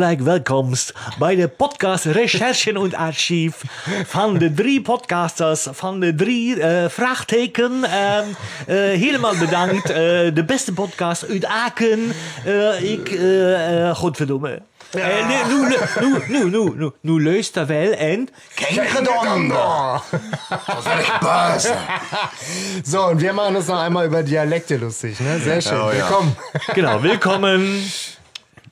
Hartelijk welkomst bij de podcast Recherchen und Archief van de drie podcasters van de drie uh, vraagteken. Uh, uh, helemaal bedankt. Uh, de beste podcast uit Aken. ik, godverdomme. Ja. nu, nu, nu, nu, nu, nu luister wel en... Geen gedonder! Das ich böse. So, und wir machen uns noch einmal über Dialekte lustig, ne? Sehr schön. Oh, ja. Willkommen. Genau, willkommen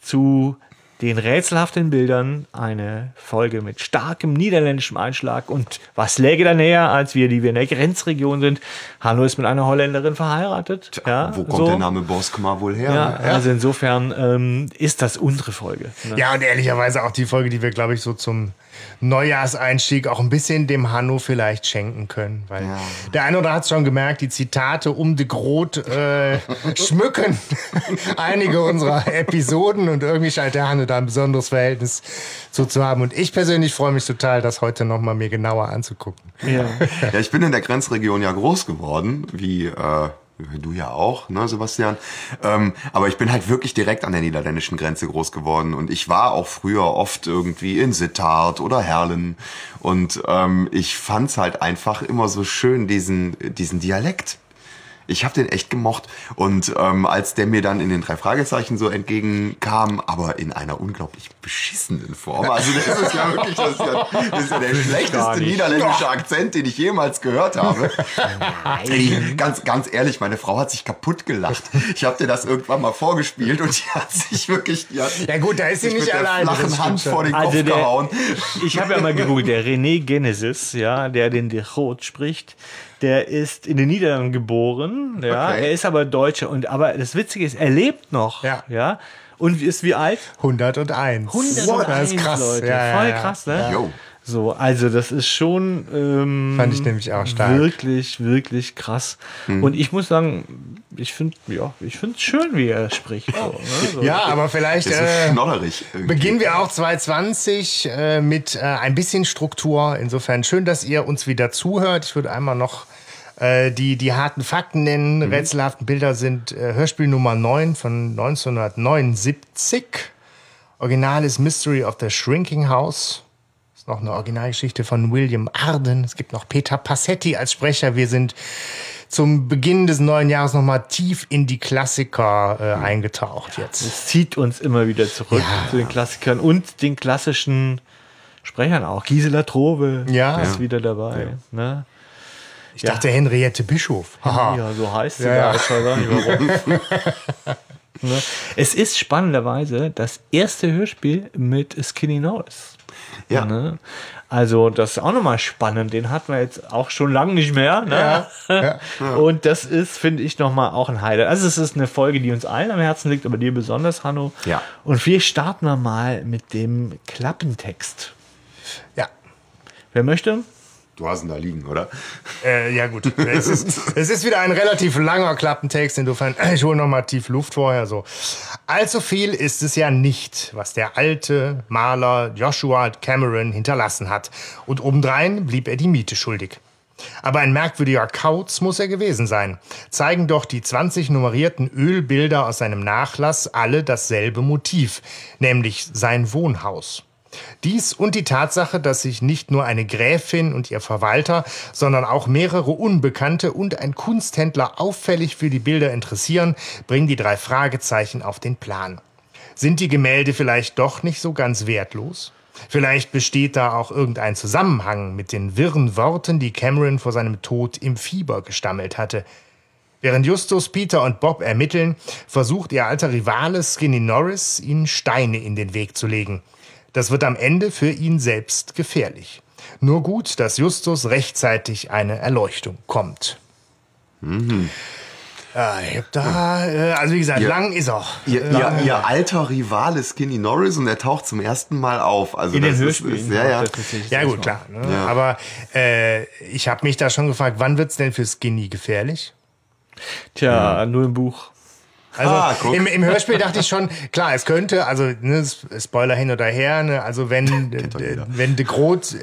zu den rätselhaften Bildern eine Folge mit starkem niederländischem Einschlag. Und was läge da näher, als wir, die wir in der Grenzregion sind? Hanno ist mit einer Holländerin verheiratet. Tja, ja, wo kommt so. der Name Boskma wohl her? Ja, ja. Also insofern ähm, ist das unsere Folge. Ne? Ja, und ehrlicherweise auch die Folge, die wir, glaube ich, so zum Neujahrseinstieg auch ein bisschen dem Hanno vielleicht schenken können. Weil ja. der eine oder hat es schon gemerkt, die Zitate um de Grot äh, schmücken einige unserer Episoden und irgendwie scheint der Hanno da ein besonderes Verhältnis zu, zu haben. Und ich persönlich freue mich total, das heute nochmal mir genauer anzugucken. Ja. ja, ich bin in der Grenzregion ja groß geworden, wie äh, Du ja auch, ne, Sebastian. Ähm, aber ich bin halt wirklich direkt an der niederländischen Grenze groß geworden und ich war auch früher oft irgendwie in Sittard oder Herlen und ähm, ich fand's halt einfach immer so schön diesen diesen Dialekt. Ich habe den echt gemocht. Und ähm, als der mir dann in den drei Fragezeichen so entgegenkam, aber in einer unglaublich beschissenen Form. Also das ist ja wirklich das ist ja, das ist ja der schlechteste niederländische Akzent, den ich jemals gehört habe. Nein. Ganz, ganz ehrlich, meine Frau hat sich kaputt gelacht. Ich habe dir das irgendwann mal vorgespielt und die hat sich wirklich, die hat ja gut, da ist sie nicht alleine. flachen Hand vor den also Kopf der, gehauen. Ich habe ja mal gegoogelt, der René Genesis, ja, der den Dechot spricht, der ist in den Niederlanden geboren, ja. Okay. Er ist aber Deutscher und aber das Witzige ist, er lebt noch, ja. ja und ist wie alt? 101. 101, das ist krass. Leute. Ja, Voll krass, ne? Ja. So, also das ist schon ähm, fand ich nämlich auch stark. Wirklich, wirklich krass. Hm. Und ich muss sagen, ich finde, ja, ich finde es schön, wie er spricht. So, ne? so. Ja, aber vielleicht äh, beginnen wir auch 2020 äh, mit äh, ein bisschen Struktur. Insofern schön, dass ihr uns wieder zuhört. Ich würde einmal noch äh, die, die harten Fakten nennen. Mhm. Rätselhaften Bilder sind äh, Hörspiel Nummer 9 von 1979. Original ist Mystery of the Shrinking House noch eine Originalgeschichte von William Arden. Es gibt noch Peter Passetti als Sprecher. Wir sind zum Beginn des neuen Jahres nochmal tief in die Klassiker äh, eingetaucht jetzt. Es zieht uns immer wieder zurück ja. zu den Klassikern und den klassischen Sprechern auch. Gisela Trobe ja. ist wieder dabei. Ja. Ne? Ich ja. dachte Henriette Bischof. Ja, so heißt sie ja, Ich weiß nicht warum. ne? Es ist spannenderweise das erste Hörspiel mit Skinny Norris. Ja. Ne? Also, das ist auch nochmal spannend. Den hatten wir jetzt auch schon lange nicht mehr. Ne? Ja, ja, Und das ist, finde ich, nochmal auch ein Highlight. Also, es ist eine Folge, die uns allen am Herzen liegt, aber dir besonders, Hanno. Ja. Und wir starten wir mal mit dem Klappentext. Ja. Wer möchte? Du hast ihn da liegen, oder? Äh, ja, gut. es, ist, es ist wieder ein relativ langer Klappentext. Insofern, ich hole noch mal tief Luft vorher. So. Allzu viel ist es ja nicht, was der alte Maler Joshua Cameron hinterlassen hat. Und obendrein blieb er die Miete schuldig. Aber ein merkwürdiger Kauz muss er gewesen sein. Zeigen doch die 20 nummerierten Ölbilder aus seinem Nachlass alle dasselbe Motiv, nämlich sein Wohnhaus. Dies und die Tatsache, dass sich nicht nur eine Gräfin und ihr Verwalter, sondern auch mehrere Unbekannte und ein Kunsthändler auffällig für die Bilder interessieren, bringen die drei Fragezeichen auf den Plan. Sind die Gemälde vielleicht doch nicht so ganz wertlos? Vielleicht besteht da auch irgendein Zusammenhang mit den wirren Worten, die Cameron vor seinem Tod im Fieber gestammelt hatte. Während Justus, Peter und Bob ermitteln, versucht ihr alter Rivale Skinny Norris, ihnen Steine in den Weg zu legen. Das wird am Ende für ihn selbst gefährlich. Nur gut, dass Justus rechtzeitig eine Erleuchtung kommt. Mhm. Ja, ich hab da, äh, also wie gesagt, ja, lang ist er. Ihr, ihr, ihr, alter Rivale Skinny Norris und er taucht zum ersten Mal auf. Also In den Hörspielen. Ja, ja. ja gut, klar. Ne? Ja. Aber äh, ich habe mich da schon gefragt, wann wird's denn für Skinny gefährlich? Tja, nur im Buch. Also ah, im, im, Hörspiel dachte ich schon, klar, es könnte, also ne, Spoiler hin oder her, ne, also wenn, wenn de Groot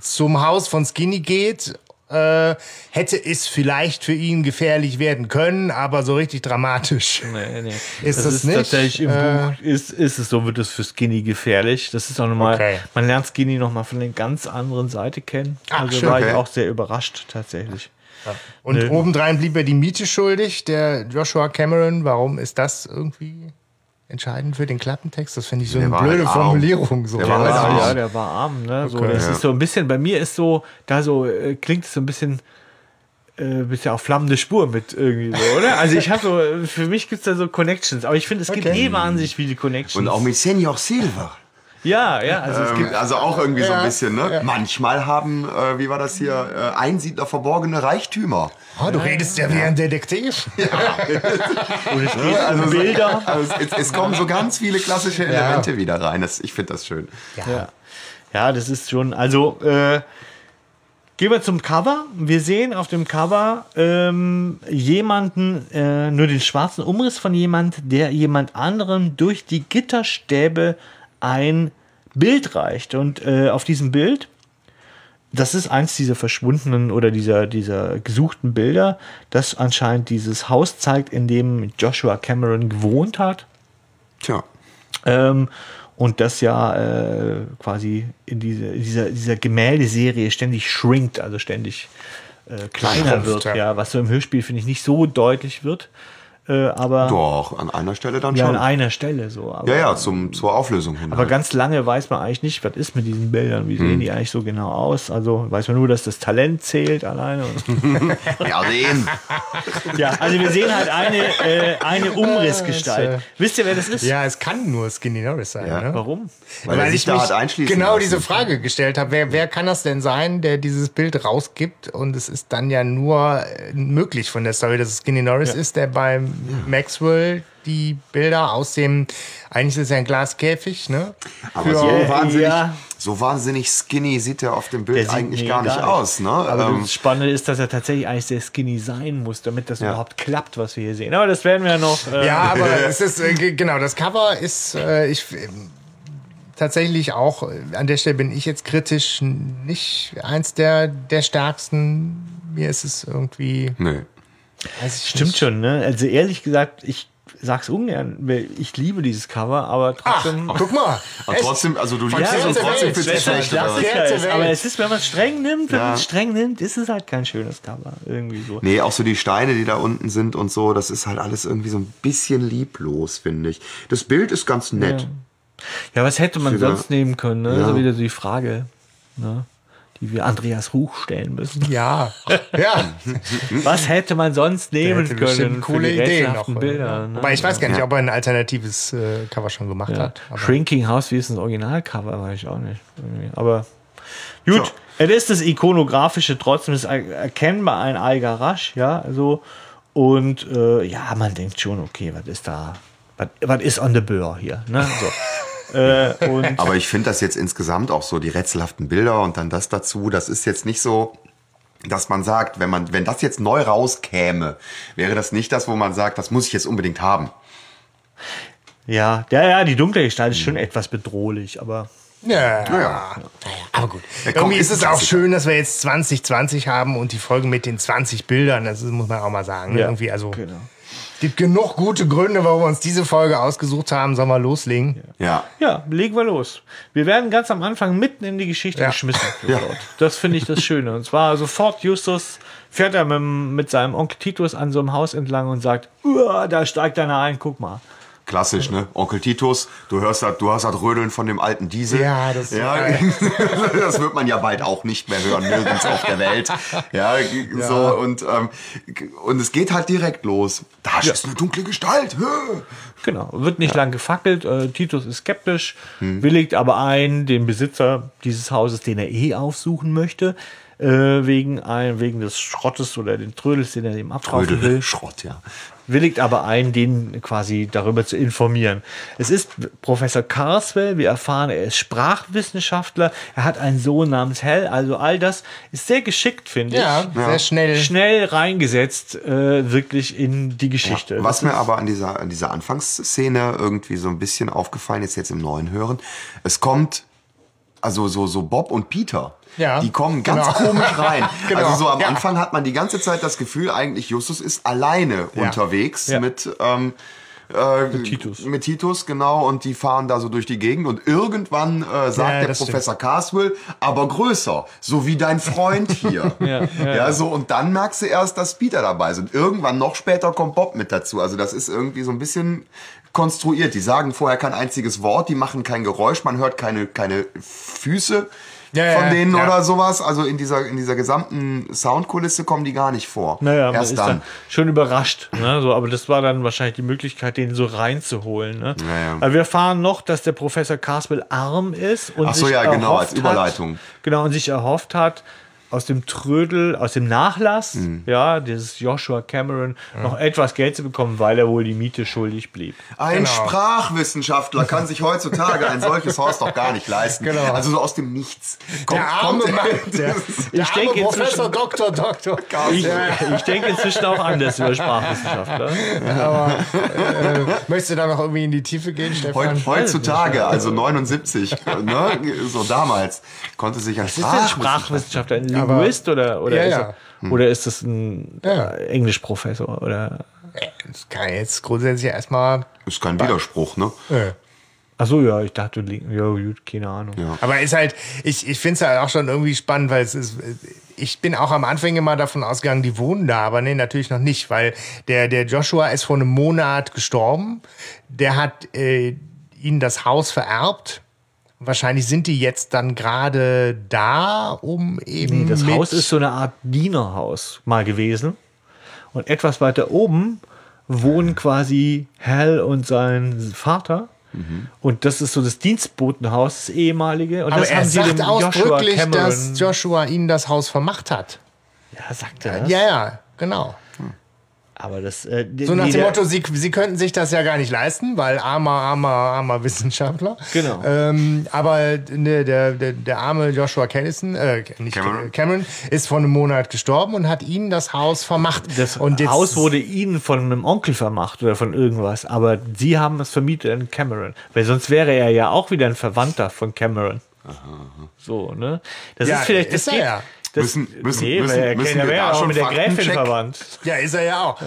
zum Haus von Skinny geht äh, hätte es vielleicht für ihn gefährlich werden können, aber so richtig dramatisch. Nee, nee. Ist das, das ist nicht? tatsächlich im Äh, Buch, ist, ist es so, wird es für Skinny gefährlich. Das ist auch nochmal, Okay. man lernt Skinny nochmal von der ganz anderen Seite kennen. Ach, also schön. war ich Okay. auch sehr überrascht tatsächlich. Und Nö. obendrein blieb er die Miete schuldig, der Joshua Cameron. Warum ist das irgendwie entscheidend für den Klappentext? Das finde ich so Der eine blöde halt. Formulierung. So. Der war Ja, halt arm. ja, der war arm, ne? So, Okay. das Ja. ist so ein bisschen, bei mir ist so, da so, äh, klingt es so ein bisschen, äh, bisschen auf flammende Spur mit irgendwie so, oder? Also ich habe so, äh, für mich gibt es da so Connections, aber ich finde, es gibt Okay. eh wahnsinnig viele Connections. Und auch mit Senior Silver. Ja, ja, also es Ähm, gibt, also auch irgendwie so Ja, ein bisschen, ne? ja. Manchmal haben, äh, wie war das hier, äh, Einsiedler verborgene Reichtümer. Oh, du redest ja wie ein Detektiv. und es gibt Bilder. Also es, es, kommen so ganz viele klassische Elemente wieder rein. Das, ich finde das schön. Ja. ja, das ist schon, also äh, gehen wir zum Cover. Wir sehen auf dem Cover ähm, jemanden, äh, nur den schwarzen Umriss von jemand, der jemand anderem durch die Gitterstäbe ein Bild reicht. Und äh, auf diesem Bild, das ist eins dieser verschwundenen oder dieser, dieser gesuchten Bilder, das anscheinend dieses Haus zeigt, in dem Joshua Cameron gewohnt hat. Tja. Ähm, und das ja äh, quasi in diese, dieser, dieser Gemäldeserie ständig shrinkt, also ständig äh, kleiner Schrumpft, wird, ja. ja. was so im Hörspiel, finde ich, nicht so deutlich wird. Äh, aber Doch, an einer Stelle dann ja, schon. an einer Stelle so. Aber, ja, ja, zum, zur Auflösung hin. aber ganz lange weiß man eigentlich nicht, was ist mit diesen Bildern, wie Hm. sehen die eigentlich so genau aus. Also weiß man nur, dass das Talent zählt alleine. ja, sehen. ja, also wir sehen halt eine, äh, eine Umrissgestalt. Das, äh, Wisst ihr, wer das ist? Ja, es kann nur Skinny Norris sein. Ja. Ne? Warum? Weil, er sich da hat einschließen genau lassen. diese Frage gestellt habe. Wer, wer kann das denn sein, der dieses Bild rausgibt? Und es ist dann ja nur äh, möglich von der Story, dass es Skinny Norris ist, der beim Maxwell die Bilder aus dem, eigentlich ist es ja ein Glaskäfig, ne? Aber Für- so, Ja, wahnsinnig, ja. so wahnsinnig skinny sieht er auf dem Bild eigentlich nee, gar nicht aus. Ne? Aber Ähm, das Spannende ist, dass er tatsächlich eigentlich sehr skinny sein muss, damit das Ja. überhaupt klappt, was wir hier sehen. Aber das werden wir ja noch. Äh, Ja, aber es ist, äh, ge- genau, das Cover ist, äh, ich, äh, tatsächlich auch, äh, an der Stelle bin ich jetzt kritisch, nicht eins der, der stärksten. Mir ist es irgendwie, nee. Weiß ich Stimmt nicht. schon, ne? Also ehrlich gesagt, ich sag's ungern, weil ich liebe dieses Cover, aber Ach, trotzdem. guck mal. Aber trotzdem, also du liebst es und trotzdem Welt, findest es schlecht. Welt. aber es ist, wenn man es streng nimmt, wenn Ja. man es streng nimmt, ist es halt kein schönes Cover. Irgendwie so. Nee, auch so die Steine, die da unten sind und so, das ist halt alles irgendwie so ein bisschen lieblos, finde ich. Das Bild ist ganz nett. Ja, was hätte man Wieder- sonst nehmen können? Ne? Ja. Das ist wieder so die Frage, ne? Die wir Andreas Ruch stellen müssen. Ja, ja. Was hätte man sonst nehmen bestimmt können coole Ideen noch. Bilder? Ne? Wobei ich weiß gar nicht, ob er ein alternatives äh, Cover schon gemacht Ja. hat. Shrinking House, wie ist das Originalcover, weiß ich auch nicht. Aber gut, es ist das ikonografische trotzdem, ist er- erkennbar ein Eiger Rasch, ja, so. Und äh, ja, man denkt schon, okay, was ist da, was, ist on the Bör hier, ne? So. äh, und Aber ich finde das jetzt insgesamt auch so, die rätselhaften Bilder und dann das dazu, das ist jetzt nicht so, dass man sagt, wenn man, wenn das jetzt neu rauskäme, wäre das nicht das, wo man sagt, das muss ich jetzt unbedingt haben. ja, ja, ja, die dunkle Gestalt ist schon etwas bedrohlich, aber ja, Naja. naja, aber gut. Ja, komm, Irgendwie ist es auch schön, dass wir jetzt 2020 haben und die Folge mit den 20 Bildern, das muss man auch mal sagen. ne? Ja, Irgendwie, also genau. Gibt genug gute Gründe, warum wir uns diese Folge ausgesucht haben. Sollen wir loslegen? Ja. Ja, legen wir los. Wir werden ganz am Anfang mitten in die Geschichte Ja. geschmissen. Ja. Das finde ich das Schöne. Und zwar sofort Justus fährt er mit, mit seinem Onkel Titus an so einem Haus entlang und sagt, "Uah, da steigt einer ein, guck mal. Klassisch, ne? Onkel Titus, du hörst das, du hörst das Rödeln von dem alten Diesel. Ja, das- ja, das wird man ja bald auch nicht mehr hören, nirgends auf der Welt. Ja, so und ähm, und es geht halt direkt los. Da ist eine dunkle Gestalt. Hö. Genau, wird nicht lang gefackelt. Äh, Titus ist skeptisch, willigt aber ein, den Besitzer dieses Hauses, den er eh aufsuchen möchte, äh, wegen, ein, wegen des Schrottes oder den Trödels, den er ihm abkaufen will. Rödel, Schrott, ja. willigt aber ein, den quasi darüber zu informieren. Es ist Professor Carswell, wir erfahren, er ist Sprachwissenschaftler, er hat einen Sohn namens Hell, also all das ist sehr geschickt, finde Ja, ich. sehr schnell. Schnell reingesetzt, äh, wirklich in die Geschichte. Was mir aber an dieser, an dieser Anfangsszene irgendwie so ein bisschen aufgefallen ist, jetzt im neuen Hören, es kommt also so, so Bob und Peter. Ja, Die kommen ganz genau. komisch rein. Genau, Also so am ja. Anfang hat man die ganze Zeit das Gefühl, eigentlich Justus ist alleine Ja. unterwegs Ja. mit, ähm, äh, mit Titus. Mit Titus, genau. Und die fahren da so durch die Gegend. Und irgendwann äh, sagt Ja, der Professor Carswell, aber größer, so wie dein Freund hier. Ja, ja, ja, so. Und dann merkst du erst, dass Peter dabei ist. Und irgendwann noch später kommt Bob mit dazu. Also das ist irgendwie so ein bisschen konstruiert. Die sagen vorher kein einziges Wort, die machen kein Geräusch, man hört keine, keine Füße Ja, von ja, denen ja. oder sowas. Also in dieser, in dieser gesamten Soundkulisse kommen die gar nicht vor. Naja, man Erst ist dann. dann schon überrascht. Ne? So, aber das war dann wahrscheinlich die Möglichkeit, den so reinzuholen. Ne? Ja, ja. Aber wir erfahren noch, dass der Professor Carswell arm ist und Ach so, sich ja, genau, als Überleitung. Hat, genau, und sich erhofft hat, aus dem Trödel, aus dem Nachlass, Mhm. ja, dieses Joshua Cameron, noch etwas Geld zu bekommen, weil er wohl die Miete schuldig blieb. Ein Genau. Sprachwissenschaftler kann sich heutzutage ein solches Haus doch gar nicht leisten. Genau. Also so aus dem Nichts. Kommt, Der arme kommt- Mann, der, der Ich arme denke Professor Doktor, Doktor. Ich, ich denke inzwischen auch anders über Sprachwissenschaftler. Äh, möchtest du da noch irgendwie in die Tiefe gehen, Stefan? Heut, heutzutage, also 79, ne, so damals, konnte sich ein Ist das ein Sprachwissenschaftler Sprachwissenschaftler, Linguist oder, oder, Ja, ist ja. Er, oder ist das ein Ja. äh, Englischprofessor? Oder? Das kann jetzt grundsätzlich erstmal. ist kein Widerspruch, ne? Äh. Achso, ja, ich dachte, ja, gut, keine Ahnung. Aber ist halt, ich, ich finde es halt auch schon irgendwie spannend, weil es ist, ich bin auch am Anfang immer davon ausgegangen, die wohnen da, aber nee, natürlich noch nicht, weil der, der Joshua ist vor einem Monat gestorben. Der hat äh, ihnen das Haus vererbt. Wahrscheinlich sind die jetzt dann gerade da, um eben. Nee, das mit Haus ist so eine Art Dienerhaus mal gewesen. Und etwas weiter oben wohnen quasi Hal und sein Vater. Und das ist so das Dienstbotenhaus, das ehemalige. Und Aber das er sagt ausdrücklich, Joshua dass. Joshua ihnen das Haus vermacht hat. ja, sagt er das? Ja, ja, genau. Aber das. Äh, So nach dem Motto, sie, sie könnten sich das ja gar nicht leisten, weil armer, armer, armer Wissenschaftler. Genau. Ähm, aber ne, der, der, der arme Joshua Callison, äh, nicht Cameron. Cameron. ist vor einem Monat gestorben und hat ihnen das Haus vermacht. Das und jetzt, Haus wurde ihnen von einem Onkel vermacht oder von irgendwas, aber sie haben es vermietet an Cameron. Weil sonst wäre er ja auch wieder ein Verwandter von Cameron. So, ne? Das Ja, ist vielleicht das ist er geht- ja. Das, Müssen- müssen- nee, müssen- müssen wir wäre da auch schon mit der Gräfin Faktencheck? verwandt. Ja, ist er ja auch.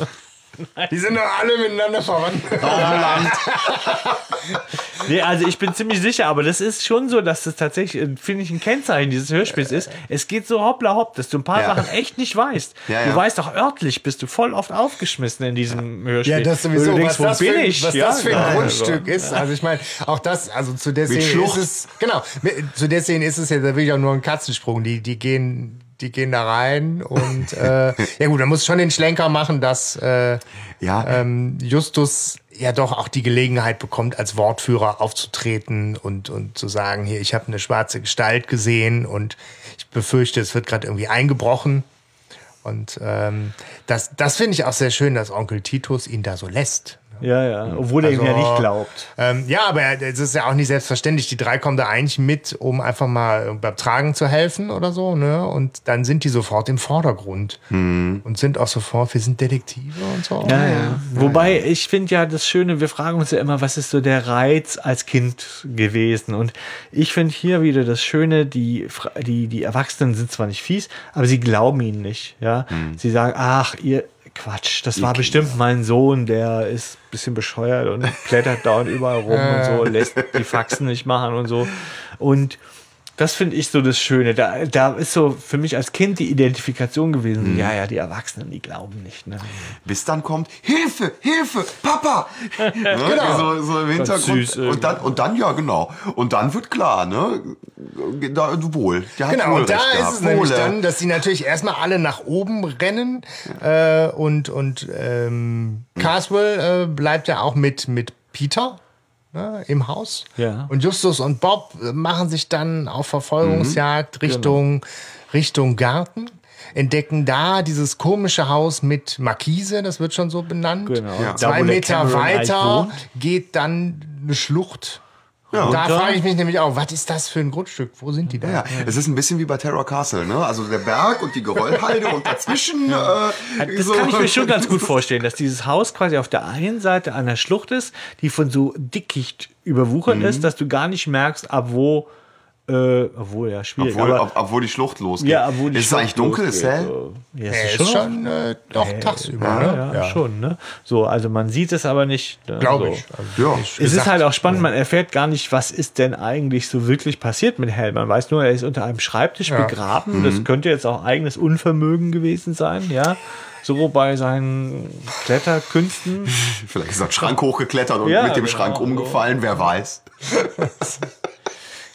Die sind doch alle miteinander verwandt. Nee, also ich bin ziemlich sicher, aber das ist schon so, dass das tatsächlich, äh, finde ich, ein Kennzeichen dieses Hörspiels ist. Es geht so hoppla hopp, dass du ein paar Ja. Sachen echt nicht weißt. Ja, Du ja. weißt auch örtlich, bist du voll oft aufgeschmissen in diesem Hörspiel. Ja, das sowieso. Du denkst, was das bin für, ich? was das für ein. Grundstück ist. Also ich meine, auch das, also zu der Szene ist es, genau, zu der Szene ist es ja wirklich auch nur ein Katzensprung. Die, die gehen, die gehen da rein und äh, ja gut, da muss schon den Schlenker machen, dass äh, Ja. ähm, Justus ja doch auch die Gelegenheit bekommt, als Wortführer aufzutreten und, und zu sagen, hier, ich habe eine schwarze Gestalt gesehen und ich befürchte, es wird gerade irgendwie eingebrochen. Und ähm, das, das finde ich auch sehr schön, dass Onkel Titus ihn da so lässt. Ja, ja, obwohl er ihm ja Also, nicht glaubt. Ähm, ja, aber es ist ja auch nicht selbstverständlich. Die drei kommen da eigentlich mit, um einfach mal beim Tragen zu helfen oder so. Ne? Und dann sind die sofort im Vordergrund und sind auch sofort, wir sind Detektive und so. Ja, ja. Wobei ich finde ja das Schöne, wir fragen uns ja immer, was ist so der Reiz als Kind gewesen? Und ich finde hier wieder das Schöne, die, die, die Erwachsenen sind zwar nicht fies, aber sie glauben ihnen nicht. Ja? Sie sagen, ach, ihr Quatsch, das war bestimmt mein Sohn, der ist ein bisschen bescheuert und klettert dauernd überall rum und so, lässt die Faxen nicht machen und so. Und das finde ich so das Schöne. Da, da ist so für mich als Kind die Identifikation gewesen. Ja, ja, die Erwachsenen, die glauben nicht. Ne? Bis dann kommt, Hilfe, Hilfe, Papa! ne? Genau. so, so im Hintergrund. süß und, dann, und dann, ja, genau. Und dann wird klar, ne? Da, wohl. Der Genau, wohl und da ist es nämlich dann, dass sie natürlich erstmal alle nach oben rennen äh, und, und ähm, Carswell äh, bleibt ja auch mit, mit Peter ne, im Haus. Ja. Und Justus und Bob machen sich dann auf Verfolgungsjagd Richtung, Richtung Garten. Entdecken da dieses komische Haus mit Markise, das wird schon so benannt. Genau. Ja. Zwei Meter weiter geht dann eine Schlucht. Ja. Und da frage ich mich nämlich auch, was ist das für ein Grundstück? Wo sind die da? Ja, es ist ein bisschen wie bei Terror Castle, ne? Also der Berg und die Geröllhalde und dazwischen. Äh, Das so. kann ich mir schon ganz gut vorstellen, dass dieses Haus quasi auf der einen Seite an der Schlucht ist, die von so Dickicht überwuchert ist, dass du gar nicht merkst, ab wo Äh, obwohl, ja, schwierig. Obwohl, aber, ob, obwohl die Schlucht losgeht. ja, obwohl die ist es eigentlich Schlucht dunkel, ist losgeht, hell? so. Ja, Ja, es ist ist schon. äh, doch tagsüber, ja, ne? ja, schon, ne? So, also man sieht es aber nicht. Ne? Glaube so. ich. Also, Ja. Es ist gesagt, halt auch spannend, man erfährt gar nicht, was ist denn eigentlich so wirklich passiert mit Hell. Man weiß nur, er ist unter einem Schreibtisch Ja. begraben. Das könnte jetzt auch eigenes Unvermögen gewesen sein, ja. So bei seinen Kletterkünsten. Vielleicht ist er Schrank hochgeklettert und Ja, mit dem genau, Schrank so. umgefallen, wer weiß.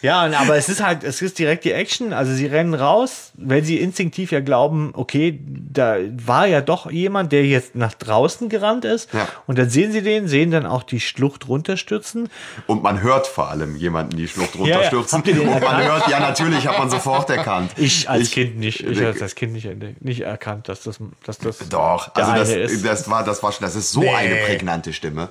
Ja, aber es ist halt, es ist direkt die Action. Also sie rennen raus, weil sie instinktiv ja glauben, okay, da war ja doch jemand, der jetzt nach draußen gerannt ist. Ja. Und dann sehen sie den, sehen dann auch die Schlucht runterstürzen. Und man hört vor allem jemanden die Schlucht Ja, ja. runterstürzen. Ihr den und man hört, ja natürlich, hat man sofort erkannt. Ich als Kind nicht. Ich habe als Kind nicht, nicht erkannt, dass das, dass das Doch, also das, ist. das war, das war, das ist so Nee. eine prägnante Stimme.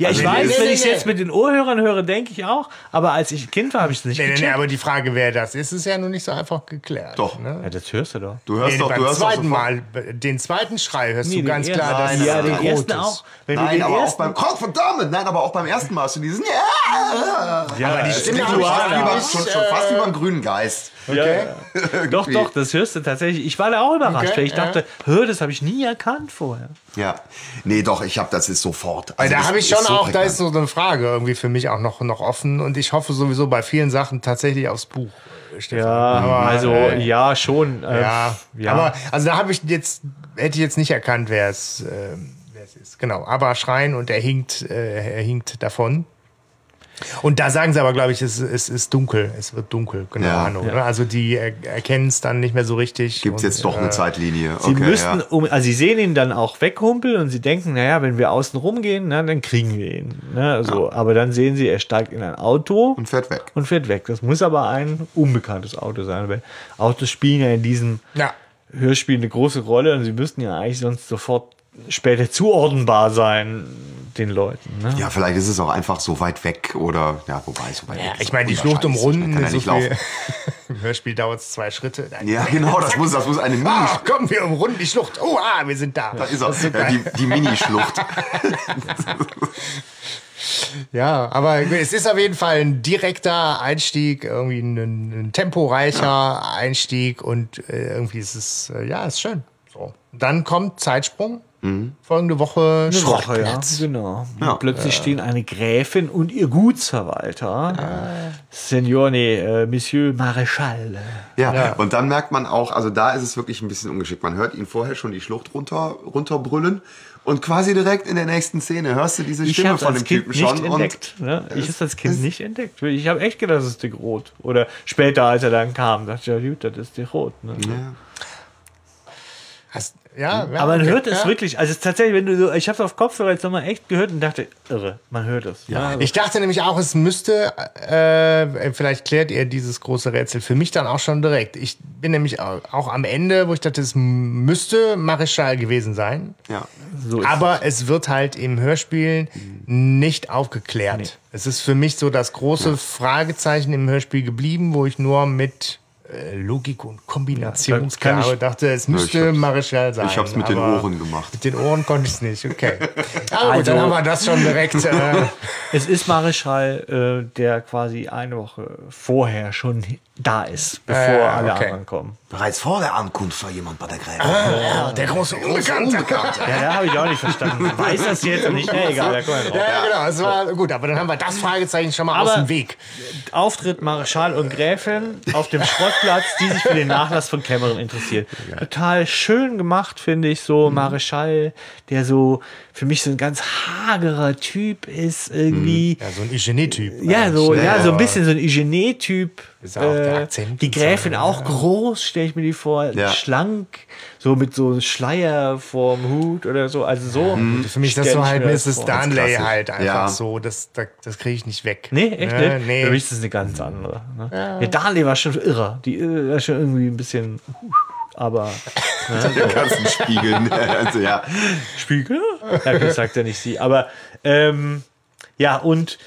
Ja, ich Also, weiß, nee, wenn nee, ich es nee. jetzt mit den Ohrhörern höre, denke ich auch. Aber als ich Kind war, habe ich es nicht Nee, nee, nee, gecheckt. aber die Frage, wer das ist, ist ja noch nicht so einfach geklärt. Doch. Ne? ja, das hörst du doch. Du hörst Nee, doch, beim du hörst zweiten. Mal, den zweiten Schrei hörst Nee, du ganz klar, dass Nein, ja, es den rot ersten ist. auch. Wenn du Nein, den aber auch beim Gott verdammt, nein, aber auch beim ersten Mal hast du diesen ja, ja, aber die Stimme ich ja. schon, schon fast wie beim grünen Geist. Okay. Doch, doch, das hörst du tatsächlich. Ich war da auch überrascht, Okay, weil ich ja. dachte, hör, das habe ich nie erkannt vorher. Ja. Nee, doch, ich habe das ist sofort. Also da habe ich schon so auch, da prägnant. ist so eine Frage irgendwie für mich auch noch, noch offen und ich hoffe sowieso bei vielen Sachen tatsächlich aufs Buch. Stefan. Ja, Aber, also äh, ja, schon. äh, Ja, ja. aber also da habe ich jetzt, hätte ich jetzt nicht erkannt, wer es, äh, ist. Genau, aber Schreien und er hinkt, äh, er hinkt davon. Und da sagen sie aber, glaube ich, es, es ist dunkel, es wird dunkel, keine Ja. Ahnung. Ja. Ne? Also die er, erkennen es dann nicht mehr so richtig. Gibt es jetzt doch eine äh, Zeitlinie. Sie okay, müssten, ja. um, also sie sehen ihn dann auch weghumpeln und sie denken, naja, wenn wir außen rumgehen, na, dann kriegen wir ihn. Ne, so. Aber dann sehen sie, er steigt in ein Auto Und fährt weg. und fährt weg. Das muss aber ein unbekanntes Auto sein, weil Autos spielen ja in diesem Ja. Hörspiel eine große Rolle und sie müssten ja eigentlich sonst sofort später zuordnenbar sein, den Leuten. Ne? Ja, vielleicht ist es auch einfach so weit weg oder, ja, wobei, so weit weg. ist Ich meine, die Schlucht unwahrscheinlich. umrunden Kann ist ja so nicht viel. laufen. Im Hörspiel dauert es zwei Schritte. Dann- Ja, genau, das muss, das muss eine Mini, Ah, komm, wir umrunden die Schlucht. Oh, ah, wir sind da. da ist er, so ja, die, die Minischlucht. Ja, aber es ist auf jeden Fall ein direkter Einstieg, irgendwie ein, ein temporeicher Einstieg und äh, irgendwie ist es, äh, ja, ist schön. So. Dann kommt Zeitsprung. Folgende Woche Eine Woche, ja. Genau. Ja. Plötzlich stehen eine Gräfin und ihr Gutsverwalter, Signor, nee, äh, Monsieur Maréchal. Ja, Ja. und dann merkt man auch, also da ist es wirklich ein bisschen ungeschickt. Man hört ihn vorher schon die Schlucht runter, runterbrüllen und quasi direkt in der nächsten Szene hörst du diese Stimme von dem Kind Typen nicht schon. entdeckt. Ne? Ich habe als Kind nicht entdeckt. Ich habe echt gedacht, das ist Dick Rot. Oder später, als er dann kam, dachte ich, ja gut, das ist Dick Rot. Ne? Ja. Hast, ja, ja, Aber man okay, hört es ja. wirklich, also es ist tatsächlich, wenn du so, ich habe es auf Kopfhörer jetzt nochmal echt gehört und dachte, irre, man hört es. Also, Ich dachte nämlich auch, es müsste, äh, vielleicht klärt ihr dieses große Rätsel für mich dann auch schon direkt. Ich bin nämlich auch, auch am Ende, wo ich dachte, es müsste Marischal gewesen sein. ja. so ist Aber es wird halt im Hörspiel nicht aufgeklärt. Es ist für mich so das große Fragezeichen im Hörspiel geblieben, wo ich nur mit äh, Logik und Ja, Kombinationsgabe kann ich- dachte, es müsste Marischal sein. Ich hab's mit den Ohren gemacht. Mit den Ohren konnte ich es nicht, okay. Ja, gut, Also- dann haben wir das schon direkt. Äh, Es ist Marischal, äh, der quasi eine Woche vorher schon da ist, bevor Äh, alle okay. anderen kommen. Bereits vor der Ankunft war jemand bei der Gräfin. ja, der große Unbekannte. Ja, da habe ich auch nicht verstanden. Weiß das jetzt nicht? Nee, egal, da kommen wir drauf. Ja, ja, genau. Es war gut, aber dann haben wir das Fragezeichen schon mal aus Aber- dem Weg. Auftritt Marischal und Gräfin auf dem Schrottplatz, die sich für den Nachlass von Cameron interessiert. Total schön gemacht, finde ich, so Marischal, der so für mich so ein ganz hagerer Typ ist irgendwie. Ja, so ein Hygienie-Typ. Ja, so, Ja, ja, so ein ja. bisschen so ein Hygiene-Typ. Ist auch der Äh, Akzent die und so, Gräfin ja. auch groß, stelle ich mir die vor. Ja. Schlank, so mit so einem Schleier vorm Hut oder so. Also so. Für mich ist das so halt das Mrs. klassisch. halt einfach Ja. so. Das, das, das kriege ich nicht weg. Nee, echt Ne, nicht? Nee. Für mich ist das eine ganz andere. Ne? Ja. Darley war schon irre. Die äh, war schon irgendwie ein bisschen. Aber. Der ganzen Spiegeln. also, ja. Spiegel? Ja, das sagt ja nicht sie. Aber. Ähm, ja, und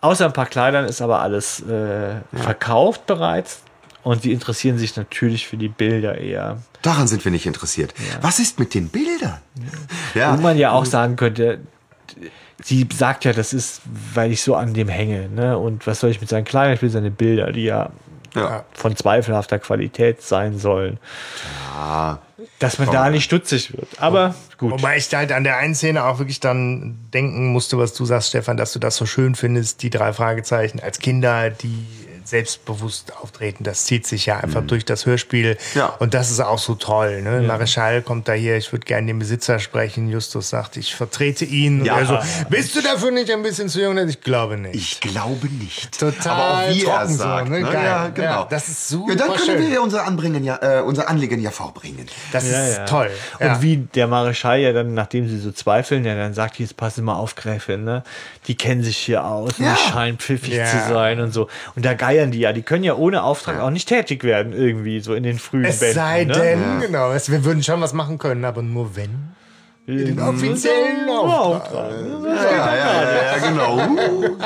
außer ein paar Kleidern ist aber alles äh, verkauft bereits. Und sie interessieren sich natürlich für die Bilder eher. Daran sind wir nicht interessiert. Was ist mit den Bildern? Ja. Wo man ja auch sagen könnte, sie sagt ja, das ist, weil ich so an dem hänge. Ne? Und was soll ich mit seinen Kleidern? Ich will seine Bilder, die ja Ja. von zweifelhafter Qualität sein sollen. Ah, Dass man da nicht stutzig wird. Aber gut. Wobei ich halt an der einen Szene auch wirklich dann denken musste, was du sagst, Stefan, dass du das so schön findest, die drei Fragezeichen als Kinder, die selbstbewusst auftreten. Das zieht sich ja einfach durch das Hörspiel. Ja. Und das ist auch so toll. Ne? Mareschal kommt da hier, ich würde gerne den Besitzer sprechen. Justus sagt, ich vertrete ihn. Ja. Und er so, bist du dafür nicht ein bisschen zu jung? Ich glaube nicht. ich glaube nicht. Total Aber auch wie er trocken so, sagt. ne? ne? Geil. Ja, genau. Ja, das ist super Ja, dann können schön. wir ja unser, Anbringen ja, äh, unser Anliegen ja vorbringen. das Ja, ist ja. toll. Und Ja. wie der Mareschal ja dann, nachdem sie so zweifeln, ja dann sagt, jetzt passen mal auf, Gräfin, ne? Die kennen sich hier aus und Ja. die scheinen pfiffig Ja. zu sein und so. Und da geiern die ja, die können ja ohne Auftrag auch nicht tätig werden, irgendwie, so in den frühen es Bänden. sei ne? denn, genau, es, wir würden schon was machen können, aber nur wenn. Den offiziellen Auftrag. Ja, ja, ja, ja, ja genau. Uh.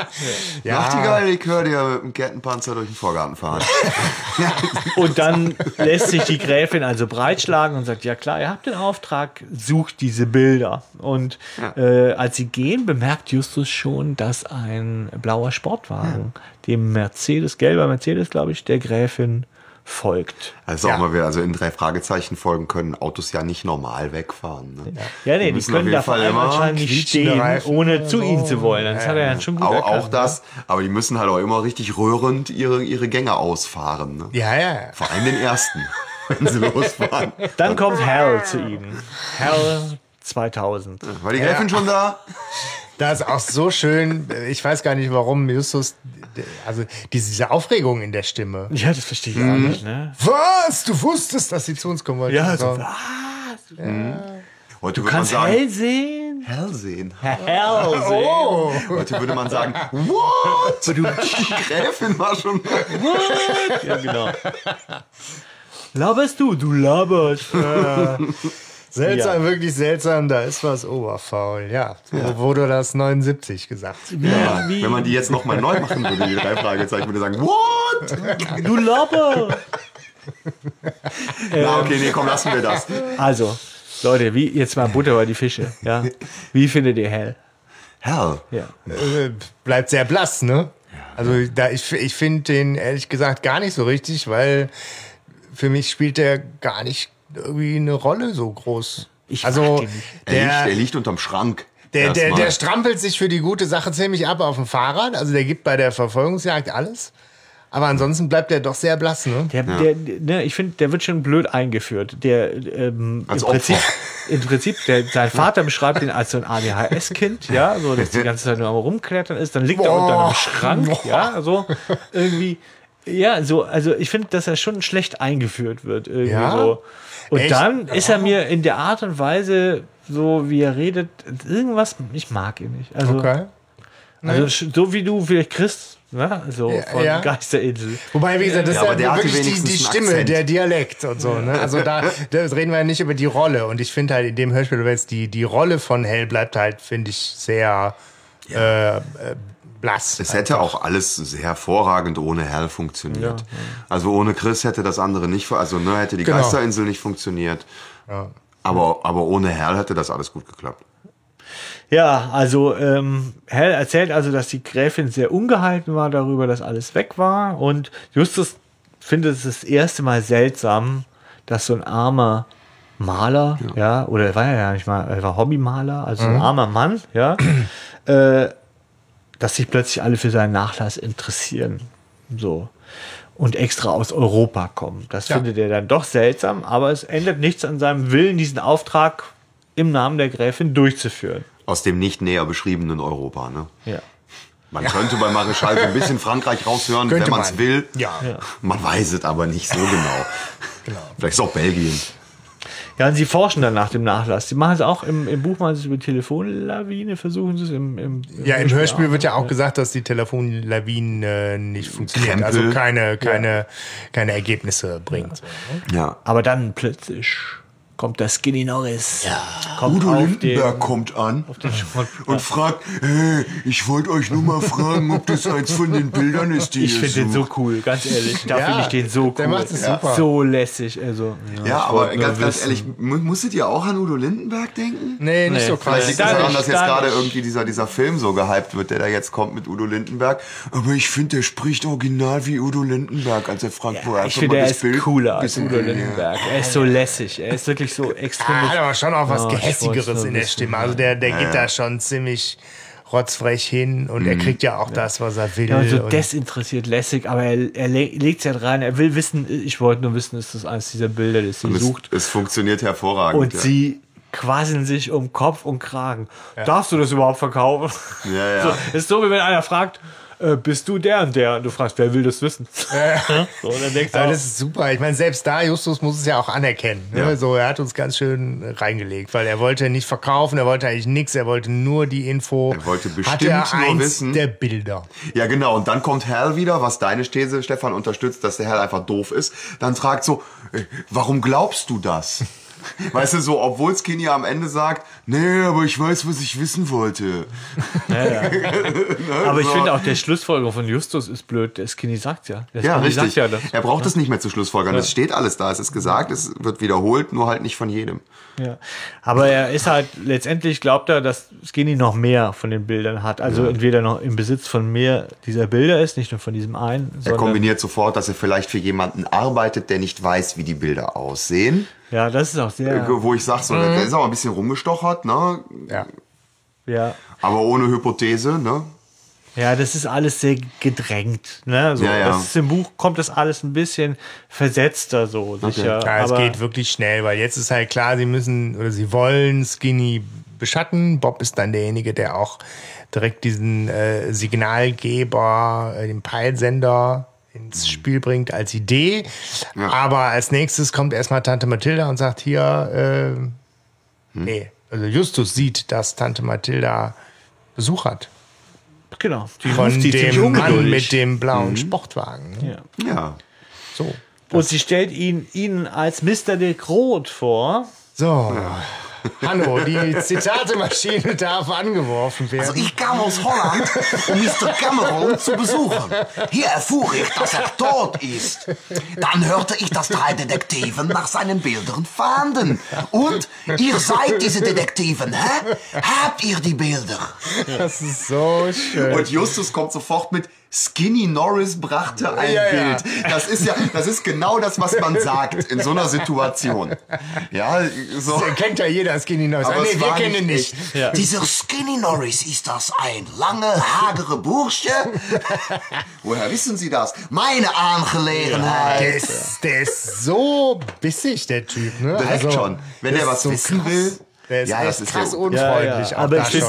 Ja. Nachtigall, ich höre dir mit dem Kettenpanzer durch den Vorgarten fahren. Und dann lässt sich die Gräfin also breitschlagen und sagt, ja klar, ihr habt den Auftrag, sucht diese Bilder. Und äh, als sie gehen, bemerkt Justus schon, dass ein blauer Sportwagen, dem Mercedes, gelber Mercedes, glaube ich, der Gräfin folgt. Also Ja. auch mal wieder, also in drei Fragezeichen folgen können Autos ja nicht normal wegfahren. Ne? Ja, nee, die auf können da vor allem anscheinend nicht stehen, Reifen ohne oder zu so. ihnen zu wollen. Das hat er ja schon gut Auch, erkannt, auch das, aber die müssen halt auch immer richtig rührend ihre, ihre Gänge ausfahren. Ne? Ja, ja. Vor allem den ersten, wenn sie losfahren. Ne? Dann kommt Hal zu ihnen. Hal 2000. War die Gräfin schon da? Das ist auch so schön. Ich weiß gar nicht, warum Justus, also diese, Aufregung in der Stimme. Ja, das verstehe ich auch nicht, ne? Was? Du wusstest, dass sie zu uns kommen wollten? Ja, so, So. Heute du würde man kannst sagen, hell sehen. hell sehen. Hell sehen. Oh, Heute würde man sagen, what? Die Gräfin war schon da. Ja, genau. Laberst du? Du laberst. Seltsam, Ja. wirklich seltsam. Da ist was oberfaul. Ja, so wurde das 79 gesagt. Ja, Wie- wenn man die jetzt nochmal neu machen würde, die drei Fragezeichen, würde sagen, what? Du laberst. Na, okay, nee, komm, lassen wir das. Also, Leute, wie jetzt mal Butter bei die Fische. Ja? Wie findet ihr Hell? Hell. Ja. Äh, bleibt sehr blass, ne? Also da, ich, ich finde den ehrlich gesagt gar nicht so richtig, weil für mich spielt der gar nicht irgendwie eine Rolle so groß. Ich also mag den nicht. Er, liegt, der, er liegt unterm Schrank. der, der, der strampelt sich für die gute Sache ziemlich ab auf dem Fahrrad. Also der gibt bei der Verfolgungsjagd alles. Aber ansonsten bleibt er doch sehr blass, ne? Der, der, ne, ich finde, der wird schon blöd eingeführt. Der ähm, Als im Prinzip, im Prinzip der, sein Vater beschreibt ihn als so ein ADHS-Kind, ja, so dass die ganze Zeit nur am rumklettern ist. Dann liegt er Boah. unter einem Schrank, ja, so irgendwie. Ja, so, also ich finde, dass er schon schlecht eingeführt wird, irgendwie Ja? so. Und Echt? dann ist er mir in der Art und Weise, so wie er redet, irgendwas, ich mag ihn nicht. Also, Okay. also so wie du vielleicht Chris, ne, so Ja, von ja. Geisterinsel. Wobei, wie gesagt, das Ja, ist ja wirklich die, die Stimme, Akzent. der Dialekt und so. Ne? Also da, da reden wir ja nicht über die Rolle. Und ich finde halt in dem Hörspiel, jetzt die, die Rolle von Hell bleibt halt, finde ich, sehr äh, äh, blass. Es hätte auch alles sehr hervorragend ohne Hell funktioniert. Also ohne Chris hätte das andere nicht, also ne, hätte die Genau. Geisterinsel nicht funktioniert. Aber, aber ohne Hell hätte das alles gut geklappt. Ja, also ähm, Hell erzählt also, dass die Gräfin sehr ungehalten war darüber, dass alles weg war. Und Justus findet es das erste Mal seltsam, dass so ein armer Maler, ja, oder er war ja nicht mal, er war Hobbymaler, also ein armer Mann, ja, äh, dass sich plötzlich alle für seinen Nachlass interessieren. So. Und extra aus Europa kommen. Das Ja. findet er dann doch seltsam, aber es ändert nichts an seinem Willen, diesen Auftrag im Namen der Gräfin durchzuführen. Aus dem nicht näher beschriebenen Europa. Ne? Ja. Man könnte bei Mareschal so ein bisschen Frankreich raushören, Könnte wenn man es will. Ja. Man weiß es aber nicht so genau. Vielleicht ist auch Belgien. Ja, und sie forschen dann nach dem Nachlass. Sie machen es auch im, im Buch, machen sie es über Telefonlawine, versuchen sie es im, im, Ja, im Hörspiel wird ja auch gesagt, dass die Telefonlawinen äh, nicht funktionieren. Also Krempel. keine, keine, keine Ergebnisse bringt. Ja. Aber dann plötzlich kommt der Skinny Norris. Ja. Kommt Udo Lindenberg kommt an und fragt, hey, ich wollte euch nur mal fragen, ob das eins von den Bildern ist, die Ich finde den so cool, ganz ehrlich. Da ja, finde ich den so cool. Der macht es ja. super. So lässig. Also, ja, ja aber ganz, ganz ehrlich, musstet ihr auch an Udo Lindenberg denken? Nee, nicht nee, so krass. Vielleicht liegt es daran, dass jetzt gerade irgendwie dieser, dieser Film so gehypt wird, der da jetzt kommt mit Udo Lindenberg. Aber ich finde, der spricht original wie Udo Lindenberg, als er fragt, ja, wo er Ich finde, er ist Bild cooler als Udo Lindenberg. Er ist so lässig. Er ist wirklich so extrem. Er hat aber schon auch was oh, Gehässigeres in der Stimme. Also der, der geht da schon ziemlich rotzfrech hin und mhm. er kriegt ja auch das, was er will. Ja, so desinteressiert, lässig, aber er, er legt es ja rein. Er will wissen, ich wollte nur wissen, ist das eines dieser Bilder, das sie sucht. Es, funktioniert hervorragend. Und ja. sie quasseln sich um Kopf und Kragen. Ja. Darfst du das überhaupt verkaufen? Ja, ja. So, ist so, wie wenn einer fragt, äh, bist du der und der? Und du fragst, wer will das wissen? Ja. so, dann denkst du Aber das ist super. Ich meine, selbst da, Justus muss es ja auch anerkennen. Ne? Ja. So, er hat uns ganz schön reingelegt, weil er wollte nicht verkaufen, er wollte eigentlich nichts, er wollte nur die Info. Er wollte bestimmt er nur wissen. der Bilder. Ja, genau. Und dann kommt Hal wieder, was deine These, Stefan, unterstützt, dass der Hal einfach doof ist. Dann fragt so, äh, warum glaubst du das? Weißt du, so, obwohl Skinny am Ende sagt, nee, aber ich weiß, was ich wissen wollte. Ja, ja. ne, aber ich finde auch, der Schlussfolger von Justus ist blöd. Der Skinny sagt ja. Der ja, Skinny richtig. Ja er braucht es nicht mehr zu Schlussfolgern. Es steht alles da. Es ist gesagt, es wird wiederholt, nur halt nicht von jedem. Ja. Aber er ist halt, letztendlich glaubt er, dass Skinny noch mehr von den Bildern hat. Also ja. entweder noch im Besitz von mehr dieser Bilder ist, nicht nur von diesem einen. Er kombiniert sofort, dass er vielleicht für jemanden arbeitet, der nicht weiß, wie die Bilder aussehen. Ja, das ist auch sehr. Äh, wo ich sag, so, mhm. der ist auch ein bisschen rumgestochert, ne? Ja. Ja. Aber ohne Hypothese, ne? Ja, das ist alles sehr gedrängt. Ne? So, ja, ja. Das ist, Im Buch kommt das alles ein bisschen versetzter so sicher. Okay. Ja, es geht wirklich schnell, weil jetzt ist halt klar, sie müssen oder sie wollen Skinny beschatten. Bob ist dann derjenige, der auch direkt diesen äh, Signalgeber, äh, den Peilsender ins Spiel bringt als Idee. Ja. Aber als nächstes kommt erstmal Tante Mathilda und sagt hier, äh, hm. nee, also Justus sieht, dass Tante Mathilda Besuch hat. Genau. Die Von dem Mann mit dem blauen mhm. Sportwagen. Ja. ja. So. Und sie stellt ihn ihnen als Mr. de Groot vor. So. Ja. Hanno, die Zitatemaschine darf angeworfen werden. Also ich kam aus Holland, um Mr. Cameron zu besuchen. Hier erfuhr ich, dass er tot ist. Dann hörte ich, dass drei Detektiven nach seinen Bildern fahnden. Und ihr seid diese Detektiven, hä? Habt ihr die Bilder? Das ist so schön. Und Justus kommt sofort mit, Skinny Norris brachte ein ja, Bild. Ja. Das ist ja, das ist genau das, was man sagt in so einer Situation. Ja, so. Das kennt ja jeder Skinny Norris. Aber ah, nee, wir kennen ihn nicht. Ja. Dieser Skinny Norris, ist das ein lange, hagere Bursche? Woher wissen Sie das? Meine Angelegenheit. Der ist, der ist so bissig, der Typ. Ne? Direkt also, schon. Wenn er was so wissen krass. will. Der ist ja, das ist krass unfreundlich. Ja, ja. Aber ich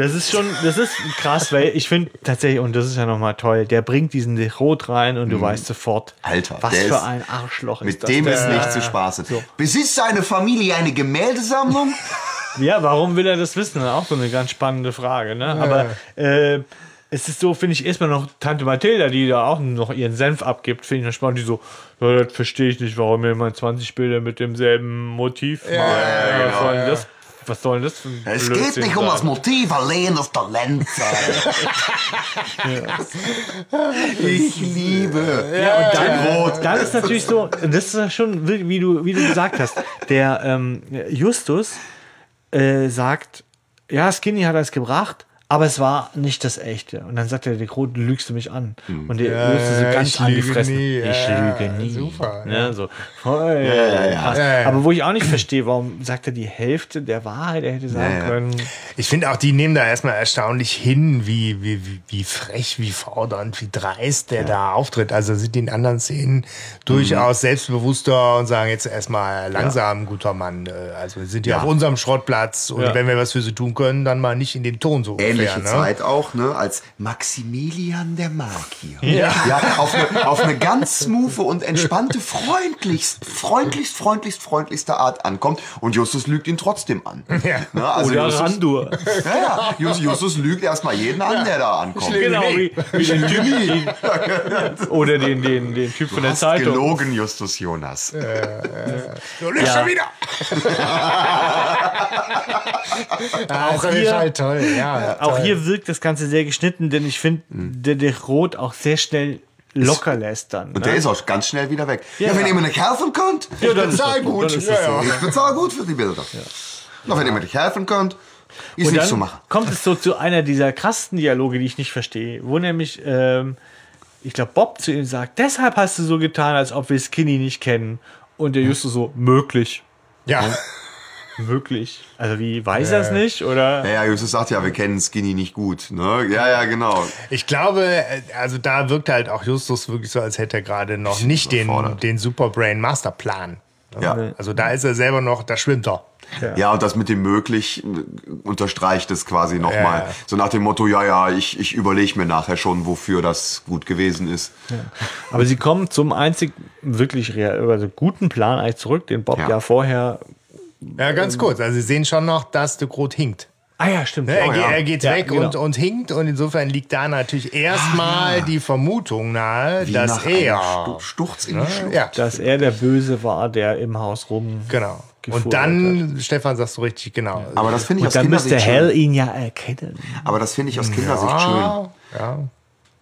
das ist schon, das ist krass, weil ich finde tatsächlich, und das ist ja nochmal toll, der bringt diesen Rot rein und du mhm. weißt sofort, Alter, was für ein Arschloch ist das. Mit dem ist nicht zu spaßen. So. Besitzt seine Familie eine Gemäldesammlung? ja, warum will er das wissen? Auch so eine ganz spannende Frage. Ne? Aber äh, es ist so, finde ich, erstmal noch Tante Mathilda, die da auch noch ihren Senf abgibt, finde ich noch spannend, die so, ja, das verstehe ich nicht, warum mir mal 20 Bilder mit demselben Motiv ja, mal, ja, ja, genau, das was soll das für ein Es geht nicht um das Motiv, allein das Talent Ich liebe. Ja, und dann, dann ist natürlich so, das ist schon, wie du, wie du gesagt hast, der ähm, Justus äh, sagt, ja, Skinny hat es gebracht, aber es war nicht das echte. Und dann sagt er, der Krone, lügst du mich an. Und der ja, löste so ganz an die Fresse. Nie. Ich lüge nie. Super. Ja, so. Voll, ja, ja, Aber wo ich auch nicht verstehe, warum sagt er die Hälfte der Wahrheit, er hätte sagen können. Ich finde auch, die nehmen da erstmal erstaunlich hin, wie, wie, wie, wie frech, wie fordernd, wie dreist der da auftritt. Also sind die in anderen Szenen durchaus mhm. selbstbewusster und sagen jetzt erstmal langsam, guter Mann. Äh, also wir sind ja, auf unserem Schrottplatz und wenn wir was für sie tun können, dann mal nicht in den Ton so. Ähnlich ähnliche ne? Zeit auch, ne, als Maximilian der Magier. Ja. auf, eine, auf eine ganz smooth und entspannte, freundlichst, freundlichst, freundlichst, freundlichste Art ankommt und Justus lügt ihn trotzdem an. Ja. Ne, also Oder Justus, Randur. ja, ja, Justus, Justus lügt erstmal jeden an, der da ankommt. Genau, wie, wie den Typ, den, oder den, den, den Typ von Du der hast Zeitung. gelogen, Justus Jonas. Du lügst Ja. schon wieder. Auch ist hier- halt toll, ja. Auch toll. hier wirkt das Ganze sehr geschnitten, denn ich finde, der, der Rot auch sehr schnell locker lässt dann. Und ne? der ist auch ganz schnell wieder weg. Ja, Ja. wenn ihr mir nicht helfen könnt, Ja, ich bezahle so, gut. das Ja, ja. Ich bezahle gut für die Bilder. Na, wenn ihr mir nicht helfen könnt, ist Und nicht dann zu machen. kommt es so zu einer dieser krassen Dialoge, die ich nicht verstehe, wo nämlich, ähm, ich glaube, Bob zu ihm sagt, deshalb hast du so getan, als ob wir Skinny nicht kennen. Und der Justus so, möglich, ja. Möglich. Also wie, weiß er es nicht? Oder? Ja, ja, Justus sagt ja, wir kennen Skinny nicht gut. Ne? Ja, ja, genau. Ich glaube, also da wirkt halt auch Justus wirklich so, als hätte er gerade noch nicht den, den Superbrain Masterplan. Ja. Also da ist er selber noch, da schwimmt er. Ja, und das mit dem möglich unterstreicht es quasi nochmal. Ja. So nach dem Motto, ja, ja, ich, ich überlege mir nachher schon, wofür das gut gewesen ist. Aber sie kommen zum einzig wirklich real, also guten Plan eigentlich zurück, den Bob Ja. ja, vorher. Ja, ganz kurz. Also Sie sehen schon noch, dass de Groot hinkt. Ah ja, stimmt. Ne? ja. er, ge- ja. er geht Ja, weg genau. und, und hinkt und insofern liegt da natürlich erstmal die Vermutung nahe, Wie dass er. Stu- Sturz in die Schlucht. Ja, Dass er der Böse war, der im Haus rum. genau. Und dann, Stefan, sagst du richtig, genau. Aber das finde ich Und aus dann müsste Kindersicht Hell schön. ihn ja erkennen. Aber das finde ich aus Kindersicht schön. ja, ja.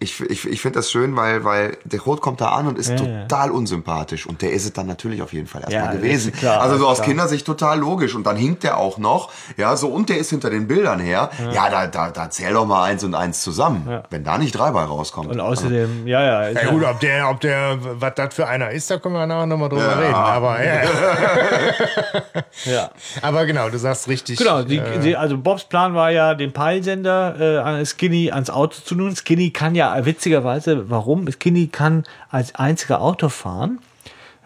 Ich, ich, ich finde das schön, weil, weil der Rot kommt da an und ist Ja, ja. total unsympathisch. Und der ist es dann natürlich auf jeden Fall erstmal Ja, gewesen. klar, also so aus klar. Kindersicht total logisch. Und dann hinkt der auch noch. Ja, so und der ist hinter den Bildern her. Ja, da, da, da zähl doch mal eins und eins zusammen. Ja. Wenn da nicht drei bei rauskommt. Und außerdem, ja, ja. Ja, ja- gut, ob der, ob der, was das für einer ist, da können wir nachher nochmal drüber Ja. reden. Aber, ja. ja. aber genau, du sagst richtig. Genau, die, äh, die, also Bobs Plan war ja, den Peilsender äh, an Skinny ans Auto zu tun. Skinny kann ja witzigerweise, warum? Skinny kann als einziger Auto fahren,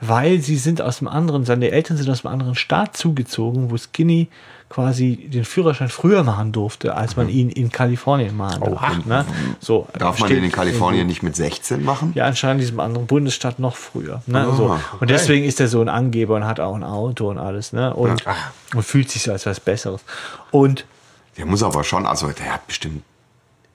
weil sie sind aus dem anderen, seine Eltern sind aus einem anderen Staat zugezogen, wo Skinny quasi den Führerschein früher machen durfte, als man ihn in Kalifornien machen durfte. Ne? So, Darf man den in Kalifornien irgendwo. nicht mit 16 machen? Ja, anscheinend in diesem anderen Bundesstaat noch früher. Ne? Ah, so. okay. Und deswegen ist er so ein Angeber und hat auch ein Auto und alles. Ne? Und, und fühlt sich so als was Besseres. Und Der muss aber schon, also der hat bestimmt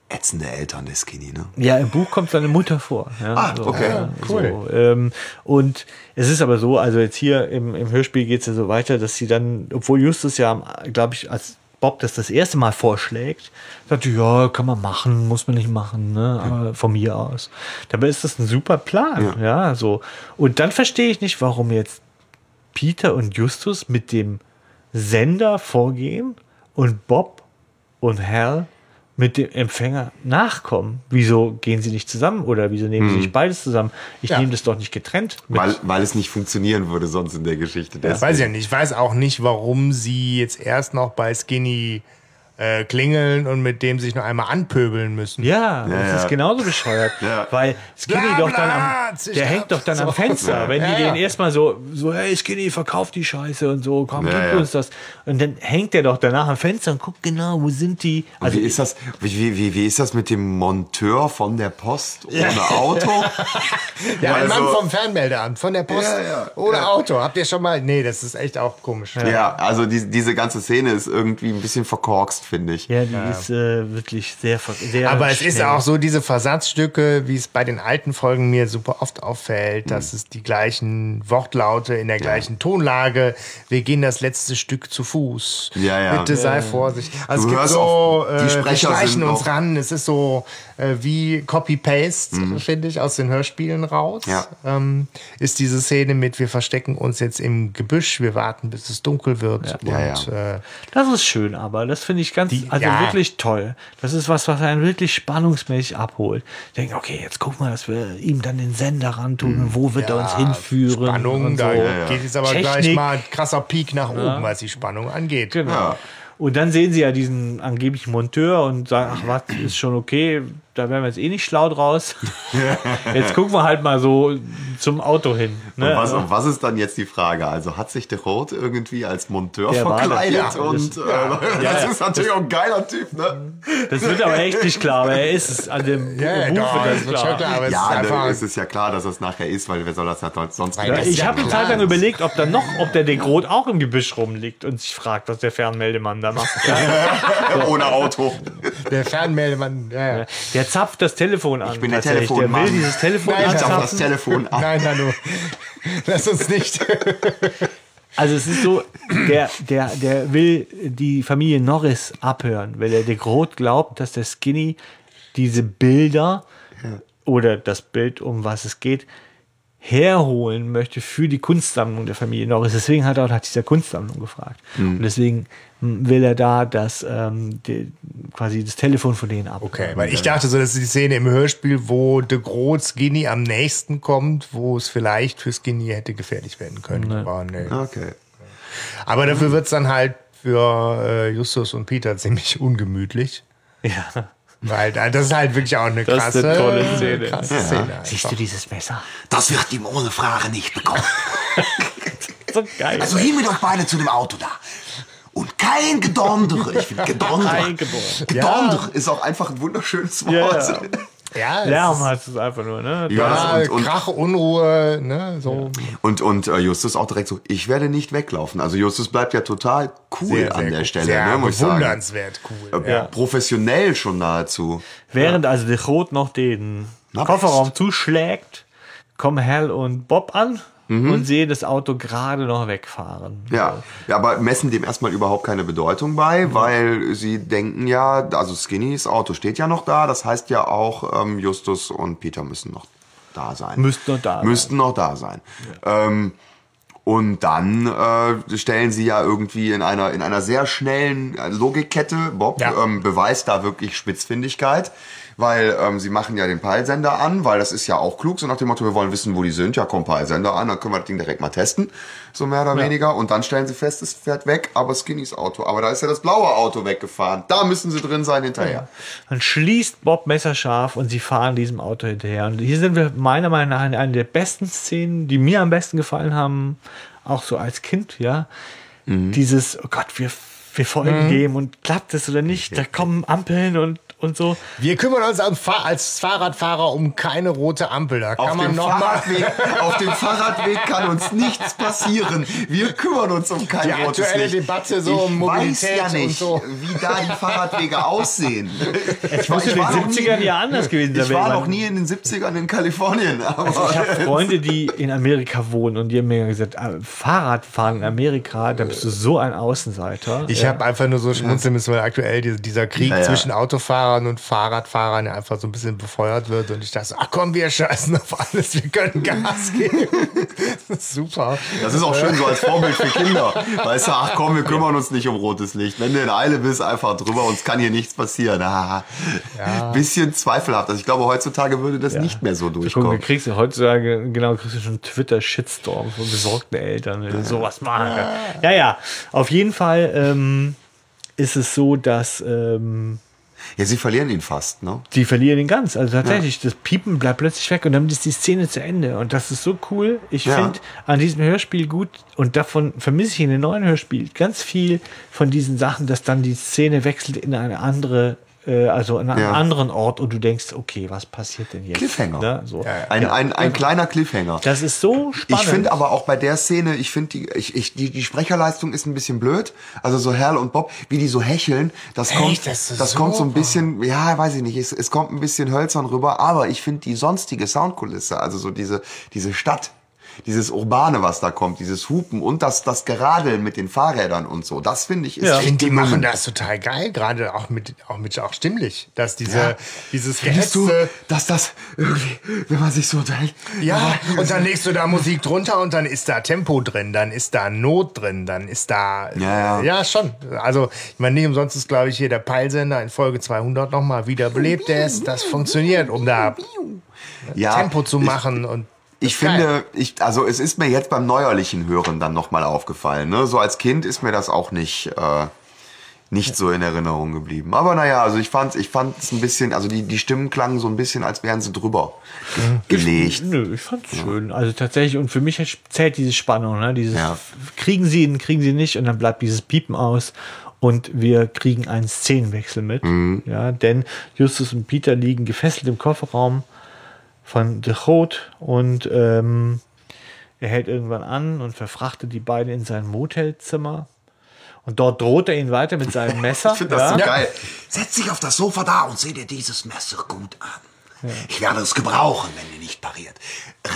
ätzende Eltern, der Skinny, ne? ja, im Buch kommt seine Mutter vor. Ja, Ah, so, okay. ja, cool. So, ähm, und es ist aber so, also jetzt hier im, im Hörspiel geht es ja so weiter, dass sie dann, obwohl Justus ja, glaube ich, als Bob das das erste Mal vorschlägt, sagt, ja, kann man machen, muss man nicht machen, ne? aber von mir aus. Dabei ist das ein super Plan, ja, so. Und dann verstehe ich nicht, warum jetzt Peter und Justus mit dem Sender vorgehen und Bob und Hal mit dem Empfänger nachkommen. Wieso gehen sie nicht zusammen oder wieso nehmen sie nicht beides zusammen? Ich Ja. nehme das doch nicht getrennt. Weil, weil es nicht funktionieren würde sonst in der Geschichte. Das weiß ich ja nicht. Ich weiß auch nicht, warum sie jetzt erst noch bei Skinny äh, klingeln und mit dem sich noch einmal anpöbeln müssen. Ja, das ja. ist genauso bescheuert. Ja. Weil Skinny Bla, doch dann am, der hängt doch dann am so. Fenster. Wenn die Ja, ja. den erstmal so, so, hey Skinny, verkauf die Scheiße und so, komm, Ja, gib ja. uns das. Und dann hängt der doch danach am Fenster und guckt genau, wo sind die. Also wie ist das, wie, wie, wie, ist das mit dem Monteur von der Post ohne Auto? Ja, ein Mann Also- vom Fernmeldeamt, von der Post Ja, ja, oder ja. Auto. Habt ihr schon mal? Nee, das ist echt auch komisch. Ja, also die, diese ganze Szene ist irgendwie ein bisschen verkorkst, finde ich. Ja, die ist äh, wirklich sehr, sehr Aber es ist schnell. auch so, diese Versatzstücke, wie es bei den alten Folgen mir super oft auffällt, Mhm. dass es die gleichen Wortlaute in der gleichen Tonlage. Wir gehen das letzte Stück zu Fuß. Ja, ja. Bitte sei vorsichtig. Also Du es gibt hörst so, auch, die äh, wir Sprecher schleichen sind uns auch- ran. Es ist so äh, wie Copy-Paste, finde ich, aus den Hörspielen raus. Mhm. Ja. Ähm, ist diese Szene mit, wir verstecken uns jetzt im Gebüsch, wir warten, bis es dunkel wird. Und, Ja, Äh, Das ist schön, aber das finde ich ganz, also ja. wirklich toll. Das ist was, was einen wirklich spannungsmäßig abholt. Denken, okay, jetzt gucken wir, dass wir ihm dann den Sender rantun und wo wird er uns hinführen. Spannung, und da so. geht jetzt aber Technik. gleich mal ein krasser Peak nach oben, was die Spannung angeht. Genau. Ja. Und dann sehen sie ja diesen angeblichen Monteur und sagen, ach was, ist schon okay. Da wären wir jetzt eh nicht schlau draus. jetzt gucken wir halt mal so zum Auto hin. Ne? Und, was, und was ist dann jetzt die Frage? Also hat sich der Rot irgendwie als Monteur das, verkleidet? ja. und Das- äh, das ja. ist natürlich auch ein geiler Typ, ne? Das wird aber echt nicht klar, aber er ist es an dem Ja, ja, Ruf doch, das das schon klar. klar, aber es ist Ja, einfach. ne, es ist ja klar, dass das nachher ist, weil wer soll das sonst Ja, das ist ich ja habe eine. Zeit lang überlegt, ob da noch, ob der den Rot auch im Gebüsch rumliegt und sich fragt, was der Fernmeldemann da macht. Ja, ohne Auto. Der Fernmeldemann, ja, ja. der zapft das Telefon an. Ich bin der tatsächlich. Der will dieses Telefon Nein, Ich darf das anzapfen. Telefon ab. Nein, Nanu. Lass uns nicht. Also es ist so, der, der, der will die Familie Norris abhören, weil er der Groth glaubt, dass der Skinny diese Bilder oder das Bild, um was es geht, herholen möchte für die Kunstsammlung der Familie Norris. Deswegen hat er auch nach dieser Kunstsammlung gefragt. Und deswegen will er da das, ähm, die, quasi das Telefon von denen ab. Okay, weil ich dachte so, das ist die Szene im Hörspiel, wo De Groot Skinny am nächsten kommt, wo es vielleicht für Skinny hätte gefährlich werden können. Aber, nee. Okay. Aber dafür wird es dann halt für äh, Justus und Peter ziemlich ungemütlich. Ja. Weil das ist halt wirklich auch eine Das ist krasse, eine tolle Szene. krasse Szene. Siehst du dieses Messer? Das wird ihm ohne Frage nicht bekommen. So geil. Also hin mit euch beide zu dem Auto da. Und kein Gedondere. Ich finde Gedondere. Eingeboren. Gedonder ist auch einfach ein wunderschönes Wort. Ja, ja. Ja, es Lärm heißt es einfach nur, ne? ja, und, und, Krach, Unruhe, ne, so. und, und äh, Justus auch direkt so, ich werde nicht weglaufen. Also Justus bleibt ja total cool an der gut. Stelle, sehr ne, muss ich sagen. bewundernswert cool. Äh, ja. Professionell schon nahezu. Während also der Rot noch den Na, Kofferraum zuschlägt, kommen Hal und Bob an Mhm. und sehen das Auto gerade noch wegfahren. Ja. ja, aber messen dem erstmal überhaupt keine Bedeutung bei, weil sie denken ja, also Skinnys Auto steht ja noch da, das heißt ja auch, ähm, Justus und Peter müssen noch da sein. Müssten noch da sein. Müssten noch da sein. Ähm, und dann äh, stellen sie ja irgendwie in einer, in einer sehr schnellen äh, Logikkette, Bob Ja. ähm, beweist da wirklich Spitzfindigkeit, weil ähm, sie machen ja den Peilsender an, weil das ist ja auch klug, so nach dem Motto, wir wollen wissen, wo die sind, ja komm, Peilsender an, dann können wir das Ding direkt mal testen, so mehr oder weniger. Und dann stellen sie fest, es fährt weg, aber Skinnys Auto, aber da ist ja das blaue Auto weggefahren, da müssen sie drin sein hinterher. Dann schließt Bob messerscharf und sie fahren diesem Auto hinterher. Und hier sind wir meiner Meinung nach in einer der besten Szenen, die mir am besten gefallen haben, auch so als Kind, ja. Mhm. Dieses, oh Gott, wir, wir folgen dem und klappt es oder nicht, da kommen Ampeln und, und so. Wir kümmern uns als, Fahr als Fahrradfahrer um keine rote Ampel. Da kann Auf man dem, noch Fahrradweg, auf dem Fahrradweg kann uns nichts passieren. Wir kümmern uns um kein Die rotes aktuelle Licht. Debatte so um ich weiß Mobilität ja und nicht, so. wie da die Fahrradwege aussehen. Es muss in den war noch nie- 70ern ja anders gewesen sein. Ich war noch nie in den 70ern in Kalifornien. Aber Ich habe Freunde, die in Amerika wohnen und die haben mir gesagt, ah, Fahrradfahren in Amerika, da bist du so ein Außenseiter. Ich habe einfach nur so schmunzeln müssen, weil aktuell die- dieser Krieg Ja, ja. zwischen Autofahrern und Fahrradfahrern ja einfach so ein bisschen befeuert wird. Und ich dachte so, ach komm, wir scheißen auf alles, wir können Gas geben. Das ist super. das ist auch schön so als Vorbild für Kinder. Weißt du, ach komm, wir kümmern uns nicht um rotes Licht. Wenn du in Eile bist, einfach drüber, uns kann hier nichts passieren. Ah, Bisschen zweifelhaft. Also ich glaube, heutzutage würde das nicht mehr so Guck, du durchkommen. kriegst ja heutzutage, genau, kriegst du schon Twitter-Shitstorm von besorgten Eltern, wenn du sowas machen kannst. Ja, ja, auf jeden Fall ähm, ist es so, dass ähm, Ja, sie verlieren ihn fast, ne? die verlieren ihn ganz. Also tatsächlich, das Piepen bleibt plötzlich weg und dann ist die Szene zu Ende. Und das ist so cool. Ich Ja. finde an diesem Hörspiel gut und davon vermisse ich in den neuen Hörspiel ganz viel von diesen Sachen, dass dann die Szene wechselt in eine andere, äh, also in einen Ja. anderen Ort und du denkst, okay, was passiert denn jetzt? Cliffhanger. Ne? So. Ein, Ja. ein, ein kleiner Cliffhanger. Das ist so spannend. Ich finde aber auch bei der Szene, ich finde die, ich, ich, die, die Sprecherleistung ist ein bisschen blöd. Also so Hal und Bob, wie die so hecheln, das kommt, Das das, kommt so ein bisschen, ja, weiß ich nicht, es, es kommt ein bisschen hölzern rüber, aber ich finde die sonstige Soundkulisse, also so diese, diese Stadt, dieses Urbane, was da kommt, dieses Hupen und das, das Geradeln mit den Fahrrädern und so, das finde ich ist Ja. Ich echt finde, die machen das total geil, gerade auch mit, auch mit, auch stimmlich, dass diese, Ja. dieses Findest du, dass das irgendwie, wenn man sich so unterhält, ja, und dann legst du da Musik drunter und dann ist da Tempo drin, dann ist da Not drin, dann ist da, Ja, ja. ja schon. Also, ich meine, nicht umsonst ist, glaube ich, hier der Peilsender in Folge 200 nochmal wiederbelebt ist. Das funktioniert, um da ja, Tempo zu ich- machen und Ich finde, ich, also es ist mir jetzt beim neuerlichen Hören dann nochmal aufgefallen. Ne? So als Kind ist mir das auch nicht, äh, nicht so in Erinnerung geblieben. Aber naja, also ich fand ich fand es ein bisschen, also die, die Stimmen klangen so ein bisschen, als wären sie drüber gelegt. Nö, ich fand's schön. Also tatsächlich, und für mich zählt diese Spannung, ne? Dieses Ja. kriegen sie ihn, kriegen sie nicht, und dann bleibt dieses Piepen aus. Und wir kriegen einen Szenenwechsel mit. Mhm. Ja, denn Justus und Peter liegen gefesselt im Kofferraum von De Groot und ähm, er hält irgendwann an und verfrachtet die beiden in sein Motelzimmer. Und dort droht er ihnen weiter mit seinem Messer. Ich finde das so geil. Setz dich auf das Sofa da und seh dir dieses Messer gut an. Ich werde es gebrauchen, wenn ihr nicht pariert.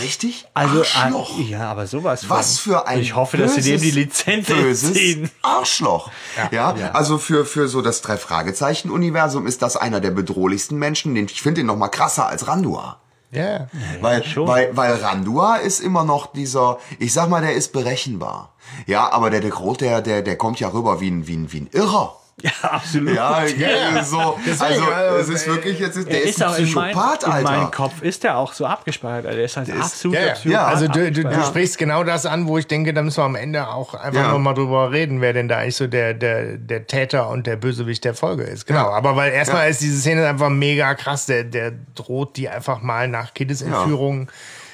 Richtig? Also, Arschloch. äh, ja, aber sowas. Was von. für ein Ich hoffe, dass sie dem die böses, Lizenz böses entziehen. Arschloch. Ja, also für, für so das Drei-Fragezeichen-Universum ist das einer der bedrohlichsten Menschen. Den, ich finde ihn noch mal krasser als Randua. Ja. Weil, schon. weil, weil Randua ist immer noch dieser, ich sag mal, der ist berechenbar. Ja, aber der, der Groth, der, der, der kommt ja rüber wie ein, wie ein, wie ein Irrer. Ja, absolut. Ja, so. Deswegen, Also, also, es ist wirklich jetzt, der Er ist, ist ein auch in, mein, Psychopath, in meinem Alter. Kopf ist er auch so abgespeichert. Also er ist halt ist- absolut Ja, ja. Psychopath Ja, also du, du, du sprichst genau das an, wo ich denke, da müssen wir am Ende auch einfach Ja. noch mal drüber reden, wer denn da eigentlich so der, der, der Täter und der Bösewicht der Folge ist. Genau, aber weil erstmal Ja. ist diese Szene einfach mega krass, der, der droht die einfach mal nach Kindesentführung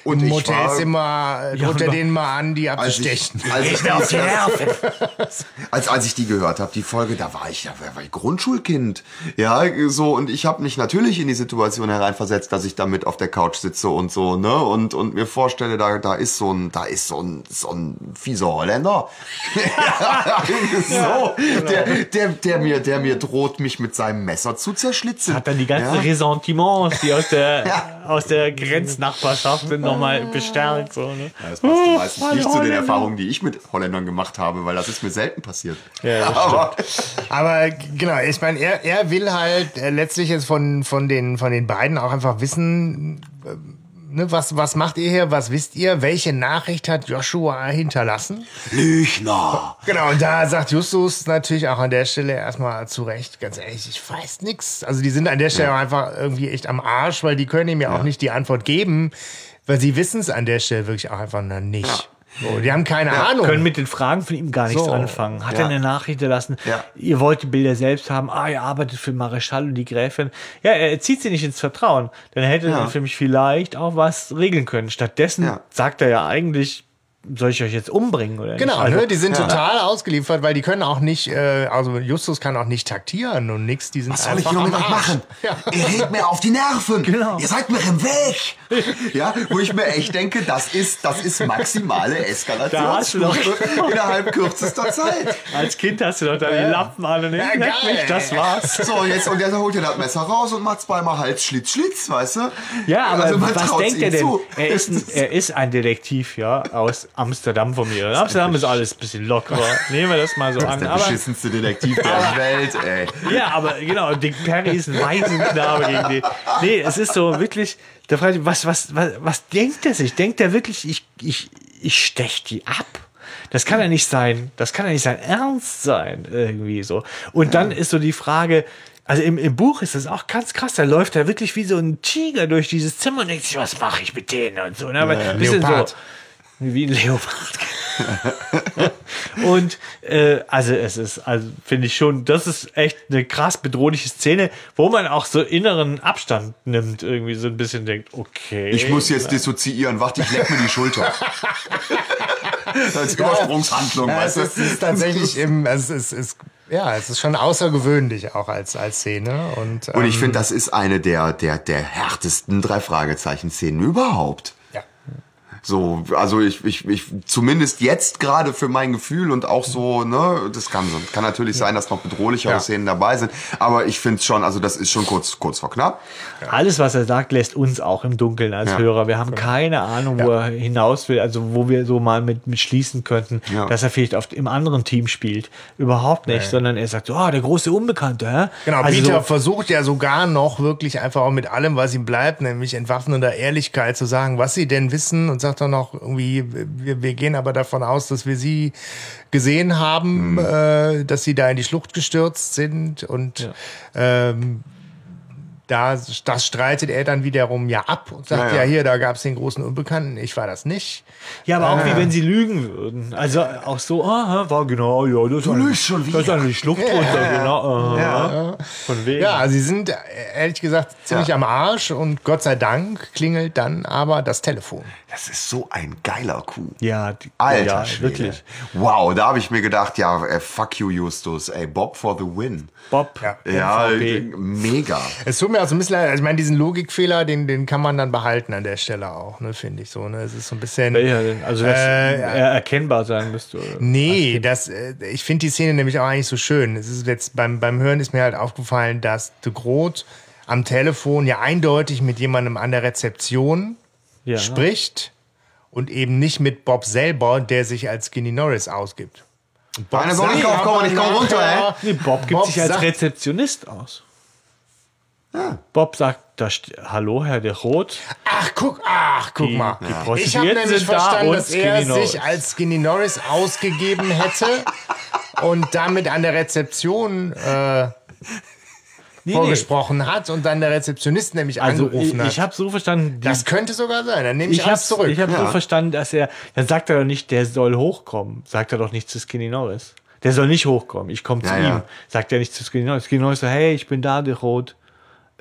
Und im ich Hotelzimmer, äh, Ja, droht er aber- denen mal an, die als abzustechen. ich, als, ich, auf die als, als ich die gehört habe, die Folge, da war ich ja war ich Grundschulkind. Ja, so und ich habe mich natürlich in die Situation hereinversetzt, dass ich da mit auf der Couch sitze und so, ne? Und und mir vorstelle, da da ist so ein da ist so ein so ein fieser Holländer. so, der, der der mir der mir droht mich mit seinem Messer zu zerschlitzen. hat dann die ganzen ja? Ressentiments, die aus der, Ja. aus der Grenznachbarschaft sind, nochmal bestärkt. So, ne? Ja, das passt Oh, meistens alle nicht zu den. Erfahrungen, die ich mit Holländern gemacht habe, weil das ist mir selten passiert. Ja, Aber Aber genau, ich meine, er, er will halt äh, letztlich jetzt von, von, den, von den beiden auch einfach wissen, äh, ne, was, was macht ihr hier, was wisst ihr, welche Nachricht hat Joshua hinterlassen? Lügner. Genau, und da sagt Justus natürlich auch an der Stelle erstmal zu Recht, ganz ehrlich, ich weiß nix. Also die sind an der Stelle auch einfach irgendwie echt am Arsch, weil die können ihm ja auch nicht die Antwort geben, weil sie wissen es an der Stelle wirklich auch einfach noch nicht. So, die haben keine Ahnung. können mit den Fragen von ihm gar nichts So. anfangen. Hat Ja. er eine Nachricht hinterlassen? Ja. Ihr wollt die Bilder selbst haben. Ah, ihr arbeitet für Mareschall und die Gräfin. Ja, er zieht sie nicht ins Vertrauen. Dann hätte Ja. er für mich vielleicht auch was regeln können. Stattdessen Ja. sagt er ja eigentlich, soll ich euch jetzt umbringen oder Genau, nicht? Also, ne? die sind ja. total ausgeliefert, weil die können auch nicht, äh, also Justus kann auch nicht taktieren und nix, die sind Was soll ich nur mit euch machen? Ihr redet mir auf die Nerven. Genau. Ihr seid mir im Weg. Ja, wo ich mir echt denke, das ist, das ist maximale Eskalationsstufe innerhalb kürzester Zeit. Als Kind hast du doch da die Lappen an und Ja, geil. mich, das war's. So, jetzt, und jetzt holt er das Messer raus und macht zweimal Hals, Schlitz, Schlitz, weißt du? Ja, aber Also was denkt er denn? Er ist, ein, er ist ein Detektiv, ja, aus Amsterdam von mir. In Amsterdam ist alles ein bisschen lockerer. Nehmen wir das mal so an. Der Aber, beschissenste Detektiv der Welt, ey. ja, aber genau, Dick Perry ist ein Waisenknabe gegen den. Nee, es ist so wirklich, da frage ich, was, was, was, was denkt er sich? Denkt er wirklich, ich, ich, ich stech die ab? Das kann ja nicht sein, das kann ja nicht sein Ernst sein, irgendwie so. Und dann ist so die Frage, also im, im Buch ist das auch ganz krass, da läuft er wirklich wie so ein Tiger durch dieses Zimmer und denkt sich, was mache ich mit denen und so. Ne? Aber ein bisschen Leopard. so. Wie ein Leopard. und äh, also es ist, also finde ich schon, das ist echt eine krass bedrohliche Szene, wo man auch so inneren Abstand nimmt, irgendwie so ein bisschen denkt, okay. Ich muss jetzt dissoziieren, warte, ich leck mir die Schulter. Als Übersprungshandlung, Ja, weißt es du? ist, es ist tatsächlich im, es ist, es ist, ja, es ist schon außergewöhnlich auch als, als Szene. Und, Und ich ähm, finde, das ist eine der, der, der härtesten drei Fragezeichen-Szenen überhaupt. Ja. So, also ich, ich, ich, zumindest jetzt gerade für mein Gefühl und auch so, ne, das kann, kann natürlich sein, dass noch bedrohlichere Ja. Szenen dabei sind, aber ich finde schon, also das ist schon kurz, kurz vor knapp. Alles, was er sagt, lässt uns auch im Dunkeln als Ja. Hörer. Wir haben keine Ahnung, wo er hinaus will, also wo wir so mal mit, mit schließen könnten, Ja. dass er vielleicht auf, im anderen Team spielt. Überhaupt nicht, sondern er sagt, so, ah, der große Unbekannte, hä? Genau, also Peter so, versucht ja sogar noch wirklich einfach auch mit allem, was ihm bleibt, nämlich entwaffnender Ehrlichkeit zu sagen, was sie denn wissen und sagt dann noch irgendwie, wir, wir gehen aber davon aus, dass wir sie gesehen haben, äh, dass sie da in die Schlucht gestürzt sind und ähm, Da, das streitet er dann wiederum ja ab und sagt, Ja, ja, ja. hier, da gab es den großen Unbekannten, ich war das nicht. Ja, aber auch wie wenn sie lügen würden. Also auch so, aha, war genau, ja, das du lügst schon Das ist wieder. eine die Schlucht runter, genau. aha. Von wegen. Ja, sie sind ehrlich gesagt ziemlich Ja. am Arsch und Gott sei Dank klingelt dann aber das Telefon. Das ist so ein geiler Coup. ja, die, Alter ja Schwede. wirklich. Wow, da habe ich mir gedacht, ja, äh, fuck you, Justus. Ey, Bob for the win. Bob, Ja. Ja, MVB. mega. Es tut mir auch so ein bisschen leid, also ich meine, diesen Logikfehler, den, den kann man dann behalten an der Stelle auch, ne, finde ich so. Ne? Es ist so ein bisschen. Also, dass Äh, er erkennbar sein müsste. Nee, das, äh, ich finde die Szene nämlich auch eigentlich so schön. Es ist jetzt beim, beim Hören ist mir halt aufgefallen, dass de Groot am Telefon ja eindeutig mit jemandem an der Rezeption Ja. spricht und eben nicht mit Bob selber, der sich als Skinny Norris ausgibt. Bob aber ich komm runter, nachher- Nee, Bob gibt Bob sich als Rezeptionist aus. Bob sagt, da hallo, Herr de Roth. Ach, guck, ach, guck Die- mal. die Ich habe nämlich da verstanden, und dass er Norris. sich als Skinny Norris ausgegeben hätte und damit an der Rezeption äh, Nee, vorgesprochen hat und dann der Rezeptionist nämlich Also ich, angerufen hat. ich habe so verstanden, die, das könnte sogar sein. Dann nehme ich, ich habe alles zurück. ich hab so Ja. verstanden, dass er, dann sagt er doch nicht, der soll hochkommen. Sagt er doch nicht zu Skinny Norris. Der soll nicht hochkommen. Ich komme zu Ja, ihm. ja. Sagt er nicht zu Skinny Norris. Skinny Norris so, hey, ich bin da, der Rot.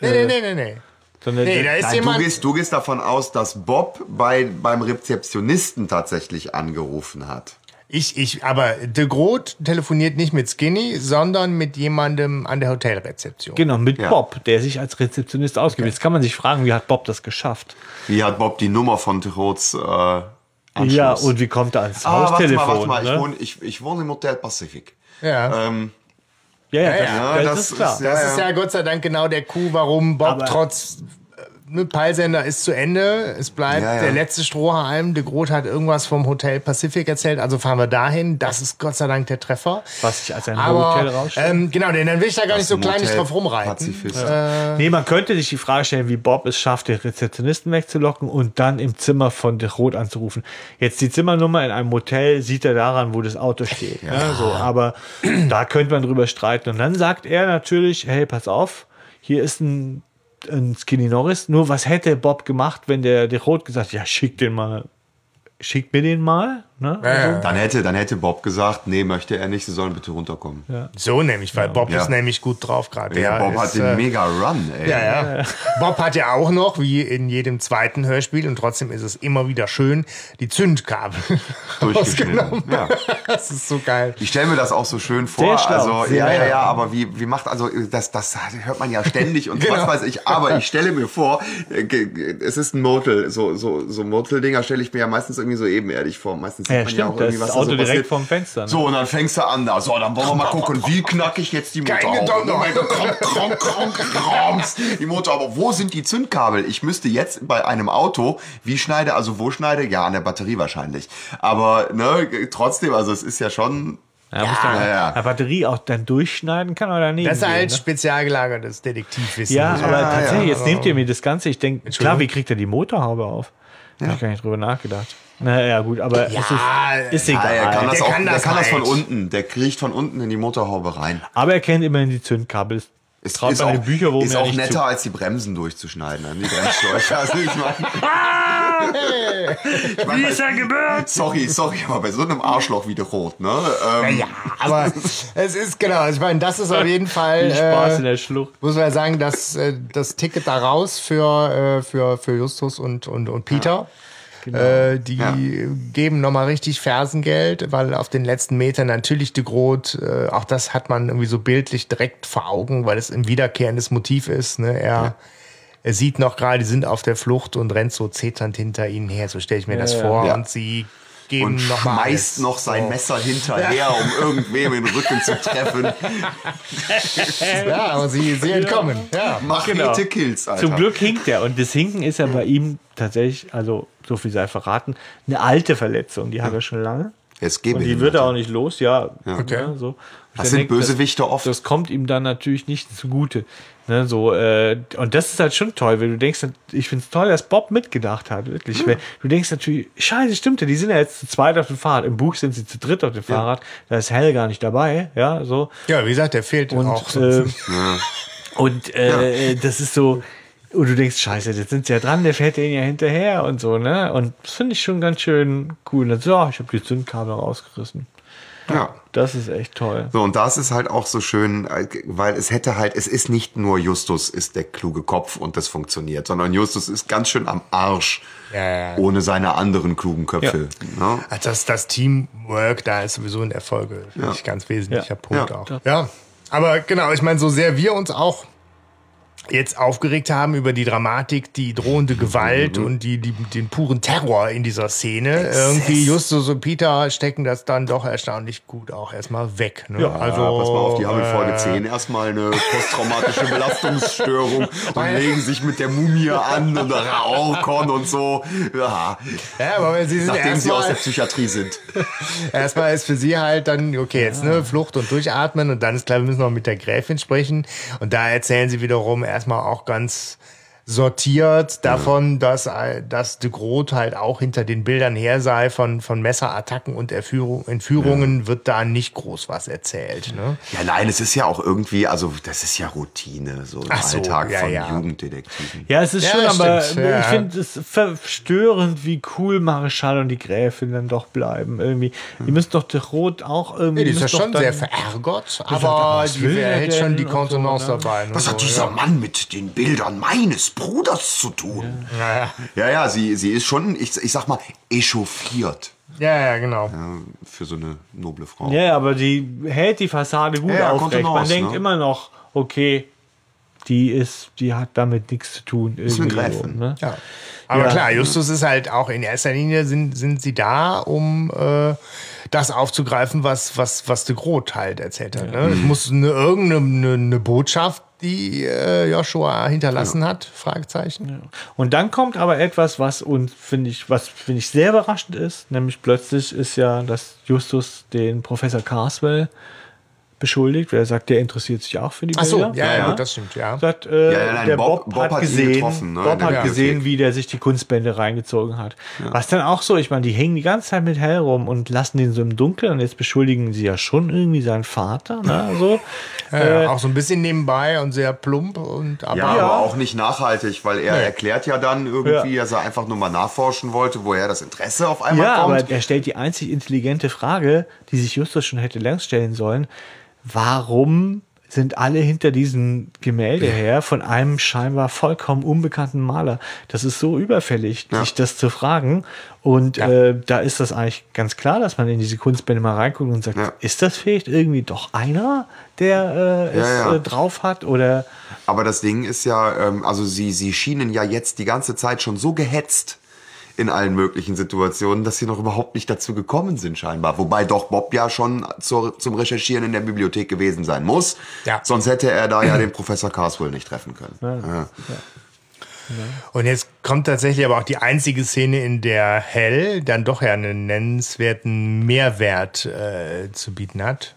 Nee, nee, nee, nee, nee. Sondern Nee, da ist Nein, du, jemand. gehst, du gehst davon aus, dass Bob bei, beim Rezeptionisten tatsächlich angerufen hat. Ich, ich, aber de Groot telefoniert nicht mit Skinny, sondern mit jemandem an der Hotelrezeption. genau, mit Ja. Bob, der sich als Rezeptionist ausgibt. Jetzt kann man sich fragen, wie hat Bob das geschafft? Wie hat Bob die Nummer von Terots äh, Anschluss? Ja, und wie kommt er ans Ah, warte mal, Haustelefon? warte mal. Ich, ne? wohne, ich, ich wohne im Hotel Pacific. Ja. Ähm, ja, ja, das, ja, das, das ist klar. ist- ja, Das ist ja Gott sei Dank genau der Coup, warum Bob Aber- trotz ne, Peilsender ist zu Ende. Es bleibt Ja, ja. der letzte Strohhalm. De Groot hat irgendwas vom Hotel Pacific erzählt, also fahren wir dahin. Das ist Gott sei Dank der Treffer. Was sich als ein Aber Hotel rausstellt. ähm, genau, denn dann will ich da gar nicht so kleinlich drauf rumreiten. Pazifist. Nee, man könnte sich die Frage stellen, wie Bob es schafft, den Rezeptionisten wegzulocken und dann im Zimmer von de Roth anzurufen. Jetzt die Zimmernummer in einem Hotel sieht er daran, wo das Auto steht. Ja. so, aber da könnte man drüber streiten. Und dann sagt er natürlich, hey, pass auf, hier ist ein, ein Skinny Norris. Nur was hätte Bob gemacht, wenn der de Roth gesagt, ja, schick den mal, schick mir den mal. Ne? Ja, Dann hätte, dann hätte Bob gesagt, nee, möchte er nicht, sie sollen bitte runterkommen. Ja, So nämlich, weil Bob Ja. ist nämlich gut drauf gerade. Bob ist, hat den äh, mega Run, ey. Ja, ja. Bob hat ja auch noch, wie in jedem zweiten Hörspiel, und trotzdem ist es immer wieder schön, die Zündkabel Durchgeschnitten. Ja. Das ist so geil. Ich stelle mir das auch so schön vor. Schlau, also, ja, ja, ja, aber wie, wie macht, also, das, das hört man ja ständig und Genau. was weiß ich. Aber ich stelle mir vor, äh, es ist ein Motel, so, so, so Motel-Dinger stelle ich mir ja meistens irgendwie so ebenerdig vor. Meistens Ja, sieht man stimmt, ja auch das irgendwie, was da Auto so direkt vorm Fenster, ne? So, und dann fängst du an, da, so, dann wollen wir mal gucken, wie knack ich jetzt die Motor krams. Die Motor, aber wo sind die Zündkabel? Ich müsste jetzt bei einem Auto, wie schneide, also wo schneide? Ja, an der Batterie wahrscheinlich. Aber, ne, trotzdem, also es ist ja schon, Ja, muss dann ja, ja. eine Batterie auch dann durchschneiden kann oder daneben Das ist halt ne? spezial gelagertes Detektivwissen. Ja, aber ja, tatsächlich, ja. jetzt nehmt ihr mir das Ganze. Ich denke, klar, wie kriegt er die Motorhaube auf? Da hab ich gar nicht drüber nachgedacht. Naja, gut, aber Ja, es ist, ist Ja, egal. er kann das, der auch, kann der das kann das von halt. unten. Der kriecht von unten in die Motorhaube rein. aber er kennt immerhin die Zündkabel. Es traut ist bei auch, den Büchern wo ist auch nicht netter, zu. als die Bremsen durchzuschneiden. ne? Die Bremsschläuche. Also ich meine, ich mein, Wie ist er gebürt? sorry, sorry, aber bei so einem Arschloch wie der Rot, ne? Ähm, Ja, aber es ist genau, ich meine, das ist auf jeden Fall. Viel Spaß in Äh, der Schlucht. muss man ja sagen, dass äh, das Ticket da raus für, äh, für, für Justus und, und, und Peter. Äh, die Ja. geben nochmal richtig Fersengeld, weil auf den letzten Metern natürlich de Groot, äh, auch das hat man irgendwie so bildlich direkt vor Augen, weil es ein wiederkehrendes Motiv ist. Ne? Er, er sieht noch gerade, die sind auf der Flucht und rennt so zeternd hinter ihnen her, so stelle ich mir das ja. vor. Ja. Und sie geben und noch schmeißt noch sein So. Messer hinterher, um irgendwem in den Rücken zu treffen. Ja, aber sie, sie entkommen. Ja. Machete Kills, Alter. Zum Glück hinkt er. Und das Hinken ist ja bei ihm tatsächlich, also so viel sei verraten, eine alte Verletzung. Die hat er schon lange. Es gebe Und die wird er auch nicht los, ja. Okay. ja so. Das sind denke, Bösewichte das, oft. Das kommt ihm dann natürlich nicht zugute. Ne, so, äh, und das ist halt schon toll, weil du denkst, ich finde es toll, dass Bob mitgedacht hat, wirklich. Weil Du denkst natürlich, scheiße, stimmt ja, die sind ja jetzt zu zweit auf dem Fahrrad. Im Buch sind sie zu dritt auf dem Fahrrad. Da ist Hell gar nicht dabei, ja, so. ja, wie gesagt, der fehlt Und, auch. So. äh, Und äh, das ist so, und du denkst, scheiße, jetzt sind sie ja dran, der fährt denen ja hinterher und so, ne? Und das finde ich schon ganz schön cool. Und so, ja, ich habe die Zündkabel rausgerissen. Ja. Das ist echt toll. So, und das ist halt auch so schön, äh, weil es hätte halt, es ist nicht nur Justus ist der kluge Kopf und das funktioniert, sondern Justus ist ganz schön am Arsch Ja, ja. ohne seine anderen klugen Köpfe. Ne? Also das, das Teamwork da ist sowieso in der Folge finde ich, ganz wesentlicher Ja. Punkt Ja. auch. Ja, aber genau, ich meine, so sehr wir uns auch jetzt aufgeregt haben über die Dramatik, die drohende Gewalt und die, die, den puren Terror in dieser Szene. Irgendwie Justus und Peter stecken das dann doch erstaunlich gut auch erstmal weg. Ne? Ja, also, pass mal auf, die haben in Folge 10 erstmal eine posttraumatische Belastungsstörung und legen sich mit der Mumie an und rauchen und so. Ja, Ja, aber sie sind nachdem sie aus der Psychiatrie sind. erstmal ist für sie halt dann, okay, jetzt ne, Flucht und Durchatmen und dann ist klar, wir müssen noch mit der Gräfin sprechen. Und da erzählen sie wiederum erstmal auch ganz sortiert davon, dass, dass de Groot halt auch hinter den Bildern her sei von, von Messerattacken und Erführung, Entführungen, wird da nicht groß was erzählt. Ne? Ja, nein, es ist ja auch irgendwie, also das ist ja Routine, so im so, Alltag ja, von ja. Jugenddetektiven. Ja, es ist Ja, schon, das aber stimmt, ja. ich finde es verstörend, wie cool Marischal und die Gräfin dann doch bleiben. Irgendwie. Die müssen doch der Rot auch irgendwie. Ja, die ist ja schon dann- sehr verärgert, aber die hält schon die und so, Kontenance ne? dabei. Ne? Was hat So, dieser ja. Mann mit den Bildern meines Bruders zu tun? Ja, ja, sie, sie ist schon, ich, ich sag mal, echauffiert Ja, ja, genau. ja, für so eine noble Frau. Ja, aber die hält die Fassade gut Ja, ja, aufrecht. Man Kontenance, denkt ne? immer noch, okay, die ist, die hat damit nichts zu tun. ist eine irgendwie Gräfin. So, ne? Ja. Aber Ja. klar, Justus ist halt auch in erster Linie sind, sind sie da, um äh, das aufzugreifen, was, was, was de Groot halt erzählt hat. Ne? Es muss eine, irgendeine eine, eine Botschaft, die äh, Joshua hinterlassen hat, Fragezeichen. Und dann kommt aber etwas, was uns, finde ich, was finde ich sehr überraschend ist, nämlich plötzlich ist ja, dass Justus den Professor Carswell beschuldigt, wer sagt, der interessiert sich auch für die Ach so, Bilder. ja, ja, ja. das stimmt, ja. Sagt, äh, Ja, ja, nein, der Bob- Bob, hat, hat gesehen, getroffen, ne, Bob hat gesehen, wie der sich die Kunstbände reingezogen hat. Was dann auch so, ich meine, die hängen die ganze Zeit mit hell rum und lassen den so im Dunkeln und jetzt beschuldigen sie ja schon irgendwie seinen Vater, ne, so. Ja, Äh, auch so ein bisschen nebenbei und sehr plump und aber Ja, aber auch nicht nachhaltig, weil er erklärt ja dann irgendwie, Ja. dass er einfach nur mal nachforschen wollte, woher das Interesse auf einmal Ja, kommt. aber er stellt die einzig intelligente Frage, die sich Justus schon hätte längst stellen sollen. Warum sind alle hinter diesem Gemälde her von einem scheinbar vollkommen unbekannten Maler? Das ist so überfällig, sich das zu fragen. Und äh, da ist das eigentlich ganz klar, dass man in diese Kunstbände mal reinguckt und sagt, Ja. ist das vielleicht irgendwie doch einer, der äh, es Ja, ja. Äh, drauf hat? Oder Aber das Ding ist ja, ähm, also sie, sie schienen ja jetzt die ganze Zeit schon so gehetzt in allen möglichen Situationen, dass sie noch überhaupt nicht dazu gekommen sind scheinbar. Wobei doch Bob ja schon zur, zum Recherchieren in der Bibliothek gewesen sein muss. Ja. Sonst hätte er da ja den Professor Carswell nicht treffen können. Ja. Und jetzt kommt tatsächlich aber auch die einzige Szene, in der Hell dann doch ja einen nennenswerten Mehrwert äh, zu bieten hat.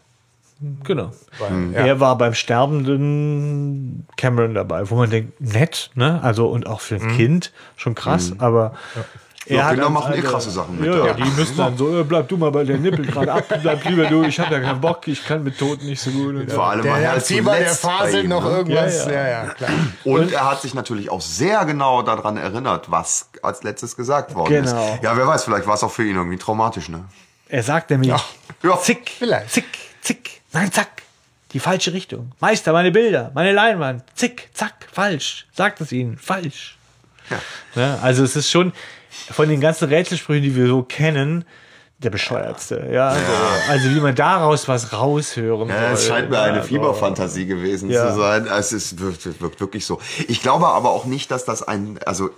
Genau. Weil, ja. Er war beim sterbenden Cameron dabei, wo man denkt, nett, ne? Also und auch für ein Kind schon krass, aber er Ja, hat Kinder machen eh krasse Sachen mit, Ja, ja. ja, die müssen dann so, äh, bleib du mal bei der Nippel gerade ab, bleib lieber du, ich habe ja keinen Bock, ich kann mit Toten nicht so gut. Und Vor allem Der, der er der zuletzt bei faselt ihm, noch ne? irgendwas. Ja, Ja, ja. ja, klar. Und er hat sich natürlich auch sehr genau daran erinnert, was als letztes gesagt worden Genau. ist. Ja, wer weiß, vielleicht war es auch für ihn irgendwie traumatisch, ne? Er sagt nämlich, Ja. zick, Vielleicht. zick, zick, nein, zack, die falsche Richtung. Meister, meine Bilder, meine Leinwand, zick, zack, falsch, sagt es ihnen, falsch. Ne? Also es ist schon von den ganzen Rätselsprüchen, die wir so kennen, der bescheuertste. Ja, also, also wie man daraus was raushören Ja, soll. es scheint mir eine Also, Fieberfantasie gewesen Ja. zu sein. Es ist, wirkt, wirkt wirklich so. Ich glaube aber auch nicht, dass das ein, also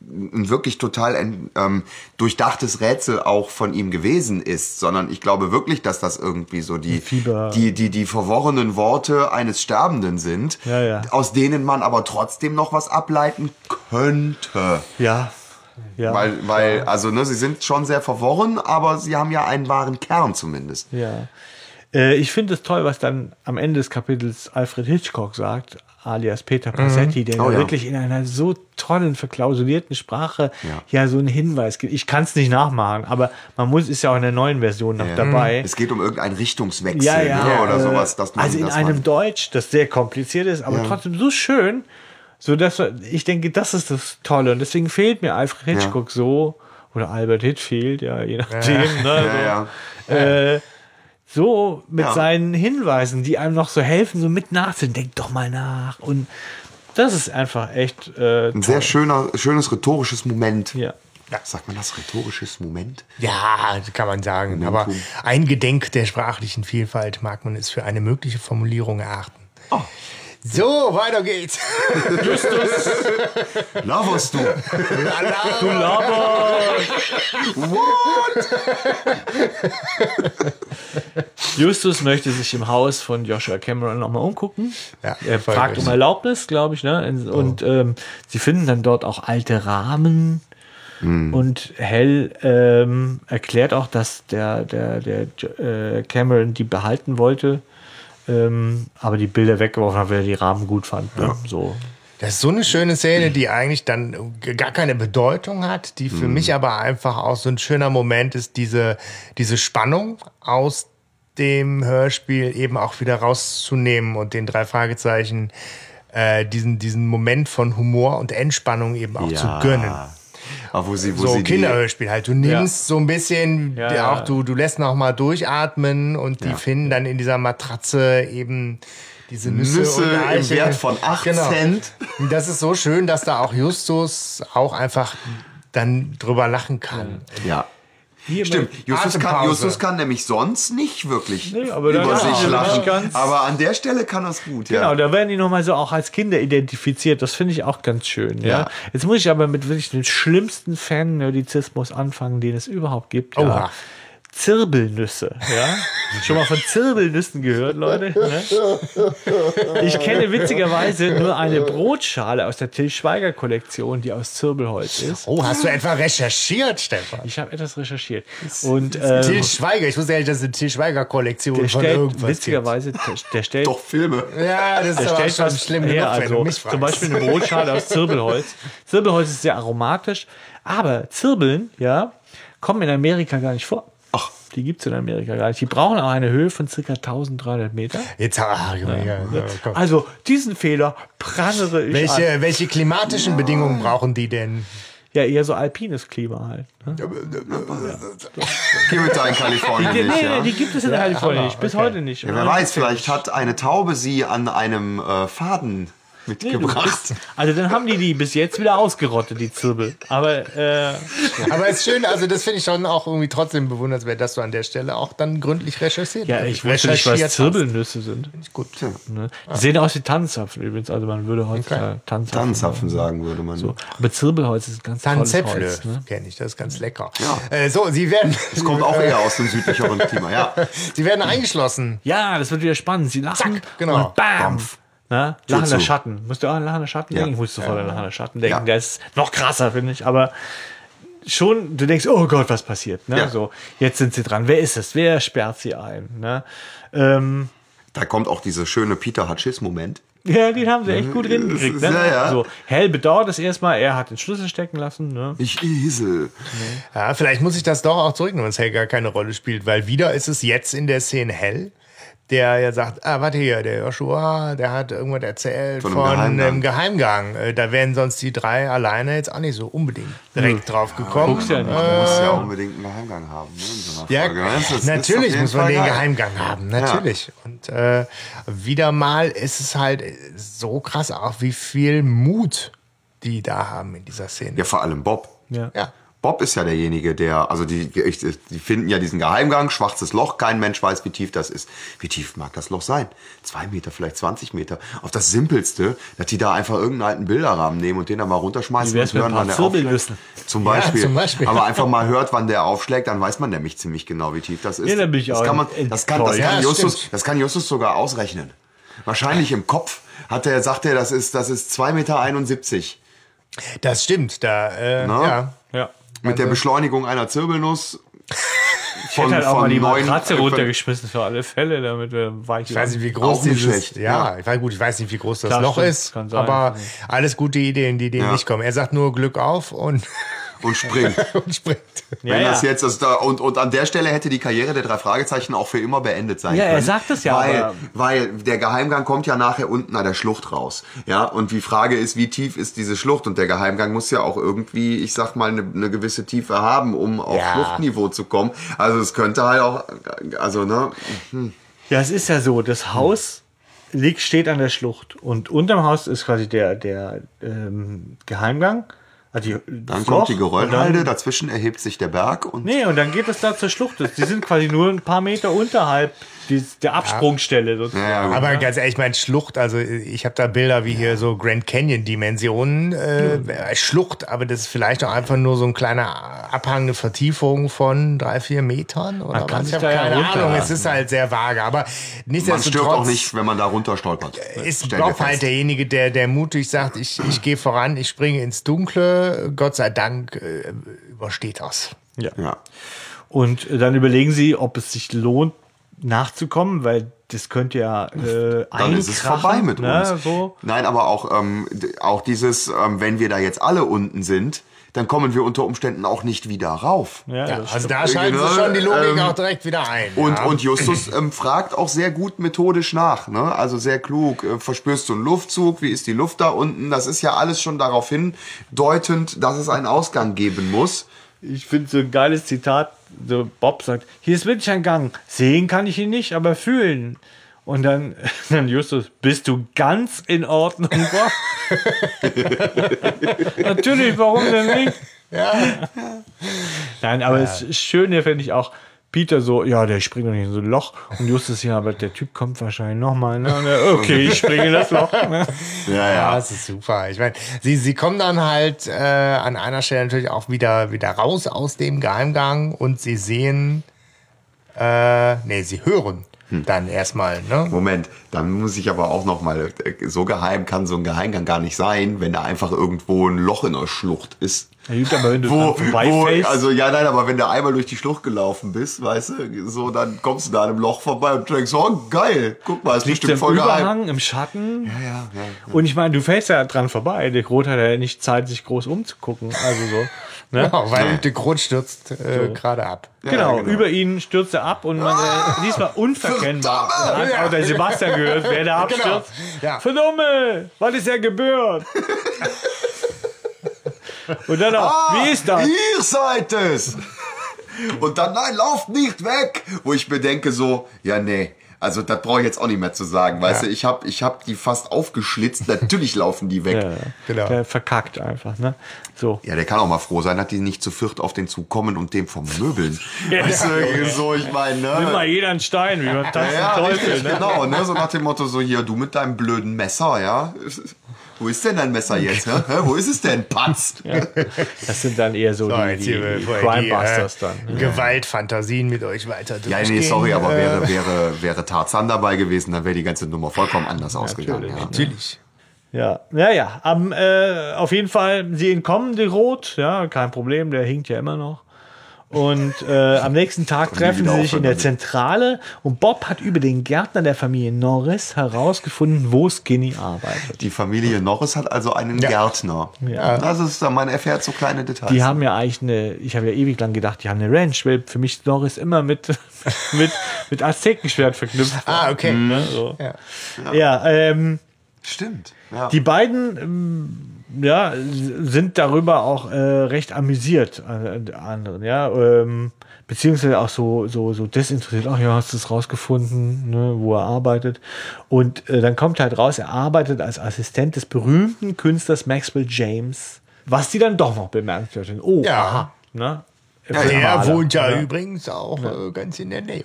ein wirklich total ähm, durchdachtes Rätsel auch von ihm gewesen ist, sondern ich glaube wirklich, dass das irgendwie so die, Fieber. die, die, die verworrenen Worte eines Sterbenden sind, Ja, ja. aus denen man aber trotzdem noch was ableiten könnte. Ja. Ja. Weil, weil, also, ne, sie sind schon sehr verworren, aber sie haben ja einen wahren Kern zumindest. Ja. Äh, ich finde es toll, was dann am Ende des Kapitels Alfred Hitchcock sagt. alias Peter Passetti, der Oh, ja. wirklich in einer so tollen, verklausulierten Sprache Ja. ja, so einen Hinweis gibt. Ich kann es nicht nachmachen, aber man muss, ist ja auch in der neuen Version noch dabei. Es geht um irgendeinen Richtungswechsel ne? oder äh, sowas. Dass man, also in dass einem Deutsch, das sehr kompliziert ist, aber trotzdem so schön, so dass ich denke, das ist das Tolle. Und deswegen fehlt mir Alfred Hitchcock so, oder Albert Hitfield, ja, je nachdem. Ne, ja, so, Äh, so mit Ja. seinen Hinweisen, die einem noch so helfen, so mit nachzudenken. Denk doch mal nach. Und das ist einfach echt äh, ein sehr schöner, schönes rhetorisches Moment. Ja. Sagt man das rhetorisches Moment? Ja, kann man sagen. Aber eingedenk der sprachlichen Vielfalt mag man es für eine mögliche Formulierung erachten. Oh. So, weiter geht's. Laberst du? Du Laber! Justus möchte sich im Haus von Joshua Cameron nochmal umgucken. Ja, er fragt um Erlaubnis, glaube ich. Ne? Und ähm, sie finden dann dort auch alte Rahmen. Und Hell ähm, erklärt auch, dass der, der, der äh, Cameron die behalten wollte, ähm, aber die Bilder weggeworfen hat, weil er die Rahmen gut fand. Ne? So. Das ist so eine schöne Szene, die eigentlich dann gar keine Bedeutung hat, die für mich aber einfach auch so ein schöner Moment ist, diese, diese Spannung aus dem Hörspiel eben auch wieder rauszunehmen und den drei Fragezeichen äh, diesen, diesen Moment von Humor und Entspannung eben auch zu gönnen. Aber wo sie, wo So sie Kinderhörspiel halt. Du nimmst so ein bisschen, Ja, auch du, du lässt noch mal durchatmen und die finden dann in dieser Matratze eben diese Nüsse, Nüsse und im. Wert von 8 Cent. Und Das ist so schön, dass da auch Justus auch einfach dann drüber lachen kann. Ja. Hier Stimmt, Justus kann. Justus kann nämlich sonst nicht wirklich Nee, über sich lachen. ganz- Aber an der Stelle kann es gut, Genau, ja. da werden die nochmal so auch als Kinder identifiziert. Das finde ich auch ganz schön. Ja? Ja. Jetzt muss ich aber mit wirklich dem schlimmsten Fan-Nerdizismus anfangen, den es überhaupt gibt. Ja. Oha. Zirbelnüsse. Ja? Schon mal von Zirbelnüssen gehört, Leute? Ne? Ich kenne witzigerweise nur eine Brotschale aus der Till Schweiger Kollektion, die aus Zirbelholz ist. Oh, hast du etwa recherchiert, Stefan? Ich habe etwas recherchiert. Und ähm, Till Schweiger, ich wusste ja nicht, das ist eine Till Schweiger-Kollektion der von stellt, irgendwas. witzigerweise, der, der stellt Doch, Filme. Ja, das ist Der aber stellt schon was schlimm her, genug, wenn also du mich fragst. zum Beispiel eine Brotschale aus Zirbelholz. Zirbelholz ist sehr aromatisch, aber Zirbeln, ja, kommen in Amerika gar nicht vor. Ach. Die gibt es in Amerika gar nicht. Die brauchen auch eine Höhe von ca. 1300 Meter. Jetzt, ach, Junge, ja, ja. Also diesen Fehler prangere ich an. Welche, welche klimatischen Bedingungen brauchen die denn? Ja, eher so alpines Klima halt. Ne? Geh mit da in Kalifornien Die, nicht, nee, ja. nee, die gibt es in Kalifornien aber, nicht. Bis okay. heute nicht. ja, wer weiß, vielleicht hat eine Taube sie an einem äh, Faden mitgebracht. bist, also dann haben die die bis jetzt wieder ausgerottet, die Zirbel. Aber äh, Aber es ist schön, also das finde ich schon auch irgendwie trotzdem bewundernswert, dass du an der Stelle auch dann gründlich recherchiert ja, ich wusste nicht, was hast. Zirbelnüsse sind. Gut. Ne? Die sehen aus wie Tanzzapfen übrigens. Also man würde heutzutage Tanzzapfen. Tannenzapfen sagen würde man. So. Aber Zirbelholz ist ein ganz tolles Tanzäpfle Holz. Ne? kenne ich, das ist ganz lecker. Ja. Äh, so, sie werden, Das kommt auch eher aus dem südlicheren Klima, ja. sie werden eingeschlossen. Ja, das wird wieder spannend. Sie lachen Zack, genau. und bam. Na, lachender. Schatten. Musst du auch an lachender Schatten Ja. denken? Ich muss sofort an lachender Schatten denken. Ja. Der ist noch krasser, finde ich. Aber schon, du denkst, oh Gott, was passiert? Ne? Ja. So, jetzt sind sie dran. Wer ist es? Wer sperrt sie ein? Ne? Ähm, Da kommt auch dieser schöne Peter Hutchis-Moment. ja, den haben sie echt gut hingekriegt. Ne? Ja, ja. So, Hell bedauert es erstmal, er hat den Schlüssel stecken lassen. Ne? Ich Esel. Ja, vielleicht muss ich das doch auch zurücknehmen, wenn es hell gar keine Rolle spielt, weil wieder ist es jetzt in der Szene hell. Der ja sagt, ah, warte hier, der Joshua, der hat irgendwas erzählt Von von, einem einem Geheimgang. Geheimgang. Äh, Da wären sonst die drei alleine jetzt auch nicht so unbedingt direkt drauf gekommen. ja nicht. Man muss ja unbedingt einen Geheimgang haben. Ne, in so einer Ja, ist- natürlich muss man Fall den geil. Geheimgang haben, natürlich. Und äh, wieder mal ist es halt so krass auch, wie viel Mut die da haben in dieser Szene. Ja, vor allem Bob. Ja. Ja. Bob ist ja derjenige, der, also die, die finden ja diesen Geheimgang, schwarzes Loch, kein Mensch weiß, wie tief das ist. Wie tief mag das Loch sein? Zwei Meter, vielleicht 20 Meter. Auf das Simpelste, dass die da einfach irgendeinen alten Bilderrahmen nehmen und den da mal runterschmeißen Wie und hören, wann der aufschlägt. Zum Beispiel. zum Beispiel. Aber einfach mal hört, wann der aufschlägt, dann weiß man nämlich ziemlich genau, wie tief das ist. Ja, da bin ich das auch kann man, das kann, das kann Ja, Justus, stimmt. das kann Justus sogar ausrechnen. Wahrscheinlich im Kopf hat er, sagt er, das ist, das ist 2,71 Meter. Das stimmt, da, äh, Na? ja. Ja. Mit der Beschleunigung einer Zirbelnuss Ich hätte halt auch mal die Matratze runtergeschmissen für alle Fälle, damit wir weich Ich weiß nicht, wie groß dieses, schlecht, ja, ja. ich weiß gut, ich weiß nicht, wie groß das Klar, Loch stimmt, ist, aber alles gute Ideen, die dem Ja. nicht kommen. Er sagt nur Glück auf und, und springt. und springt. Ja, Wenn ja. das jetzt das da, und, und an der Stelle hätte die Karriere der drei Fragezeichen auch für immer beendet sein Ja, können. er sagt es ja, Weil, aber- weil der Geheimgang kommt ja nachher unten an der Schlucht raus. Ja, und die Frage ist, wie tief ist diese Schlucht? Und der Geheimgang muss ja auch irgendwie, ich sag mal, eine, eine gewisse Tiefe haben, um auf Ja. Schluchtniveau zu kommen. Also es könnte halt auch, also ne, Ja, es ist ja so, das Haus liegt, steht an der Schlucht und unterm Haus ist quasi der, der ähm, Geheimgang. Also die, dann kommt die Geröllhalde, dazwischen erhebt sich der Berg und Nee, und dann geht es da zur Schlucht. Die sind quasi nur ein paar Meter unterhalb dies, der Absprungstelle sozusagen. Ja, ja, gut. Aber ganz ehrlich, ich meine, Schlucht, also ich habe da Bilder wie hier so Grand Canyon-Dimensionen, äh, Schlucht, aber das ist vielleicht auch einfach nur so ein kleiner Abhang, eine Vertiefung von drei, vier Metern oder kann was. Ich habe ja keine runter- Ahnung, es ist halt sehr vage, aber man nichtsdestotrotz. stirbt auch nicht, wenn man da runter stolpert. ist Bob halt derjenige, der, der mutig sagt, ich, ich gehe voran, ich springe ins Dunkle. Gott sei Dank äh, übersteht das. Ja. Ja. Und dann überlegen sie, ob es sich lohnt, nachzukommen, weil das könnte ja äh, Dann ist es vorbei mit ne, uns. So. Nein, aber auch, ähm, auch dieses, ähm, wenn wir da jetzt alle unten sind, dann kommen wir unter Umständen auch nicht wieder rauf. Ja, Ja, also da schalten Genau, sie schon die Logik ähm, auch direkt wieder ein. Und, ja. und Justus ähm, fragt auch sehr gut methodisch nach, ne? Also sehr klug. Äh, verspürst du einen Luftzug? Wie ist die Luft da unten? Das ist ja alles schon darauf hindeutend, dass es einen Ausgang geben muss. Ich finde so ein geiles Zitat. So Bob sagt, hier ist wirklich ein Gang. Sehen kann ich ihn nicht, aber fühlen. Und dann, dann Justus, bist du ganz in Ordnung, Bob? Natürlich, warum denn nicht? Nein, aber das Schöne finde ich auch, Peter so, ja, der springt doch nicht in so ein Loch. Und Justus, ja, aber der Typ kommt wahrscheinlich nochmal. Ne? Er, Okay, ich springe in das Loch. Ne? Ja, Ja, das ist super. Ich meine, sie, sie kommen dann halt äh, an einer Stelle natürlich auch wieder, wieder raus aus dem Geheimgang und sie sehen, äh, nee, sie hören dann erstmal, ne? Moment, dann muss ich aber auch noch mal, äh, so geheim kann so ein Geheimgang gar nicht sein, wenn da einfach irgendwo ein Loch in der Schlucht ist. Ja, gut, aber wenn du Wo, dran wo, vorbeifällst, also ja, nein, aber wenn du einmal durch die Schlucht gelaufen bist, weißt du, so, dann kommst du da an einem Loch vorbei und denkst, oh geil, guck mal, ist liegt bestimmt im voll geheim. Überhang, im Schatten. Ja, ja, ja. Und ich meine, du fällst ja dran vorbei. Der Rot hat ja nicht Zeit, sich groß umzugucken. Also so. Ne? Genau, weil der Grund stürzt äh, gerade ab. genau, genau. über ihn stürzt er ab und man äh, diesmal unverkennbar. Verdammt! Hat auch der Sebastian gehört, wer da Genau, abstürzt. ja. Verdammt, was ist ja gebührt? und dann auch, Ah, wie ist das? Ihr seid es! Und dann, nein, lauft nicht weg! Wo ich mir denke so, ja, nee. Also, das brauche ich jetzt auch nicht mehr zu sagen. Weißt Ja. du, ich hab, ich hab die fast aufgeschlitzt. Natürlich laufen die weg. Ja, Ja. Genau. Der verkackt einfach, ne? So. der kann auch mal froh sein, dass die nicht zu viert auf den Zug kommen und dem vermöbeln. Ja. Weißt du, so, ich meine, ne? Nimm mal jeder einen Stein, wie beim Tanzen Ja, Teufel, richtig, ne? genau, ne? So nach dem Motto, so hier, du mit deinem blöden Messer, ja? Wo ist denn dein Messer jetzt? Hä? Wo ist es denn? Patzt! Das sind dann eher so, So, die, die, hier, die Crimebusters die, dann. äh, ne? Gewaltfantasien mit euch weiter Ja, nee, sorry, aber Äh, wäre, wäre, wäre Tarzan dabei gewesen, dann wäre die ganze Nummer vollkommen anders ausgegangen. Ja. Natürlich. Ja, ja, ja. Am, äh, auf jeden Fall, sie entkommen, die Rot, ja, kein Problem, der hinkt ja immer noch. Und äh, am nächsten Tag treffen sie sich in der. Zentrale und Bob hat über den Gärtner der Familie Norris herausgefunden, wo Skinny arbeitet. Die Familie Norris hat also einen Ja. Gärtner. Ja. Das ist, man erfährt so kleine Details. Die haben ja eigentlich eine, ich habe ja ewig lang gedacht, die haben eine Ranch, weil für mich Norris immer mit, mit, mit Aztekenschwert verknüpft. Ah, okay. Ne, so. Ja. Ja, ähm, Stimmt. Ja. Die beiden ähm, ja, sind darüber auch äh, recht amüsiert, äh, anderen, ja, ähm, beziehungsweise auch so, so, so desinteressiert. Ach ja, hast du es rausgefunden, ne, wo er arbeitet? Und äh, dann kommt halt raus, er arbeitet als Assistent des berühmten Künstlers Maxwell James, was die dann doch noch bemerkt hat. Oh, Ja. aha, ne? Ja, Maler, wohnt ja ne? übrigens auch äh, ganz in der Nähe.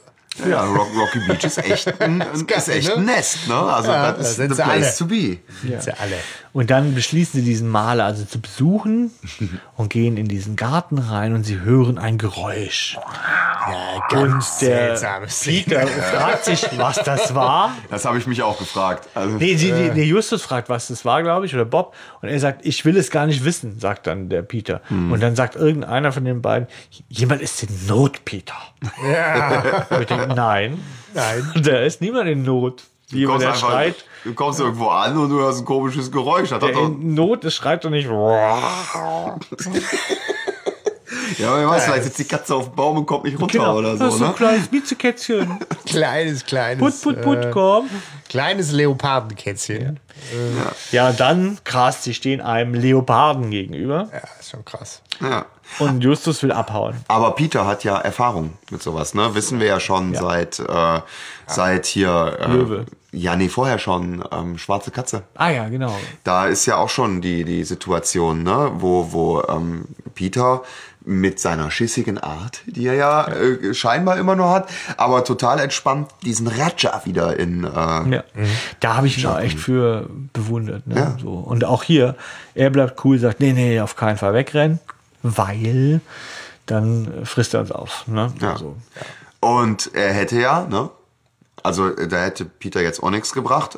Ja, Rock, Rocky Beach ist echt ein, ein, geil, ist echt ein ne? Nest, ne? Also Ja, das da ist the place alle. to be. Sind sie alle. Und dann beschließen sie diesen Maler also zu besuchen und gehen in diesen Garten rein und sie hören ein Geräusch. Und der Peter fragt sich, was das war. Das habe ich mich auch gefragt. Also, Nee, die, die, der Justus fragt, was das war, glaube ich, oder Bob. Und er sagt, ich will es gar nicht wissen, sagt dann der Peter. Und dann sagt irgendeiner von den beiden, jemand ist in Not, Peter. Ja, Und ich denke, nein, nein. da ist niemand in Not. du, Jemand, kommst der einfach, schreit, du kommst irgendwo an und du hörst ein komisches Geräusch. Das hat der doch, in Not ist, schreit doch nicht. ja, wer weiß, vielleicht sitzt die Katze auf dem Baum und kommt nicht runter Genau, oder das so. ist so ein Ne? kleines Miezekätzchen. Kleines, kleines. Put, put, put, äh, komm. kleines Leopardenkätzchen. Ja, dann krass, sie stehen einem Leoparden gegenüber Ja. ist schon krass. Ja. Und Justus will abhauen. Aber Peter hat ja Erfahrung mit sowas, ne? Wissen wir ja schon seit, äh, seit hier. Äh, Löwe. Ja, nee, vorher schon ähm, Schwarze Katze. Ah ja, genau. Da ist ja auch schon die, die Situation, ne? wo, wo ähm, Peter mit seiner schissigen Art, die er ja, Äh, scheinbar immer nur hat, aber total entspannt diesen Raja wieder in. Äh, Ja. Da habe ich ihn auch echt für bewundert. Ne? So. Und auch hier, er bleibt cool, sagt, nee, nee, auf keinen Fall wegrennen, weil dann frisst er uns auf. Ne? Ja. So. Und er hätte ja, ne? Also äh, da hätte Peter jetzt auch nichts gebracht.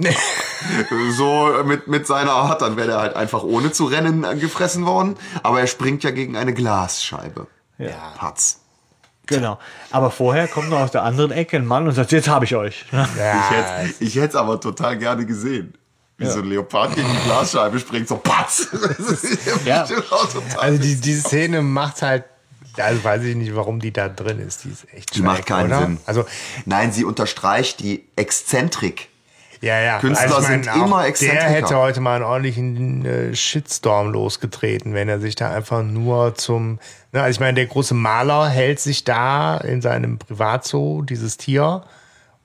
so mit, mit seiner Art, dann wäre er halt einfach ohne zu rennen äh, gefressen worden. Aber er springt ja gegen eine Glasscheibe. Ja. Patz. Genau. Aber vorher kommt noch aus der anderen Ecke ein Mann und sagt, jetzt habe ich euch. Ja, ich hätte es aber total gerne gesehen. Wie so ein Leopard gegen die Glasscheibe springt, so patz. Ja. also die, die Szene macht halt, also weiß ich nicht, warum die da drin ist. Die ist echt Die macht keinen oder? Sinn. Also, Nein, sie unterstreicht die Exzentrik. ja, ja. Künstler also, sind immer Der Exzentriker. hätte heute mal einen ordentlichen äh, Shitstorm losgetreten, wenn er sich da einfach nur zum, ne, also ich meine, der große Maler hält sich da in seinem Privatzoo, dieses Tier,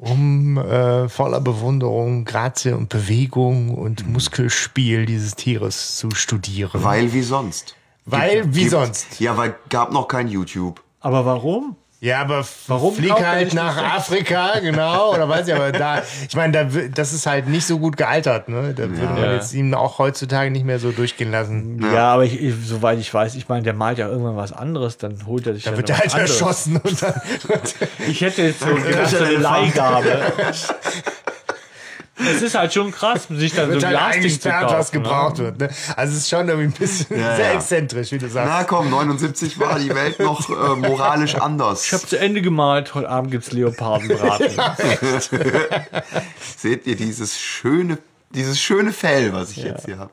um äh, voller Bewunderung, Grazie und Bewegung und Mhm. Muskelspiel dieses Tieres zu studieren. Weil wie sonst. Weil wie Gibt- sonst. Ja, weil gab noch kein YouTube. Aber warum? Ja, aber Warum flieg halt nach Afrika, genau, oder weiß ich, aber da, ich meine, da, das ist halt nicht so gut gealtert, ne? Da würde man Ja. jetzt ihm auch heutzutage nicht mehr so durchgehen lassen. Ja, aber ich, ich, soweit ich weiß, ich meine, der malt ja irgendwann was anderes, dann holt er sich Da ja wird er halt anderes. erschossen und dann, Ich hätte jetzt so gedacht, so eine Leihgabe. Es ist halt schon krass, sich dann so wird ein halt Glasding zu kaufen. was gebraucht wird. Ne? Also es ist schon irgendwie ein bisschen Ja, sehr ja. exzentrisch, wie du sagst. Na komm, 79 war die Welt noch äh, moralisch anders. Ich habe zu Ende gemalt, heute Abend gibt's Leopardenbraten. Seht ihr dieses schöne, dieses schöne Fell, was ich jetzt hier habe?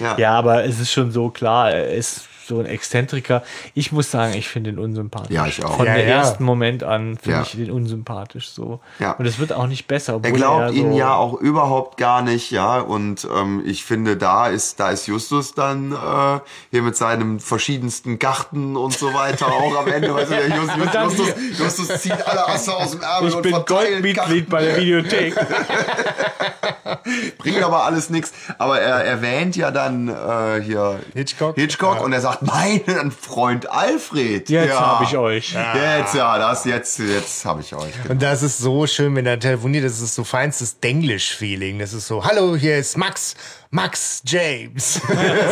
Ja. Ja, aber es ist schon so klar, ist so ein Exzentriker. Ich muss sagen, ich finde ihn unsympathisch. Ja, ich auch. Von Ja, der ja. ersten Moment an finde Ja. ich ihn unsympathisch so. Ja. Und es wird auch nicht besser. Er glaubt ihn so ja auch überhaupt gar nicht, ja. Und ähm, ich finde, da ist, da ist Justus dann äh, hier mit seinem verschiedensten Garten und so weiter auch am Ende. Weißt du, der Just, Just, dann- Justus, Justus zieht alle Asse aus dem Ärmel Ich und bin Goldmitglied bei der Videothek. bringt aber alles nichts. Aber er erwähnt ja dann äh, hier Hitchcock. Hitchcock Ja. und er sagt, mein Freund Alfred. Jetzt ja. habe ich euch. Jetzt, ja, das, jetzt, jetzt habe ich euch. Und das ist so schön, wenn er telefoniert, das ist so feinstes Denglisch-Feeling. Das ist so, hallo, hier ist Max, Max James.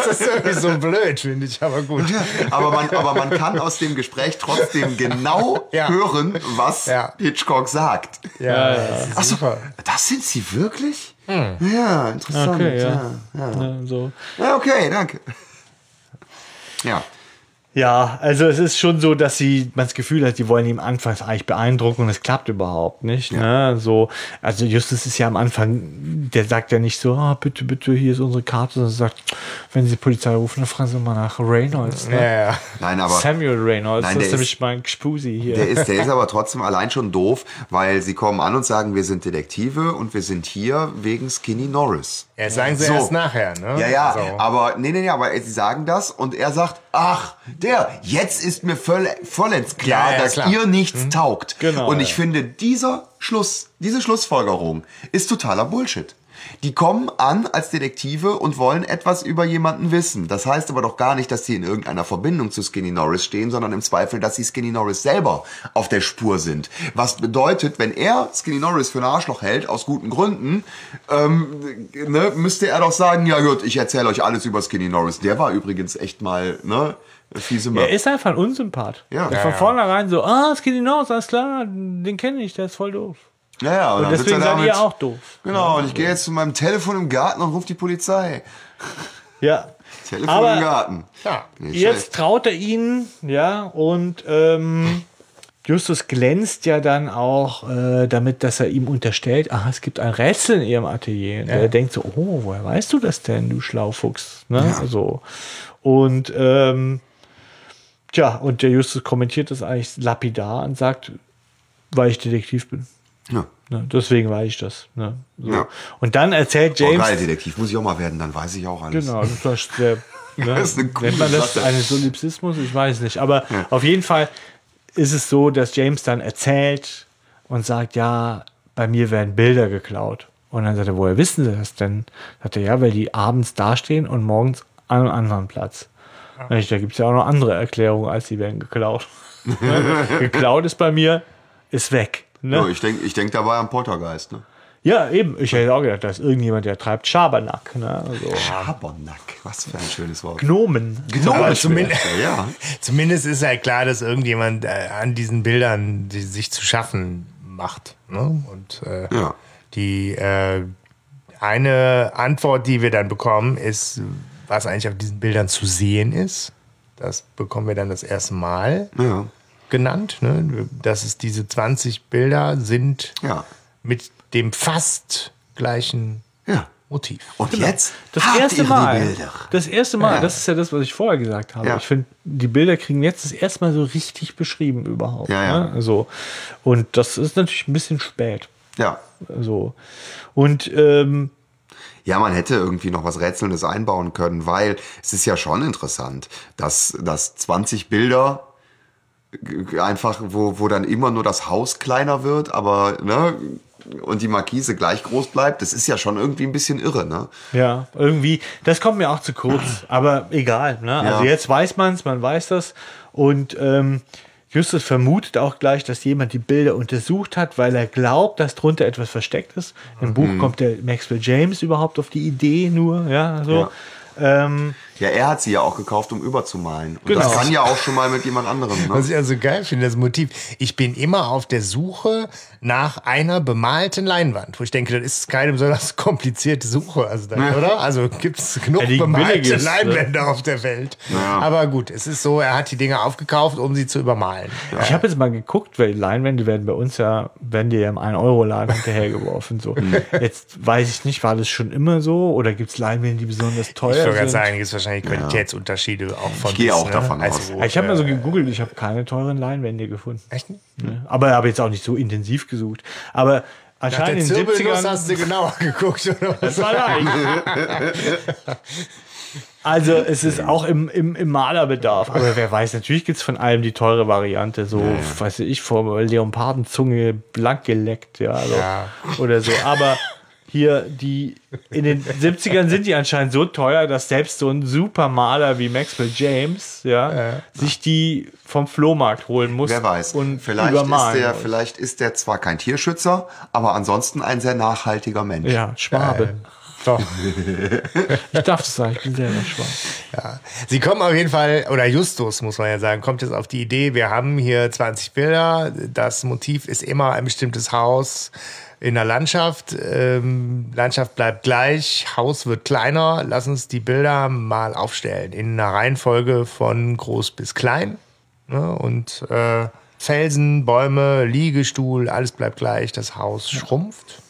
Das ist irgendwie so blöd, finde ich, aber gut. Aber man, aber man kann aus dem Gespräch trotzdem genau Ja. hören, was Ja. Hitchcock sagt. Ja, das ist Ach so, super. das sind sie wirklich? Ja, interessant. Okay, ja. ja. Ja. Ja, so. Ja, okay, danke. Ja. Ja, also es ist schon so, dass sie man das Gefühl hat, die wollen ihn anfangs eigentlich beeindrucken und es klappt überhaupt nicht. Ne? So, also Justus ist ja am Anfang, der sagt ja nicht so, ah, bitte, bitte, hier ist unsere Karte, sondern sagt, wenn sie die Polizei rufen, dann fragen sie mal nach Reynolds. Ja, Ne? ja. Nein, aber Samuel Reynolds, Nein, das der ist nämlich mein Gspusi hier. der ist, der ist aber trotzdem allein schon doof, weil sie kommen an und sagen, wir sind Detektive und wir sind hier wegen Skinny Norris. Ja, sagen sie So. erst nachher, ne? Ja, ja, So. aber nee, nee, nee, aber sie sagen das und er sagt, ach, der, jetzt ist mir voll, vollends klar, Ja, ja, dass klar. ihr nichts taugt. Genau, und ich ja. finde, dieser Schluss, diese Schlussfolgerung ist totaler Bullshit. Die kommen an als Detektive und wollen etwas über jemanden wissen. Das heißt aber doch gar nicht, dass sie in irgendeiner Verbindung zu Skinny Norris stehen, sondern im Zweifel, dass sie Skinny Norris selber auf der Spur sind. Was bedeutet, wenn er Skinny Norris für ein Arschloch hält, aus guten Gründen, ähm, ne, müsste er doch sagen, ja gut, ich erzähle euch alles über Skinny Norris. Der war übrigens echt mal, ne, fiese Er ist einfach ein Unsympath. Ja. Der Ja, von ja. vornherein so, ah, Skinny Norris, alles klar, den kenne ich, der ist voll doof. Ja, ja, Und dann sitzt deswegen er seid ihr auch doof. Genau, und ich gehe jetzt zu meinem Telefon im Garten und rufe die Polizei. Ja. Telefon Aber im Garten. Ja. Nicht Jetzt schlecht. traut er ihnen, ja, und ähm, Justus glänzt ja dann auch äh, damit, dass er ihm unterstellt, ah, es gibt ein Rätsel in ihrem Atelier. Und Er denkt so, oh, woher weißt du das denn, du Schlaufuchs? Ne? So. Und ähm, tja, und der Justus kommentiert das eigentlich lapidar und sagt, weil ich Detektiv bin. Ja. Ne? Deswegen weiß ich das. Ne? So. Ja. Und dann erzählt Oh, James. geil, Detektiv muss ich auch mal werden, dann weiß ich auch alles. Genau, das ist der, ne, Das ist eine coole nennt man das Sache. einen Solipsismus? Ich weiß nicht. Aber auf jeden Fall ist es so, dass James dann erzählt und sagt, ja, bei mir werden Bilder geklaut. Und dann sagt er, woher wissen Sie das denn? Sagt er, ja, weil die abends dastehen und morgens an einem anderen Platz. Ich, Da gibt es ja auch noch andere Erklärungen, als die werden geklaut. Geklaut ist bei mir, ist weg. Ne? Ja, ich denke ich denk dabei am Poltergeist. Ne? Ja, eben. Ich hätte auch gedacht, da ist irgendjemand, der treibt Schabernack. Ne? Also, Schabernack, was für ein schönes Wort. Gnomen. Aber zumindest, Ja, zumindest ist halt klar, dass irgendjemand äh, an diesen Bildern die sich zu schaffen macht. Ne? Und äh, ja. die äh, eine Antwort, die wir dann bekommen, ist, was eigentlich auf diesen Bildern zu sehen ist. Das bekommen wir dann das erste Mal Ja, genannt. Ne? Dass es diese 20 Bilder sind ja, mit dem fast gleichen ja. Motiv. Und jetzt Das habt erste ihr die Mal. Bilder. Das erste Mal, Ja. das ist ja das, was ich vorher gesagt habe. Ja. Ich finde, die Bilder kriegen jetzt das erste Mal so richtig beschrieben überhaupt. Ja, ja. Ne? Also, und das ist natürlich ein bisschen spät. Ja. So. Und ähm, Ja, man hätte irgendwie noch was Rätselndes einbauen können, weil es ist ja schon interessant, dass, dass 20 Bilder einfach, wo, wo dann immer nur das Haus kleiner wird, aber, ne, und die Markise gleich groß bleibt, das ist ja schon irgendwie ein bisschen irre, ne? ja, irgendwie, das kommt mir auch zu kurz, aber egal. Ne? Also Ja. jetzt weiß man es, man weiß das. Und ähm, Justus vermutet auch gleich, dass jemand die Bilder untersucht hat, weil er glaubt, dass drunter etwas versteckt ist. Im Buch Mhm. kommt der Maxwell James überhaupt auf die Idee nur, ja, so. Ähm, Ja, er hat sie ja auch gekauft, um überzumalen. Und Genau. das kann ja auch schon mal mit jemand anderem, Was ne? ich also geil finde, das Motiv. Ich bin immer auf der Suche nach einer bemalten Leinwand, wo ich denke, das ist keine besonders komplizierte Suche, also dann, oder? Also gibt es genug Ja, die bemalte ist, ne? Leinwände auf der Welt. Ja. Aber gut, es ist so, er hat die Dinge aufgekauft, um sie zu übermalen. Ich habe jetzt mal geguckt, weil die Leinwände werden bei uns ja, werden dir ja im 1-Euro-Laden hinterhergeworfen. So. Mhm. Jetzt weiß ich nicht, war das schon immer so oder gibt es Leinwände, die besonders Ich teuer gerade sind? sagen, es gibt wahrscheinlich Qualitätsunterschiede auch von Ich gehe auch davon aus. wo, Ja, ich habe mal so äh, gegoogelt, ich habe keine teuren Leinwände gefunden. Echt nicht? Ne? Aber habe jetzt auch nicht so intensiv gesucht. Aber Nach der anscheinend in den Zirbelnuss 70ern... hast du genauer geguckt, oder was? Das war leicht. Also es ist auch im, im, im Malerbedarf. Aber wer weiß, natürlich gibt es von allem die teure Variante. So, weiß ich, vor Leopardenzunge blank geleckt, ja, also, Ja. Oder so. Aber hier, die in den 70ern sind die anscheinend so teuer, dass selbst so ein Supermaler wie Maxwell James, ja, sich die vom Flohmarkt holen muss. Wer weiß. Und vielleicht, ist der, muss. vielleicht ist der zwar kein Tierschützer, aber ansonsten ein sehr nachhaltiger Mensch. Ja, Schwabe. Doch. Ich darf das sagen, ich bin selber Schwabe. Ja. Sie kommen auf jeden Fall, oder Justus muss man ja sagen, kommt jetzt auf die Idee, wir haben hier 20 Bilder, das Motiv ist immer ein bestimmtes Haus in der Landschaft. Ähm, Landschaft bleibt gleich, Haus wird kleiner. Lass uns die Bilder mal aufstellen in einer Reihenfolge von groß bis klein. Ne? Und äh, Felsen, Bäume, Liegestuhl, alles bleibt gleich, das Haus schrumpft.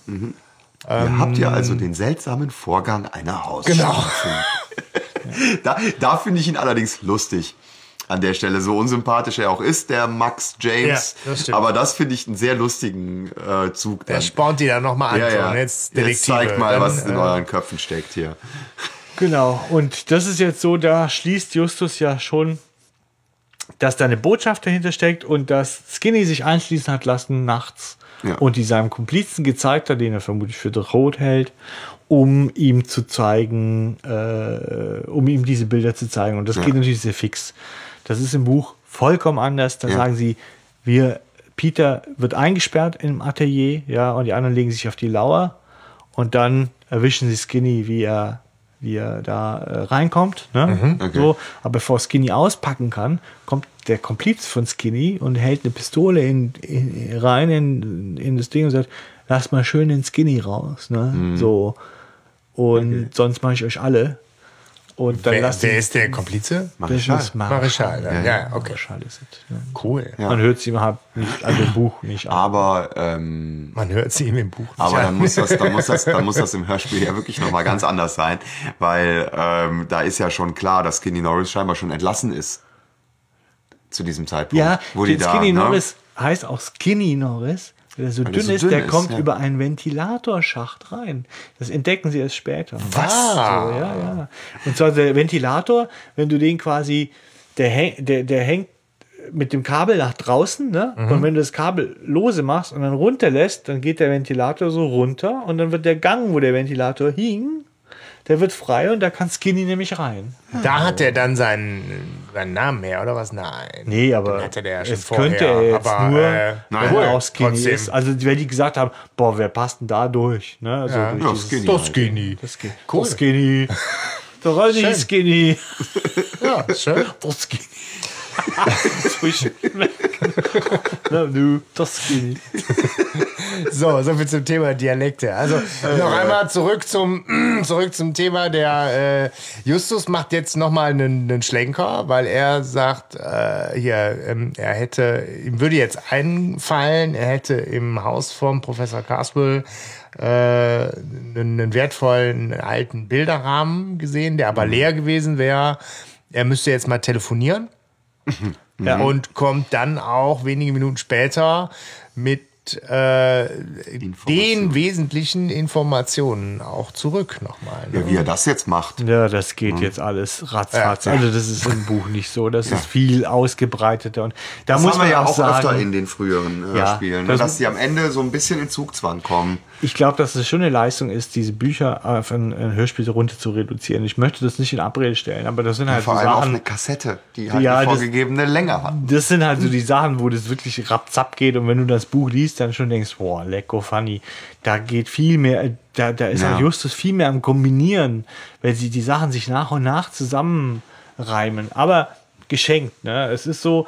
Ihr habt ja also den seltsamen Vorgang einer Genau. Hausschrankung. da da finde ich ihn allerdings lustig. An der Stelle, so unsympathisch er auch ist, der Max James. Ja, das. Aber das finde ich einen sehr lustigen äh, Zug. Der Dann. spornt die dann nochmal an. Ja, ja. und Jetzt, Jetzt, zeigt mal, Dann, was in äh, euren Köpfen steckt hier. Genau. Und das ist jetzt so, da schließt Justus ja schon dass da eine Botschaft dahinter steckt und dass Skinny sich einschließen hat lassen nachts Ja. und die seinem Komplizen gezeigt hat, den er vermutlich für rot hält, um ihm zu zeigen, äh, um ihm diese Bilder zu zeigen. Und das geht natürlich sehr fix. Das ist im Buch vollkommen anders. Da Ja. sagen sie, wir, Peter wird eingesperrt im Atelier, ja, und die anderen legen sich auf die Lauer und dann erwischen sie Skinny, wie er, wie er da äh, reinkommt. Ne? Okay. So, aber bevor Skinny auspacken kann, kommt der Kompliz von Skinny und hält eine Pistole in, in, rein in, in das Ding und sagt, lass mal schön den Skinny raus. Ne? Mhm. So. Und sonst mache ich euch alle. Und dann Wer, lasst wer ist der Komplize? Marischal. Marischal, ja, ja, okay. Marischal ist es, ja. Cool. Man hört sie überhaupt nicht, also im Buch nicht an. Aber, ähm, Man hört sie ihm im Buch. nicht aber an. dann muss das, dann muss das, dann muss das im Hörspiel ja wirklich nochmal ganz anders sein, weil ähm, da ist ja schon klar, dass Skinny Norris scheinbar schon entlassen ist zu diesem Zeitpunkt. Ja, wo die da, Skinny ne? Norris heißt auch Skinny Norris, weil er so dünn so ist, dünn der ist, kommt ja. über einen Ventilatorschacht rein. Das entdecken sie erst später. Was? So, ja, ja. Und zwar der Ventilator, wenn du den quasi, der, häng- der, der hängt mit dem Kabel nach draußen, ne? Mhm. Und wenn du das Kabel lose machst und dann runterlässt, dann geht der Ventilator so runter und dann wird der Gang, wo der Ventilator hing, der wird frei und da kann Skinny nämlich rein. Da hat er dann seinen, seinen Namen her, oder was? Nein. Nee, aber Den hatte der ja schon es vorher. könnte er jetzt aber, nur, äh, Nein. wenn er auch Skinny trotzdem. ist. Also wenn die gesagt haben, boah, wer passt denn da durch? Ne? Also Ja. durch Ja, dieses- Skinny. Das halt. Skinny. Das Skinny. Cool. Das Skinny. Der Ronny. Skinny. Ja, schön. Das Skinny. Frisch. Na, du, das Skinny. So, soviel zum Thema Dialekte. Also noch einmal zurück zum, zurück zum Thema. Der äh, Justus macht jetzt nochmal einen, einen Schlenker, weil er sagt, äh, hier, ähm, er hätte, ihm würde jetzt einfallen, er hätte im Haus vom Professor Carswell äh, einen, einen wertvollen alten Bilderrahmen gesehen, der aber leer gewesen wäre. Er müsste jetzt mal telefonieren Ja. und kommt dann auch wenige Minuten später mit äh, den wesentlichen Informationen auch zurück nochmal. Ne? Ja, wie er das jetzt macht. Ja, das geht jetzt alles ratzfatz. Ja, ja. Also das ist im Buch nicht so. Das ist viel ausgebreiteter. Und da Das muss haben man wir ja auch, auch sagen, öfter in den früheren Ja, Hörspielen, ne, das- dass die am Ende so ein bisschen in Zugzwang kommen. Ich glaube, dass es schon eine Leistung ist, diese Bücher auf ein, ein Hörspiel runter zu reduzieren. Ich möchte das nicht in Abrede stellen, aber das sind halt Vor so allem auf Sachen. eine Kassette, die halt Ja, eine das- vorgegebene Länge hat. Das sind halt so die Sachen, wo das wirklich rapzapp geht und wenn du das Buch liest, dann schon denkst, boah, lecko funny. Da geht viel mehr, da, da ist Ja. halt Justus viel mehr am Kombinieren, weil sie die Sachen sich nach und nach zusammenreimen. Aber geschenkt, ne? Es ist so,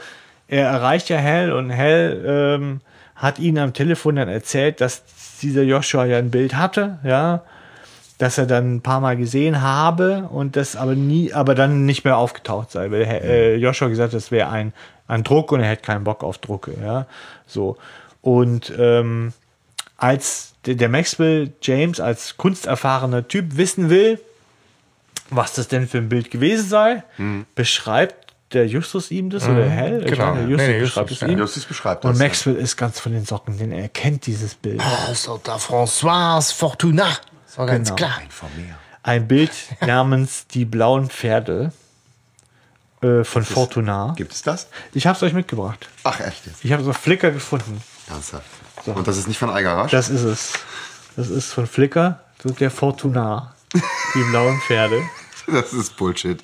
er erreicht ja Hell und Hell ähm, hat ihn am Telefon dann erzählt, dass dieser Joshua ja ein Bild hatte, ja, dass er dann ein paar Mal gesehen habe und das aber nie, aber dann nicht mehr aufgetaucht sei, weil äh, Joshua gesagt hat, das wäre ein, ein Druck und er hätte keinen Bock auf Drucke, ja, so. Und ähm, als der, der Maxwell James als kunsterfahrener Typ wissen will, was das denn für ein Bild gewesen sei, beschreibt der Justus ihm das oder Hell? Ich Genau. meine, der Justus Nee, nee, beschreibt Justus, es ja. ihm. Justus beschreibt Und das. Maxwell ist ganz von den Socken, denn er kennt dieses Bild. Also da Françoise Fortuna. Das war ganz Genau. klar. Ein Bild namens Die blauen Pferde äh, von Fortuna. Gibt es das? Ich habe es euch mitgebracht. Ach, echt jetzt? Ich habe es auf Flickr gefunden. Ernsthaft. Und das ist nicht von Algarasch? Das ist es. Das ist von Flickr, so der Fortuna. Die blauen Pferde. Das ist Bullshit.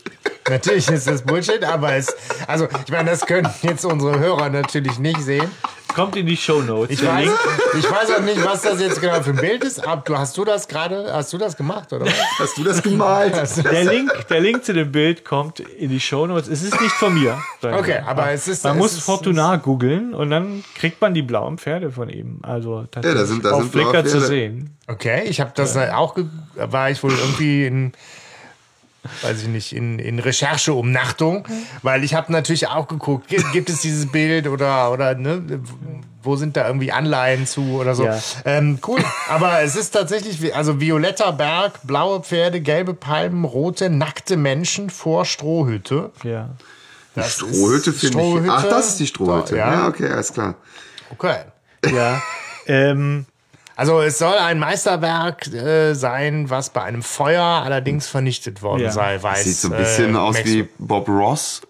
Natürlich ist das Bullshit, aber es, also ich meine, das können jetzt unsere Hörer natürlich nicht sehen. Kommt in die Show Notes. Ich weiß, ich weiß auch nicht, was das jetzt genau für ein Bild ist. Aber du hast du das gerade, hast du das gemacht oder was? Hast du das gemalt? Das- Der Link, der Link zu dem Bild kommt in die Show Notes. Es ist nicht von mir. Okay, aber es ist- Man es muss ist- Fortuna googeln und dann kriegt man die blauen Pferde von ihm. Also tatsächlich da sind- da auf Flickr zu sehen. Okay, ich habe das auch, ge- war ich wohl irgendwie in, weiß ich nicht, in, in Rechercheumnachtung, weil ich habe natürlich auch geguckt, gi- gibt es dieses Bild oder, oder ne, wo sind da irgendwie Anleihen zu oder so. Ja. Ähm, cool, aber es ist tatsächlich, also violetter Berg, blaue Pferde, gelbe Palmen, rote, nackte Menschen vor Strohhütte. Ja. Das Strohhütte ist finde ich. Strohhütte. Ach, das ist die Strohhütte. Ja. Ja, okay, alles klar. Okay. Ja. ähm, Also es soll ein Meisterwerk äh, sein, was bei einem Feuer allerdings vernichtet worden Ja. sei. Weiß, Sieht so ein bisschen äh, aus wie Bob Ross.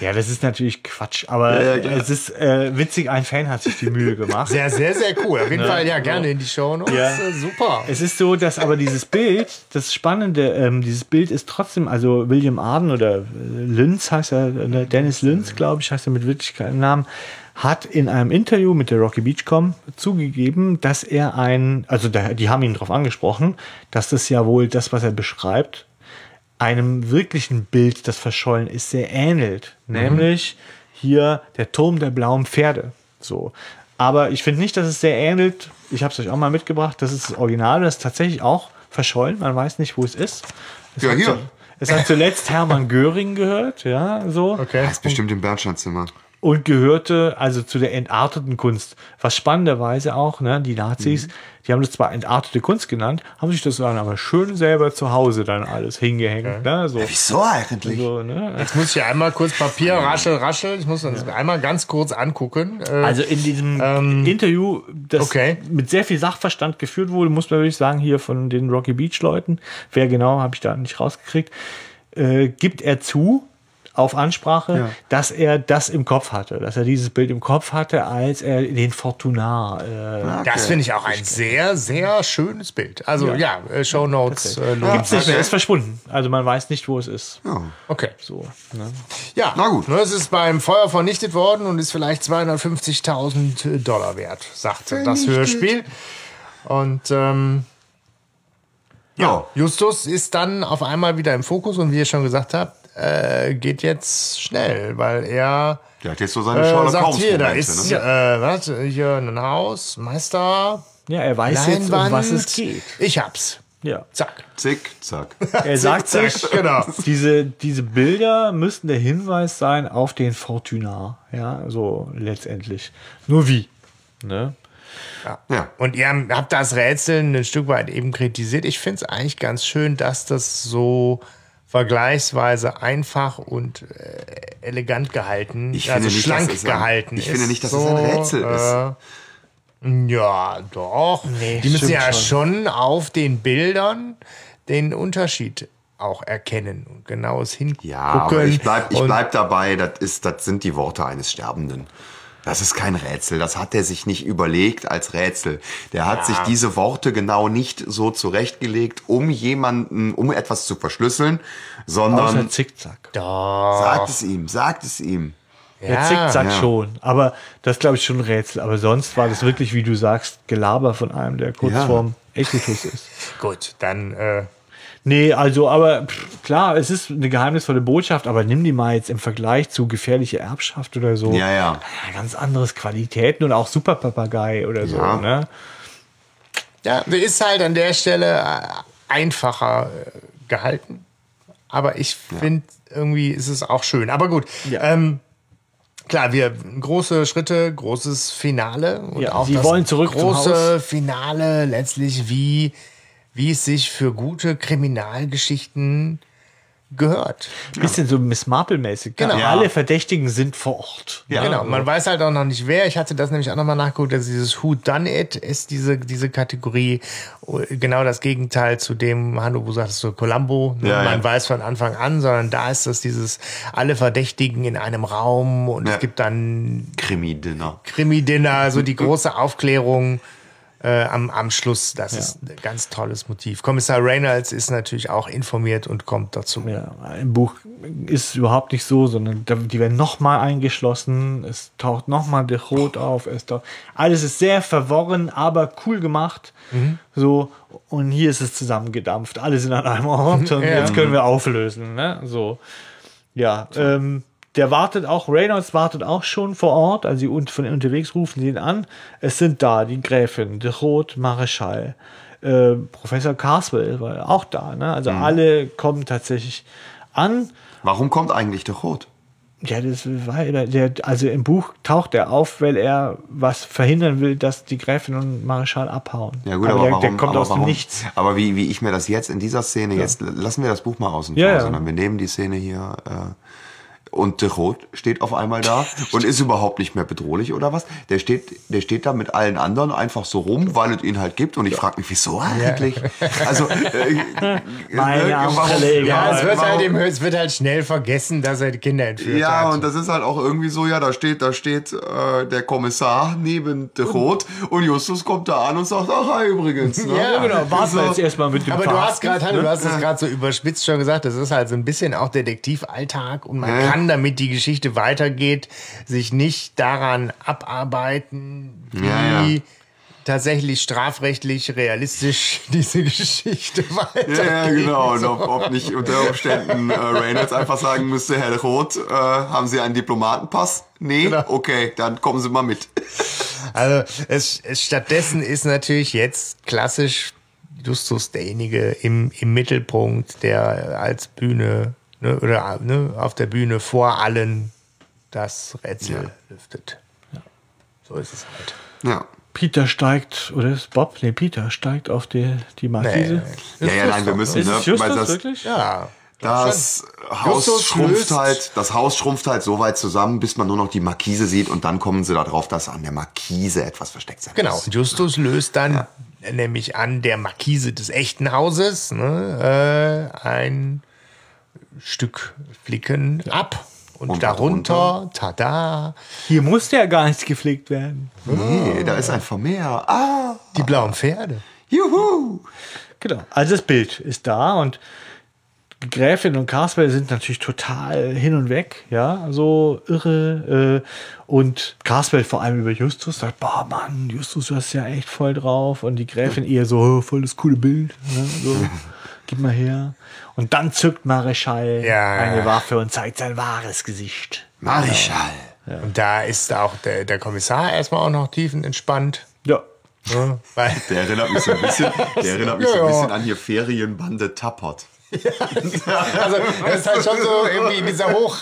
Ja, das ist natürlich Quatsch, aber Ja, ja, es ist äh, witzig, ein Fan hat sich die Mühe gemacht. Sehr, sehr, sehr cool. Auf jeden Fall, ja, gerne in die Show Notes. Ja. Äh, Super. Es ist so, dass aber dieses Bild, das Spannende, ähm, dieses Bild ist trotzdem, also William Arden oder äh, Lynch heißt er, äh, Dennis Lynch, glaube ich, heißt er mit Wirklichkeitsnamen, hat in einem Interview mit der Rocky Beachcom zugegeben, dass er ein, also die haben ihn darauf angesprochen, dass das ja wohl das, was er beschreibt, einem wirklichen Bild, das verschollen ist, sehr ähnelt. Nämlich hier der Turm der blauen Pferde. So. Aber ich finde nicht, dass es sehr ähnelt. Ich habe es euch auch mal mitgebracht. Das ist das Original. Das ist tatsächlich auch verschollen. Man weiß nicht, wo es ist. Es Ja, hat hier. zu- Es hat zuletzt Hermann Göring gehört, ja, so. Okay. Das ist bestimmt im Bernsteinzimmer. Und gehörte also zu der entarteten Kunst. Was spannenderweise auch, ne, die Nazis, die haben das zwar entartete Kunst genannt, haben sich das dann aber schön selber zu Hause dann alles hingehängt, ne, so. Wieso eigentlich? so ne? Jetzt muss ich hier einmal kurz Papier, raschel, raschel. Ich muss das einmal ganz kurz angucken. Äh, Also in diesem Interview, das okay. mit sehr viel Sachverstand geführt wurde, muss man wirklich sagen, hier von den Rocky Beach Leuten, wer genau, habe ich da nicht rausgekriegt, äh, gibt er zu, auf Ansprache, dass er das im Kopf hatte, dass er dieses Bild im Kopf hatte, als er den Fortunar äh, das finde ich auch ein sehr, sehr schönes Bild. Also ja, äh, Show Notes. Äh, lohnt gibt's nicht mehr, ist verschwunden. Also man weiß nicht, wo es ist. Okay. So, ne? Ja, Na gut. Es ist beim Feuer vernichtet worden und ist vielleicht 250.000 Dollar wert, sagte das Hörspiel. Und ähm, Ja. Justus ist dann auf einmal wieder im Fokus und wie ihr schon gesagt habt, äh, geht jetzt schnell, weil er Der hat jetzt so seine äh, Sherlock sagt, Holmes hier, da ist ne? äh, was, hier ein Haus, Meister, Ja, er weiß jetzt, um Leinwand. was es geht. Ich hab's. Ja. Zack. Zick, zack. Er sagt zack, sich, genau. diese, diese Bilder müssten der Hinweis sein auf den Fortunar. Ja, so letztendlich. Nur wie? Ne? Ja. Und ihr habt das Rätseln ein Stück weit eben kritisiert. Ich finde es eigentlich ganz schön, dass das so vergleichsweise einfach und äh, elegant gehalten, Ich also finde nicht, schlank ein- gehalten ich ist. finde nicht, dass es ein Rätsel ist. Äh, ja, doch. Nee, Die müssen ja schon. schon auf den Bildern den Unterschied auch erkennen und genaues hingucken. Ja, aber ich bleib, ich bleib dabei, das, ist, das sind die Worte eines Sterbenden. Das ist kein Rätsel, das hat er sich nicht überlegt als Rätsel. Der hat sich diese Worte genau nicht so zurechtgelegt, um jemanden, um etwas zu verschlüsseln, sondern Außer Zickzack. sagt es ihm, sagt es ihm. Der Zickzack ja. schon. Aber das glaube ich schon ein Rätsel. Aber sonst war das wirklich, wie du sagst, Gelaber von einem, der kurz Ja. vorm Equitus ist. Gut, dann äh, Nee, also, aber pff, klar, es ist eine geheimnisvolle Botschaft, aber nimm die mal jetzt im Vergleich zu gefährliche Erbschaft oder so. Ja, ja. ganz anderes Qualitäten und auch Superpapagei oder so, Ja. ne? Ja, ist halt an der Stelle äh, einfacher äh, gehalten. Aber ich finde, irgendwie ist es auch schön. Aber gut. Ja. Ähm, klar, wir große Schritte, großes Finale. Und Ja, auch sie das wollen zurück zum große Finale letztlich, wie, wie es sich für gute Kriminalgeschichten gehört. Bisschen so Miss Marple-mäßig. Genau. Ja. Alle Verdächtigen sind vor Ort. Ja. Genau, man weiß halt auch noch nicht wer. Ich hatte das nämlich auch nochmal nachgeguckt, dass dieses Who Done It ist diese, diese Kategorie genau das Gegenteil zu dem, Hanno, du sagtest so Columbo, ne? Ja, man ja. weiß von Anfang an, sondern da ist das dieses alle Verdächtigen in einem Raum und Ja. es gibt dann Krimi-Dinner. Krimi-Dinner, so die große Aufklärung äh, am, am Schluss. Das ist ein ganz tolles Motiv. Kommissar Reynolds ist natürlich auch informiert und kommt dazu. Ja, im Buch ist es überhaupt nicht so, sondern die werden nochmal eingeschlossen, es taucht nochmal der Rot auf, es taucht, alles ist sehr verworren, aber cool gemacht. So, und hier ist es zusammengedampft. Alle sind an einem Ort und Ja. jetzt können wir auflösen. Ne? So. Ja, ähm, der wartet auch, Reynolds wartet auch schon vor Ort, also sie un- von unterwegs rufen sie ihn an. Es sind da die Gräfin, der Rot, Mareschall, äh, Professor Carswell war auch da. Ne? Also alle kommen tatsächlich an. Warum kommt eigentlich der Rot? Ja, das war der, also im Buch taucht er auf, weil er was verhindern will, dass die Gräfin und Mareschall abhauen. Ja gut, aber, der, warum, der kommt aber aus dem warum, Nichts. Aber wie, wie ich mir das jetzt in dieser Szene, jetzt lassen wir das Buch mal außen Ja, vor, ja. sondern wir nehmen die Szene hier äh, und de Rot steht auf einmal da und ist überhaupt nicht mehr bedrohlich oder was? Der steht, der steht da mit allen anderen einfach so rum, weil es ihn halt gibt. Und ich frage mich, wieso eigentlich? Also, äh, Meine äh, warum- Kollegen. Ja, es wird, warum- halt es wird halt schnell vergessen, dass er die Kinder entführt Ja, hat. und das ist halt auch irgendwie so, ja, da steht, da steht äh, der Kommissar neben de Rot und Justus kommt da an und sagt, ach, hi übrigens. Ne? Ja, Genau, warten wir So. jetzt erstmal mit dem Aber du hast gerade, ne? du hast es gerade so überspitzt schon gesagt, das ist halt so ein bisschen auch Detektivalltag und man Ja. Kann, damit die Geschichte weitergeht, sich nicht daran abarbeiten, wie Ja, ja. tatsächlich strafrechtlich realistisch diese Geschichte weitergeht. Ja, ja, genau. Und ob, ob nicht unter Umständen äh, Reynolds einfach sagen müsste, Herr Roth, äh, haben Sie einen Diplomatenpass? Nee? Genau. Okay, dann kommen Sie mal mit. Also es, es stattdessen ist natürlich jetzt klassisch Justus derjenige im, im Mittelpunkt, der als Bühne ne, oder ne, auf der Bühne vor allen das Rätsel Ja. lüftet. So ist es halt. Ja. Peter steigt, oder ist Bob? Nee, Peter steigt auf die, die Markise. Nee. Ja, ja, nein, wir müssen, Ist ne? es Justus weil das, wirklich? Ja. das Haus Justus schrumpft löst- halt, das Haus schrumpft halt so weit zusammen, bis man nur noch die Markise sieht und dann kommen sie darauf, dass an der Markise etwas versteckt sein Genau. muss. Justus löst dann nämlich an der Markise des echten Hauses ne, äh, ein Stück Flicken ab. Und, Und darunter, tada, Hier musste ja gar nichts gepflegt werden. Nee, da ist ein Vermehr. Ah, die blauen Pferde. juhu. Genau. Also das Bild ist da und die Gräfin und Casper sind natürlich total hin und weg, ja, so irre. Äh, und Casper vor allem über Justus sagt, boah Mann, Justus, du hast ja echt voll drauf. Und die Gräfin eher so, oh, voll das coole Bild, ne, so, gib mal her. Und dann zückt Mareschall Ja. eine Waffe und zeigt sein wahres Gesicht. Marischal. Und da ist auch der, der Kommissar erstmal auch noch tiefenentspannt. Ja. Weil, Der erinnert mich so ein bisschen, der erinnert mich so Ja, ein ja. bisschen an hier Ferienbande Tappert. also, er ist halt schon so irgendwie in dieser, hoch,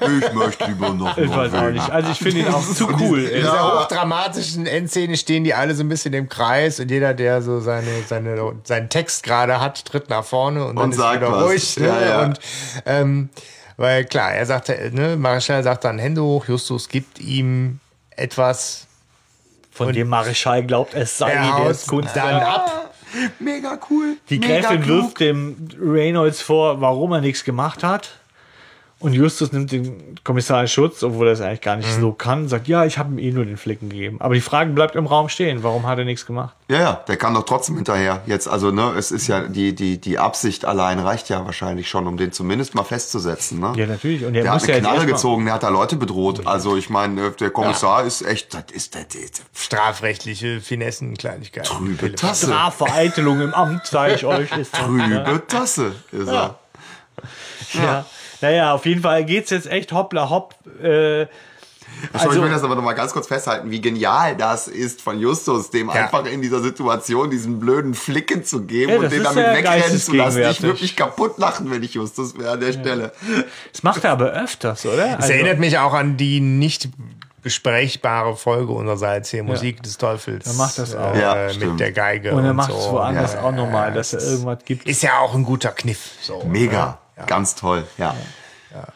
Ich möchte lieber noch Ich weiß auch nicht. Also ich finde ihn auch zu cool. in dieser hochdramatischen Endszene stehen die alle so ein bisschen im Kreis und jeder, der so seine, seine, seinen Text gerade hat, tritt nach vorne und dann Und ist sagt wieder was. ruhig. Ne? Ja, ja. Und, ähm, weil klar, er sagte, ne, Marschall sagt dann Hände hoch, Justus gibt ihm etwas, Von dem Mareschal glaubt, es sei er haut das Kunst. dann ab. Mega cool. Die Gräfin wirft dem Reynolds vor, warum er nichts gemacht hat. Und Justus nimmt den Kommissar in Schutz, obwohl er es eigentlich gar nicht Mhm. so kann. Sagt, ja, ich habe ihm eh nur den Flicken gegeben. Aber die Frage bleibt im Raum stehen. Warum hat er nichts gemacht? Ja, ja, der kann doch trotzdem hinterher. Jetzt, also, ne, es ist ja, die, die, die Absicht allein reicht ja wahrscheinlich schon, um den zumindest mal festzusetzen, ne? Ja, natürlich. Und er Der hat muss eine ja Knarre gezogen, der hat da Leute bedroht. Also, ich meine, der Kommissar ist echt, das ist, ist Strafrechtliche Finessen, Kleinigkeiten. trübe Tasse. Strafvereitelung im Amt, sage ich euch. Ist Trübe Tasse ist er. ja. Naja, auf jeden Fall geht's jetzt echt hoppla hopp. Äh, Schau, ich Also- will das aber noch mal ganz kurz festhalten, wie genial das ist von Justus, dem einfach in dieser Situation diesen blöden Flicken zu geben Ja, und den damit ja wegrennen zu lassen. Ich würde mich kaputt lachen, wenn ich Justus wäre an der Stelle. das macht er aber öfters, oder? Es Also- erinnert mich auch an die nicht besprechbare Folge unsererseits hier, Musik des Teufels. Er macht das auch. Äh, Ja, mit stimmt. der Geige. und er macht es so. woanders Ja, auch nochmal, dass das er irgendwas gibt. Ist ja auch ein guter Kniff. So, Mega, ne? ganz toll, ja. Ja,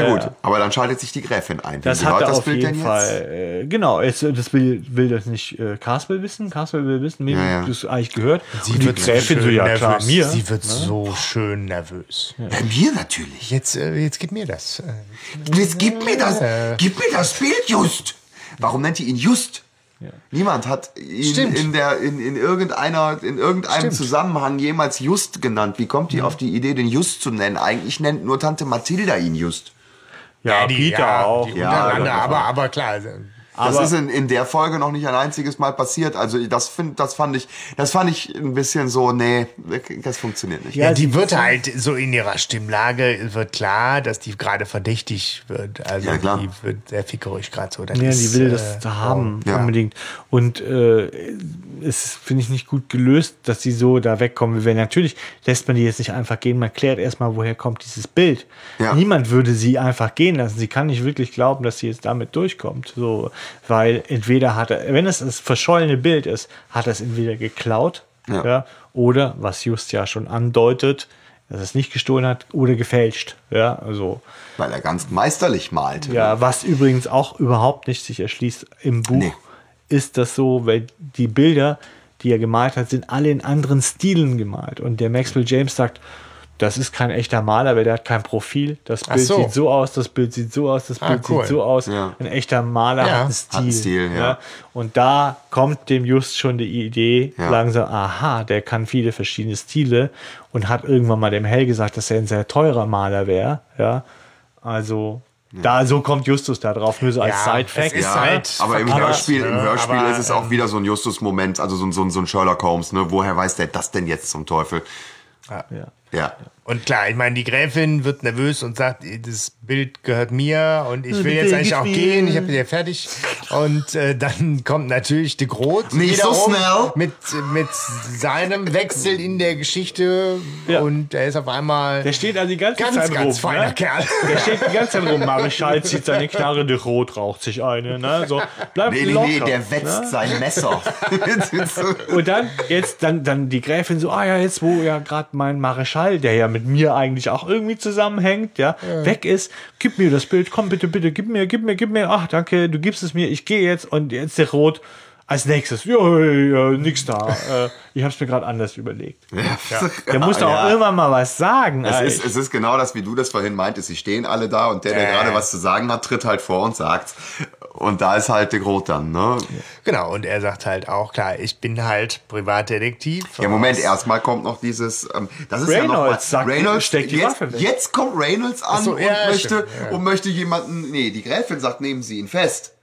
Ja, gut, ja. aber dann schaltet sich die Gräfin ein. Das gehört hat er das auf Bild jeden denn Fall. Äh, genau, jetzt, äh, das will, will das nicht äh, Casper wissen. Casper will wissen, wem Ja, ja. das eigentlich gehört. Sie Und die wird Gräfin so, schön ja nervös. klar, mir. Sie wird so schön nervös. Bei mir natürlich. Jetzt, äh, jetzt gib mir das. Äh, Jetzt gib mir das, gib mir das Bild just. Warum nennt ihr ihn just? Niemand hat ihn Stimmt. in, der, in, in, irgendeiner, in irgendeinem Stimmt. Zusammenhang jemals Just genannt. Wie kommt die auf die Idee, den Just zu nennen? Eigentlich nennt nur Tante Mathilda ihn Just. Ja, die, Peter ja, auch. Die Ja, untereinander, ja, aber, aber klar. Das ist in, in der Folge noch nicht ein einziges Mal passiert. Also das, find, das, fand ich, das fand ich ein bisschen so, nee, das funktioniert nicht. Ja, die wird halt so in ihrer Stimmlage, wird klar, dass die gerade verdächtig wird. Also Ja, klar. die wird sehr fickerig gerade so. Das Ja, die ist, will äh, das da haben, Ja. unbedingt. Und äh, es finde ich nicht gut gelöst, dass sie so da wegkommen will. Natürlich lässt man die jetzt nicht einfach gehen. Man klärt erstmal, woher kommt dieses Bild. Ja. Niemand würde sie einfach gehen lassen. Sie kann nicht wirklich glauben, dass sie jetzt damit durchkommt. So, weil entweder hat er, wenn es das verschollene Bild ist, hat er es entweder geklaut, Ja. ja, oder was Just ja schon andeutet, dass er es nicht gestohlen hat oder gefälscht. Ja, also. Weil er ganz meisterlich malt. Ja, was übrigens auch überhaupt nicht sich erschließt im Buch, Nee. ist das so, weil die Bilder, die er gemalt hat, sind alle in anderen Stilen gemalt. Und der Maxwell James sagt, das ist kein echter Maler, weil der hat kein Profil. Das Bild so. sieht so aus, das Bild sieht so aus, das Ah, Bild cool. sieht so aus. Ja. Ein echter Maler Ja. hat einen Hat Stil. einen Stil, ja. Und da kommt dem Just schon die Idee, Ja. langsam, aha, der kann viele verschiedene Stile und hat irgendwann mal dem Hell gesagt, dass er ein sehr teurer Maler wäre. Ja, also da so kommt Justus da drauf, nur so als Ja, Side-Fact. Ja, halt aber im Hörspiel, im ne? Hörspiel Aber, ist es auch wieder so ein Justus-Moment, also so, ein- so, so ein Sherlock Holmes, ne? Woher weiß der das denn jetzt zum Teufel? Ja. Ja. Und klar, ich meine, die Gräfin wird nervös und sagt, das Bild gehört mir und ich will jetzt eigentlich auch gehen, ich habe ja fertig. Und äh, dann kommt natürlich de Groot Nicht so wiederum schnell. mit, mit seinem Wechsel in der Geschichte Ja. und er ist auf einmal Der steht also die ganze ganz, Zeit ganz rum. feiner ne? Kerl. Der steht die ganze Zeit rum. Marischal zieht seine Knarre, der Rot raucht sich eine. Ne? So, bleib Nee, nee, locker. nee, der wetzt sein Messer. Und dann, jetzt, dann, dann die Gräfin so, ah ja, jetzt, wo ja gerade mein Marischal, der ja mit mir eigentlich auch irgendwie zusammenhängt, ja, weg ist, gib mir das Bild, komm bitte, bitte, gib mir, gib mir, gib mir, ach danke, du gibst es mir, ich gehe jetzt und jetzt der Rot als nächstes, ja, ja, nix da, äh, ich hab's mir gerade anders überlegt. Der muss doch auch Ja. irgendwann mal was sagen. Es ist, es ist genau das, wie du das vorhin meintest. Sie stehen alle da und der, der Ja. gerade was zu sagen hat, tritt halt vor und sagt's. Und da ist halt der Grot dann, ne? Genau, und er sagt halt auch, klar, ich bin halt Privatdetektiv. Ja, Moment, erstmal kommt noch dieses, ähm, das ist ja noch mal, Reynolds sagt, steck die jetzt, Waffe weg. jetzt kommt Reynolds an so, und, ja, möchte, stimmt, ja. und möchte jemanden, nee, die Gräfin sagt, nehmen Sie ihn fest.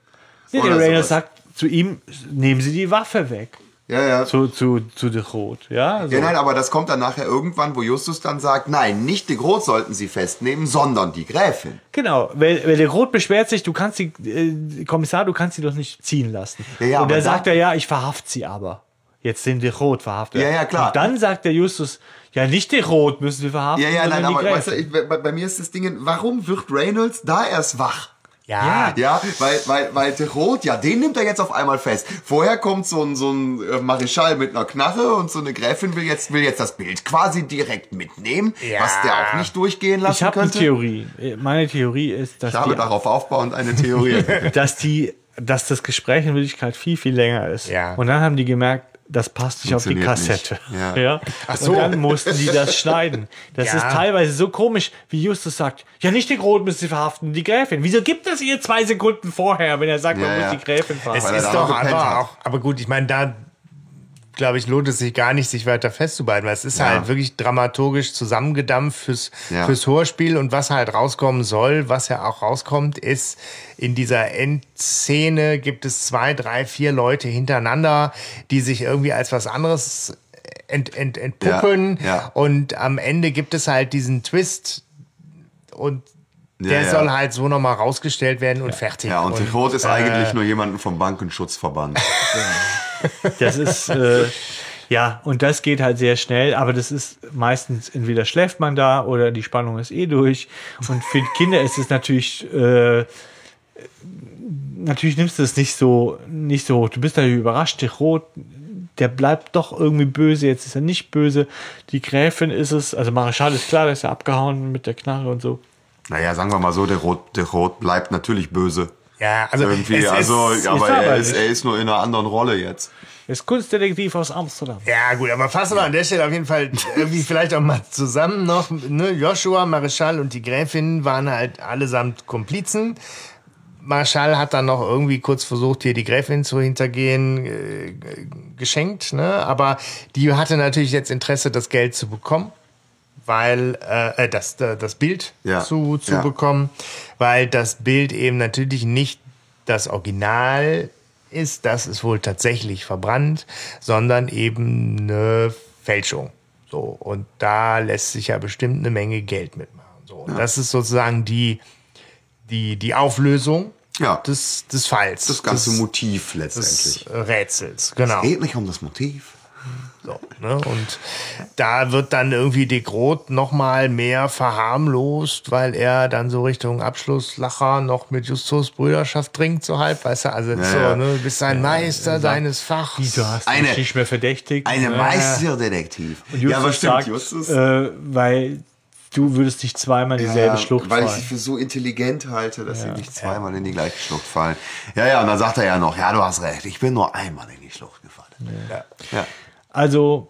Nee, Reynolds sowas. sagt zu ihm, nehmen Sie die Waffe weg. Ja, ja. Zu, zu, zu der Rot. Ja, so. Ja, nein, aber das kommt dann nachher irgendwann, wo Justus dann sagt, nein, nicht die Groß sollten sie festnehmen, sondern die Gräfin. Genau, weil, weil der Rot beschwert sich, du kannst die, äh, Kommissar, du kannst sie doch nicht ziehen lassen. Ja, ja, und dann da- sagt er, ja, ich verhaft sie aber. Jetzt sind die Rot verhaftet. Ja, ja, klar. Und dann sagt der Justus, ja, nicht die Rot müssen wir verhaften, Ja, ja, nein, aber weißt du, ich, bei, bei mir ist das Ding, warum wird Reynolds da erst wach? Ja, Ja, weil, weil, weil der Rot, ja, den nimmt er jetzt auf einmal fest. Vorher kommt so ein, so ein äh, Marischal mit einer Knarre und so eine Gräfin will jetzt, will jetzt das Bild quasi direkt mitnehmen, Ja. was der auch nicht durchgehen lassen ich habe eine könnte. Theorie. Meine Theorie ist, dass, Ich habe die, darauf aufbauend eine Theorie. dass, die, dass das Gespräch in Wirklichkeit viel, viel länger ist. Ja. Und dann haben die gemerkt, das passt nicht auf die. Kassette. Ja. Ach so. Und dann mussten die das schneiden. Das Ja. ist teilweise so komisch, wie Justus sagt, ja, nicht die Rot müssen sie verhaften, die Gräfin. Wieso gibt es ihr zwei Sekunden vorher, wenn er sagt, man Ja, muss ja. die Gräfin es verhaften? Er ist doch auch, aber gut, ich meine, da glaube ich, lohnt es sich gar nicht, sich weiter festzubehalten, weil es ist Ja. halt wirklich dramaturgisch zusammengedampft fürs, Ja. fürs Hörspiel und was halt rauskommen soll, was ja auch rauskommt, ist, in dieser Endszene gibt es zwei, drei, vier Leute hintereinander, die sich irgendwie als was anderes ent, ent, entpuppen Ja, ja. und am Ende gibt es halt diesen Twist und der ja. soll halt so nochmal rausgestellt werden und fertig. Ja, und, der und Rot ist äh, eigentlich nur jemanden vom Bankenschutzverband. Das ist, äh, ja, und das geht halt sehr schnell, aber das ist meistens entweder schläft man da oder die Spannung ist eh durch. Und für Kinder ist es natürlich, äh, natürlich nimmst du es nicht so, nicht so hoch. Du bist natürlich überrascht, der Rot, der bleibt doch irgendwie böse, jetzt ist er nicht böse. Die Gräfin ist es, also Marischal ist klar, der ist ja abgehauen mit der Knarre und so. Naja, sagen wir mal so, der Rot, der Rot bleibt natürlich böse. Ja, also Irgendwie, es ist- also, es aber er ist, er ist nur in einer anderen Rolle jetzt. Er ist Kunstdetektiv aus Amsterdam. Ja, gut, aber fassen wir an der Stelle auf jeden Fall irgendwie vielleicht auch mal zusammen noch. Ne? Joshua, Marischal und die Gräfin waren halt allesamt Komplizen. Marischal hat dann noch irgendwie kurz versucht, hier die Gräfin zu hintergehen, äh, geschenkt, ne? Aber die hatte natürlich jetzt Interesse, das Geld zu bekommen, weil äh, äh, das, äh, das Bild Ja, zu, zu ja. bekommen, weil das Bild eben natürlich nicht das Original ist, das ist wohl tatsächlich verbrannt, sondern eben eine Fälschung. So, und da lässt sich ja bestimmt eine Menge Geld mitmachen. So, und das ist sozusagen die, die, die Auflösung Ja. des, des Falls. Das ganze des, Motiv des letztendlich. Rätsels. Genau. geht nicht um das Motiv. So, ne? Und da wird dann irgendwie De Groot noch mal mehr verharmlost, weil er dann so Richtung Abschlusslacher noch mit Justus Brüderschaft trinkt, so halb, weißt du, also so, ja. ne? du bist ein Meister deines Fachs. Du hast Eine- mich nicht mehr verdächtigt. Eine Ja. Meisterdetektiv. Und Justus ja, aber stimmt, sagt, Justus. Äh, weil du würdest dich zweimal in dieselbe Schlucht weil ich fallen. sie für so intelligent halte, dass sie nicht zweimal in die gleiche Schlucht fallen. Ja, ja, und dann sagt er ja noch, ja, du hast recht, ich bin nur einmal in die Schlucht gefallen. Ja. ja. Also,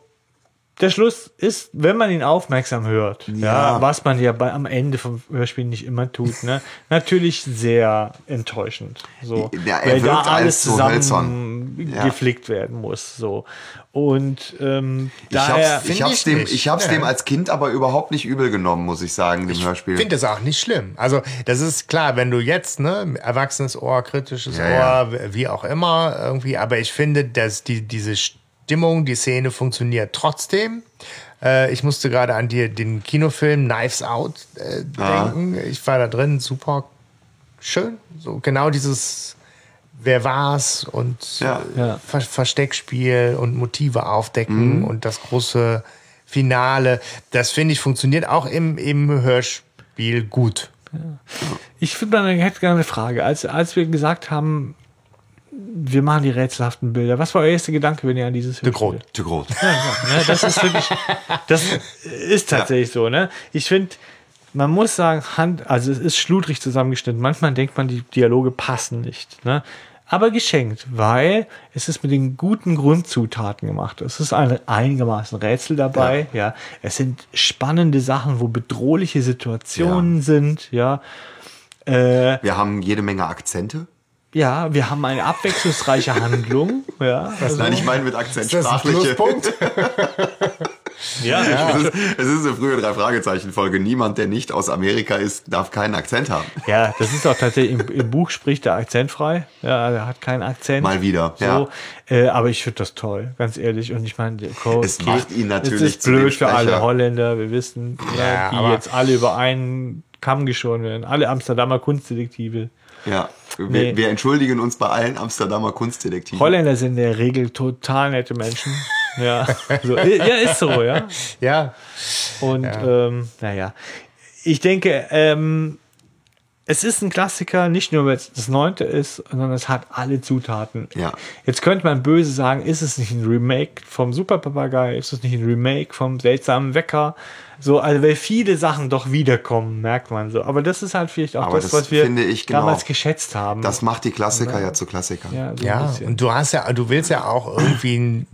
der Schluss ist, wenn man ihn aufmerksam hört, ja, Ja. was man ja bei, am Ende vom Hörspiel nicht immer tut, ne, natürlich sehr enttäuschend. So, Ja, er weil da wirkt alles als so zusammen hölzern. Ja. geflickt werden muss. So. Und ähm, Ich daher. hab's, ich hab's, ich dem, nicht. ich hab's dem als Kind aber überhaupt nicht übel genommen, muss ich sagen, dem Hörspiel. Ich finde das auch nicht schlimm. Also, das ist klar, wenn du jetzt, ne, erwachsenes Ohr, kritisches Ja, Ohr, wie auch immer, irgendwie, aber ich finde, dass die, diese Stimmung, die Szene funktioniert trotzdem. Äh, ich musste gerade an die, den Kinofilm Knives Out äh, denken. Ich war da drin, super schön. So genau dieses Wer war's und Ja. äh, Ja. Ver Versteckspiel und Motive aufdecken und das große Finale. Das finde ich funktioniert auch im, im Hörspiel gut. Ich finde, man hätte gerne eine Frage. Als, als wir gesagt haben, wir machen die rätselhaften Bilder, was war euer erster Gedanke, wenn ihr an dieses De Hörspiel Groot. Zu groß. Ne, das ist wirklich, das ist tatsächlich so. Ne? Ich finde, man muss sagen, Hand, also es ist schludrig zusammengeschnitten. Manchmal denkt man, die Dialoge passen nicht. Ne? Aber geschenkt, weil es ist mit den guten Grundzutaten gemacht. Es ist ein einigermaßen Rätsel dabei. Ja. Es sind spannende Sachen, wo bedrohliche Situationen sind. Ja. Äh, Wir haben jede Menge Akzente. Ja, wir haben eine abwechslungsreiche Handlung. Ja, also, Nein, ich meine mit Akzent sprachliche. Pluspunkt? ja, Es ist, es ist eine frühe Drei-Fragezeichen-Folge. Niemand, der nicht aus Amerika ist, darf keinen Akzent haben. Ja, das ist auch tatsächlich, im, im Buch spricht er akzentfrei. Ja, er hat keinen Akzent. Mal wieder, So, ja. äh, aber ich finde das toll, ganz ehrlich. Und ich meine, Es macht ihn natürlich Es ist blöd für alle. Holländer. Wir wissen, Ja, ja, die jetzt alle über einen Kamm geschoren werden. Alle Amsterdamer Kunstdetektive. Ja. Wir, Nee. wir entschuldigen uns bei allen Amsterdamer Kunstdetektiven. Holländer sind in der Regel total nette Menschen. Ja, so, ja ist so, ja. ja. Und ähm, naja, ich denke, ähm, es ist ein Klassiker, nicht nur weil es das neunte ist, sondern es hat alle Zutaten. Ja. Jetzt könnte man böse sagen, ist es nicht ein Remake vom Super Papagei? Ist es nicht ein Remake vom seltsamen Wecker? So, also weil viele Sachen doch wiederkommen, merkt man so. Aber das ist halt vielleicht auch das, das was wir finde ich genau. damals geschätzt haben. Das macht die Klassiker ja, zu Klassikern. ja, so Ja, und du hast ja, du willst ja auch irgendwie ein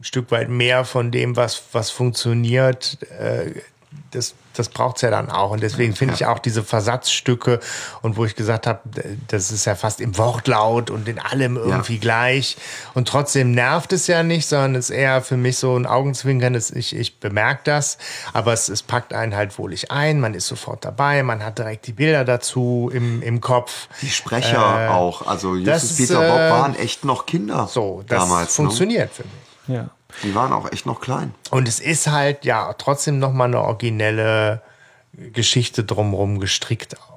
Stück weit mehr von dem, was, was funktioniert. Äh, das, das braucht es ja dann auch. Und deswegen finde ich auch diese Versatzstücke und wo ich gesagt habe, das ist ja fast im Wortlaut und in allem irgendwie gleich. Und trotzdem nervt es ja nicht, sondern es ist eher für mich so ein Augenzwinkern. Es- Ich, ich bemerke das, aber es, es packt einen halt wohlig ein. Man ist sofort dabei. Man hat direkt die Bilder dazu im, im Kopf. Die Sprecher Äh, auch. Also das Justus ist, Peter äh, Bob waren echt noch Kinder So, das damals. Ne? funktioniert für mich. ja. Die waren auch echt noch klein. Und es ist halt ja trotzdem noch mal eine originelle Geschichte drumherum gestrickt auch.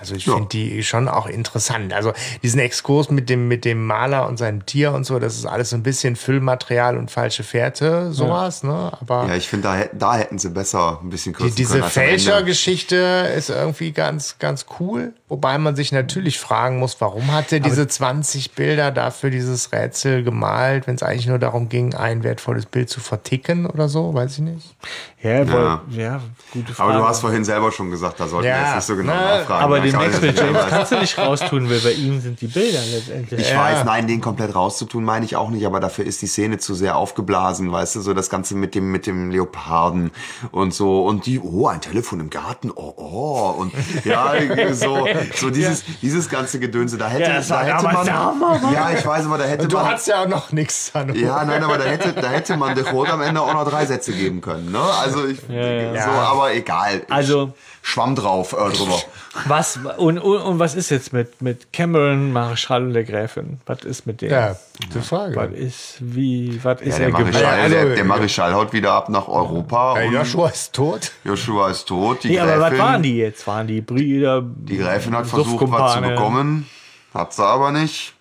Also ich Ja. finde die schon auch interessant. Also diesen Exkurs mit dem, mit dem Maler und seinem Tier und so, das ist alles so ein bisschen Füllmaterial und falsche Fährte, sowas, ne? Aber Ja, ich finde, da, da hätten sie besser ein bisschen die, kürzen diese. Fälschergeschichte ist irgendwie ganz, ganz cool. Wobei man sich natürlich fragen muss, warum hat er diese 20 Bilder dafür dieses Rätsel gemalt, wenn es eigentlich nur darum ging, ein wertvolles Bild zu verticken oder so, weiß ich nicht. Ja, ja. Ja. ja, gute Frage. Aber du hast vorhin selber schon gesagt, da sollten wir Ja, jetzt nicht so genau na, nachfragen. aber Ich den weiß Max es mit nicht, James kannst du nicht raustun, weil bei ihm sind die Bilder letztendlich. Ich Ja. weiß, nein, den komplett rauszutun meine ich auch nicht, aber dafür ist die Szene zu sehr aufgeblasen, weißt du, so das Ganze mit dem, mit dem Leoparden und so und die, oh, ein Telefon im Garten, oh, oh, und ja, so, so dieses, dieses ganze Gedönse, da hätte, Ja, da hätte man, Hammer, ja, ich weiß, aber da hätte Du man, hast ja auch noch nichts an. ja, nein, aber da hätte, da hätte man der Rot am Ende auch noch drei Sätze geben können, ne, also ich, ja. so, aber egal. Ich Also- Schwamm drauf äh, drüber. Was und, und, und was ist jetzt mit, mit Cameron, Marschall und der Gräfin? Was ist mit dem? Ja, gute Was Frage. ist, wie, was ist Ja, der er Marischal, geworden? Also, der, der Marischal haut wieder ab nach Europa Ja, und Joshua ist tot. Joshua ist tot. Die Nee, aber was Gräfin- waren die jetzt? Waren die Brüder? Die Gräfin hat versucht, was zu bekommen, hat sie aber nicht.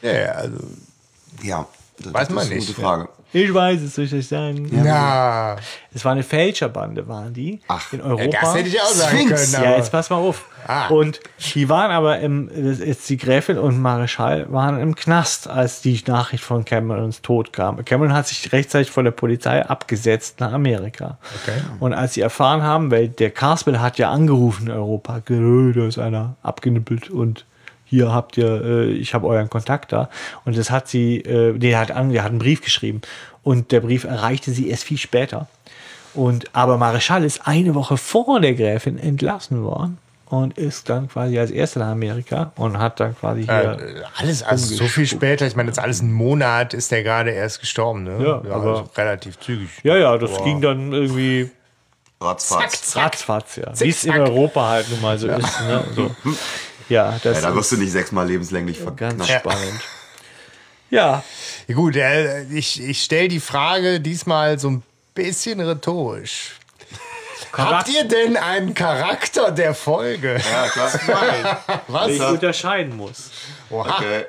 Ja, ja, also Ja, Weiß man das ist eine nicht. gute Frage. Ich weiß es, soll ich euch sagen. Ja, Es war eine Fälscherbande, waren die Ach, in Europa. das hätte ich auch sagen Sphinx. können. Ja, aber- jetzt pass mal auf. Ah. Und die waren aber im, jetzt die Gräfin und Marischal waren im Knast, als die Nachricht von Camerons Tod kam. Cameron hat sich rechtzeitig von der Polizei abgesetzt nach Amerika. Okay. Und als sie erfahren haben, weil der Carswell hat ja angerufen in Europa, gesagt, "Äh, da ist einer abgenippelt und hier habt ihr, äh, ich habe euren Kontakt da. Und das hat sie, äh, der hat an, der hat einen Brief geschrieben. Und der Brief erreichte sie erst viel später. Und aber Marischal ist eine Woche vor der Gräfin entlassen worden und ist dann quasi als erster nach Amerika und hat dann quasi hier. Äh, alles, also so viel später, ich meine, jetzt alles einen Monat ist der gerade erst gestorben, ne? Ja, aber- also relativ zügig. ja, ja, das ging dann irgendwie Ratzfatz. ratzfatz, ja. Wie es in. Europa halt nun mal so ist. Ne? So. Ja, das Ja, da wirst du ist nicht sechsmal lebenslänglich ganz verknackt. spannend. Ja, Ja, gut, äh, ich, ich stelle die Frage diesmal so ein bisschen rhetorisch. Habt ihr denn einen Charakter der Folge? Ja, klar. Was? ich unterscheiden muss. Oha. Okay.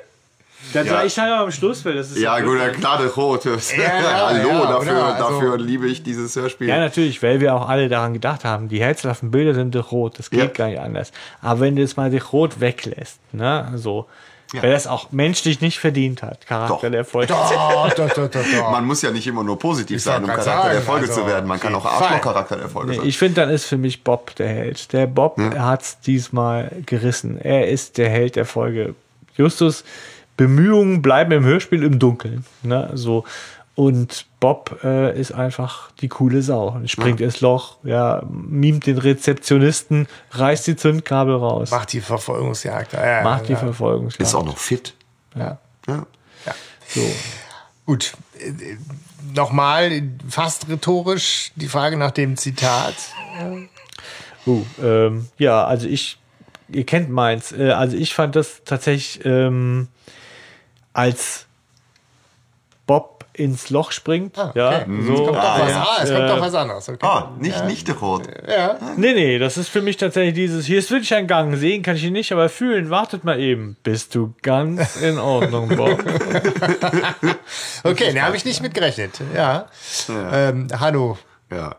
Das Ja. sage ich dann am Schluss, weil das ist Ja, gut, blöd. klar, der Rot. ja, Hallo, ja, dafür? Also- dafür liebe ich dieses Hörspiel. Ja, natürlich, weil wir auch alle daran gedacht haben, die herzhaften Bilder sind durch rot, das geht Ja. gar nicht anders. Aber wenn du jetzt mal durch rot weglässt, ne, so, weil das auch menschlich nicht verdient hat, Charakter Doch. der Folge. Doch, doch, doch, doch, doch. Man muss ja nicht immer nur positiv sein, um Charakter der Folge also, zu werden. Man kann auch. Arschloch-Charakter der Folge Nee, sein. ich finde, dann ist für mich Bob der Held. Der Bob hat's diesmal gerissen. Er ist der Held der Folge. Justus Bemühungen bleiben im Hörspiel im Dunkeln. Ne? So. Und Bob äh, ist einfach die coole Sau. Springt ins Loch, ja, mimt den Rezeptionisten, reißt die Zündkabel raus, Macht die Verfolgungsjagd. Ja, macht die ja. Verfolgungsjagd. Ist auch noch fit. Ja. Ja. So. Gut. Nochmal, fast rhetorisch, die Frage nach dem Zitat. Uh, ähm, ja, also ich, ihr kennt meins. Äh, also ich fand das tatsächlich, ähm, als Bob ins Loch springt. Ah, Ja, okay. so. Es kommt doch was, ja, ah, es kommt äh, doch was anderes. Okay. Ah, nicht, nicht der Rot. Ja. Nee, nee, das ist für mich tatsächlich dieses, hier ist wirklich ein Gang, sehen kann ich ihn nicht, aber fühlen, wartet mal eben. Bist du ganz in Ordnung, Bob? Okay, da habe ich nicht mit gerechnet. Ja. Ähm, Hanno. Ja.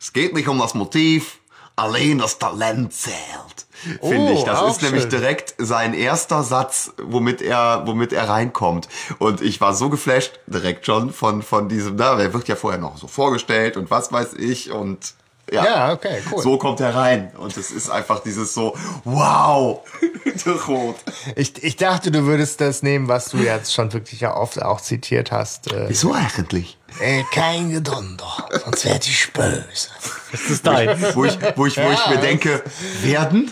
Es geht nicht um das Motiv, allein das Talent zählt. Finde ich. Das auch ist nämlich schön. direkt sein erster Satz, womit er, womit er reinkommt. Und ich war so geflasht direkt schon von, von diesem, da, er wird ja vorher noch so vorgestellt und was weiß ich und ja. Ja, okay, cool. So kommt er rein. Und es ist einfach dieses so, wow, der Rot. Ich, ich dachte, du würdest das nehmen, was du jetzt schon wirklich ja oft auch zitiert hast. Äh, Wieso eigentlich? äh, kein Gedonder, sonst werde ich böse. Das ist dein. Wo ich, wo ich, wo ich mir denke, werden?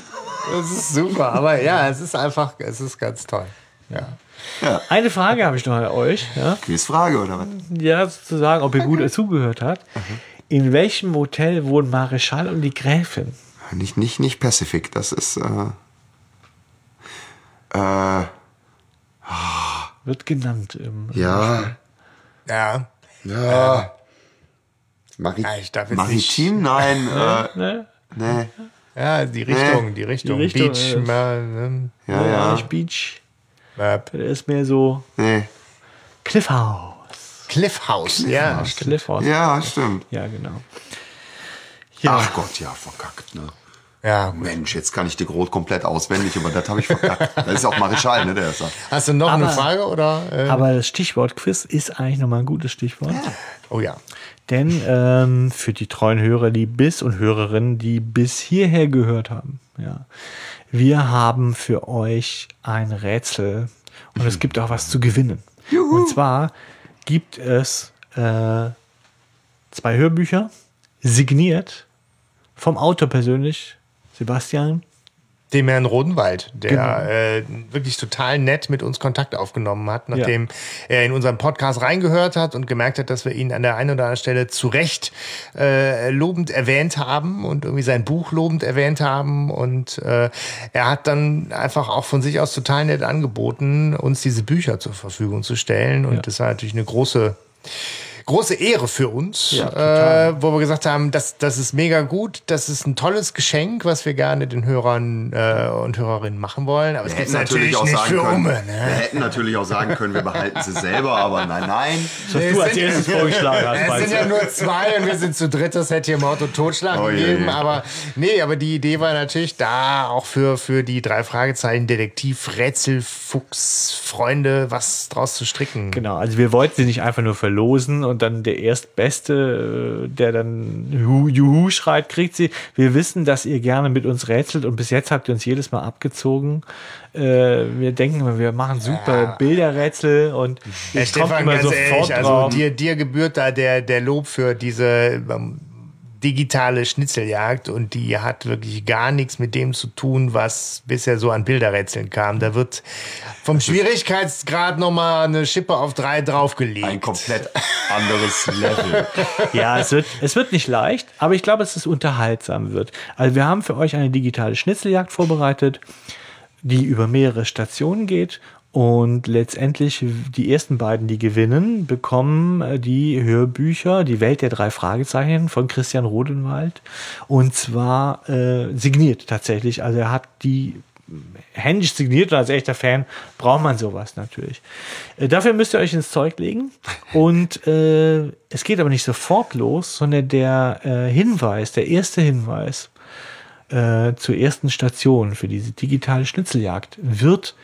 Das ist super, aber ja, es ist einfach, es ist ganz toll. Ja. Eine Frage habe ich noch an euch. Ja, Quizfrage oder was? ja sozusagen, ob ihr gut zugehört habt. In welchem Hotel wohnen Marischal und die Gräfin? Nicht, nicht, nicht Pacific, das ist, äh, äh, Wird genannt im. ja, Ja. ja. Mari Ja, ich darf jetzt Maritim? Nein, äh, Ne? nee. Ja, die Richtung, die Richtung. Die Richtung Beach, ist- mal, ne? Ja, ja, Nicht Beach. Äh, Der ist mehr so nee. Cliff House. Cliff House. Ja, stimmt. Cliff House. Ja, stimmt. Ja, genau. Ja, Ach Gott, ja, verkackt, ne? Ja. Mensch, jetzt kann ich die Rot komplett auswendig, aber das habe ich verkackt. Das ist auch Marischal, ne, der ist da. Hast du noch eine Aber- Frage oder? Äh? aber das Stichwort Quiz ist eigentlich nochmal ein gutes Stichwort. Oh ja. Denn ähm, für die treuen Hörer, die bis und Hörerinnen, die bis hierher gehört haben, ja, wir haben für euch ein Rätsel und es gibt auch was zu gewinnen. Und zwar gibt es äh, zwei Hörbücher, signiert vom Autor persönlich, Sebastian. Dem Herrn Rodenwald, der Genau. äh, wirklich total nett mit uns Kontakt aufgenommen hat, nachdem er in unseren Podcast reingehört hat und gemerkt hat, dass wir ihn an der einen oder anderen Stelle zu Recht äh, lobend erwähnt haben und irgendwie sein Buch lobend erwähnt haben. Und äh, er hat dann einfach auch von sich aus total nett angeboten, uns diese Bücher zur Verfügung zu stellen. Und Ja. das war natürlich eine große große Ehre für uns, ja, äh, wo wir gesagt haben, das, das ist mega gut, das ist ein tolles Geschenk, was wir gerne den Hörern äh, und Hörerinnen machen wollen. Aber es gibt natürlich, auch nicht sagen für können, Umme, ne? Wir hätten natürlich auch sagen können, wir behalten sie selber, aber nein, nein. Das nee, du als erstes vorgeschlagen hast. Es sind ja nur zwei und wir sind zu dritt, das hätte hier Mord und Totschlag oh, gegeben. Je, je. Aber nee, aber die Idee war natürlich da auch für, für die drei Fragezeichen Detektiv, Rätsel, Fuchs, Freunde, was draus zu stricken. Genau, also wir wollten sie nicht einfach nur verlosen und dann der Erstbeste, äh, der dann Juhu, Juhu schreit, kriegt sie. Wir wissen, dass ihr gerne mit uns rätselt und bis jetzt habt ihr uns jedes Mal abgezogen. Äh, wir denken, wir machen super ja. Bilderrätsel und ja, Stefan, immer sofort ehrlich, also dir, dir gebührt da der, der Lob für diese ähm, digitale Schnitzeljagd und die hat wirklich gar nichts mit dem zu tun, was bisher so an Bilderrätseln kam. Da wird vom Schwierigkeitsgrad nochmal eine Schippe auf drei draufgelegt. Ein komplett anderes Level. ja, es wird, es wird nicht leicht, aber ich glaube, dass es unterhaltsam wird. Also wir haben für euch eine digitale Schnitzeljagd vorbereitet, die über mehrere Stationen geht und letztendlich die ersten beiden, die gewinnen, bekommen äh, die Hörbücher Die Welt der drei Fragezeichen von Christian Rodenwald. Und zwar äh, signiert tatsächlich. Also er hat die händisch signiert und als echter Fan braucht man sowas natürlich. Äh, dafür müsst ihr euch ins Zeug legen. Und äh, es geht aber nicht sofort los, sondern der äh, Hinweis, der erste Hinweis äh, zur ersten Station für diese digitale Schnitzeljagd wird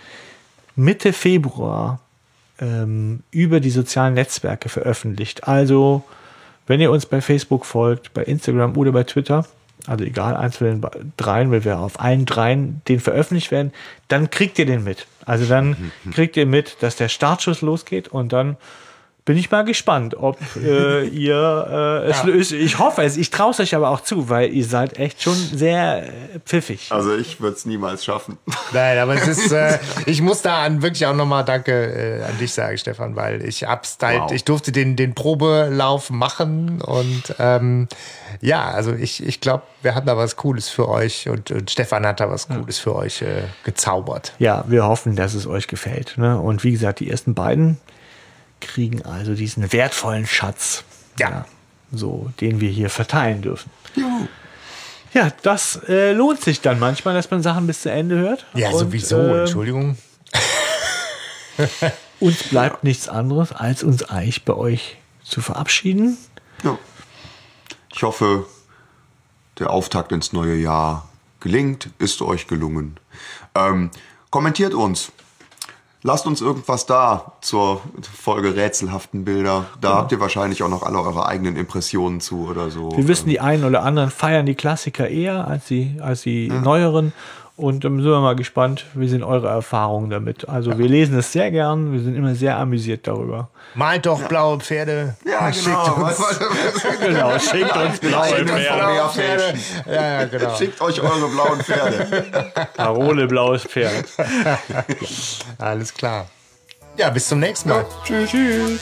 Mitte Februar ähm, über die sozialen Netzwerke veröffentlicht. Also, wenn ihr uns bei Facebook folgt, bei Instagram oder bei Twitter, also egal, eins von den dreien, weil wir auf allen dreien den veröffentlicht werden, dann kriegt ihr den mit. Also dann kriegt ihr mit, dass der Startschuss losgeht und dann bin ich mal gespannt, ob äh, ihr äh, es ja. löst. Ich hoffe es, ich traue es euch aber auch zu, weil ihr seid echt schon sehr äh, pfiffig. Also ich würde es niemals schaffen. Nein, aber es ist, äh, ich muss da an, wirklich auch nochmal Danke äh, an dich sagen, Stefan, weil ich hab's halt, wow. ich durfte den, den Probelauf machen und ähm, ja, also ich, ich glaube, wir hatten da was Cooles für euch und, und Stefan hat da was Cooles für euch äh, gezaubert. Ja, wir hoffen, dass es euch gefällt. Ne? Und wie gesagt, die ersten beiden, kriegen also diesen wertvollen Schatz, ja. ja so, den wir hier verteilen dürfen. Juhu. Ja, das äh, lohnt sich dann manchmal, dass man Sachen bis zu Ende hört. Ja, Und, sowieso, äh, Entschuldigung. uns bleibt nichts anderes, als uns eigentlich bei euch zu verabschieden. Ja. Ich hoffe, der Auftakt ins neue Jahr gelingt, ist euch gelungen. Ähm, kommentiert uns, Lasst uns irgendwas da zur Folge rätselhaften Bilder. Da genau. habt ihr wahrscheinlich auch noch alle eure eigenen Impressionen zu oder so. Wir wissen, die einen oder anderen feiern die Klassiker eher als die, als die ja. neueren. Und dann sind wir mal gespannt, wie sind eure Erfahrungen damit. Also ja. wir lesen es sehr gern, wir sind immer sehr amüsiert darüber. Malt doch ja. blaue Pferde. Ja, schickt genau. Uns. genau, schickt uns blaue Pferde. Blaue Pferde. Ja, ja, genau. Schickt euch eure blauen Pferde. Parole blaues Pferd. Alles klar. Ja, bis zum nächsten Mal. tschüss. Tschüss.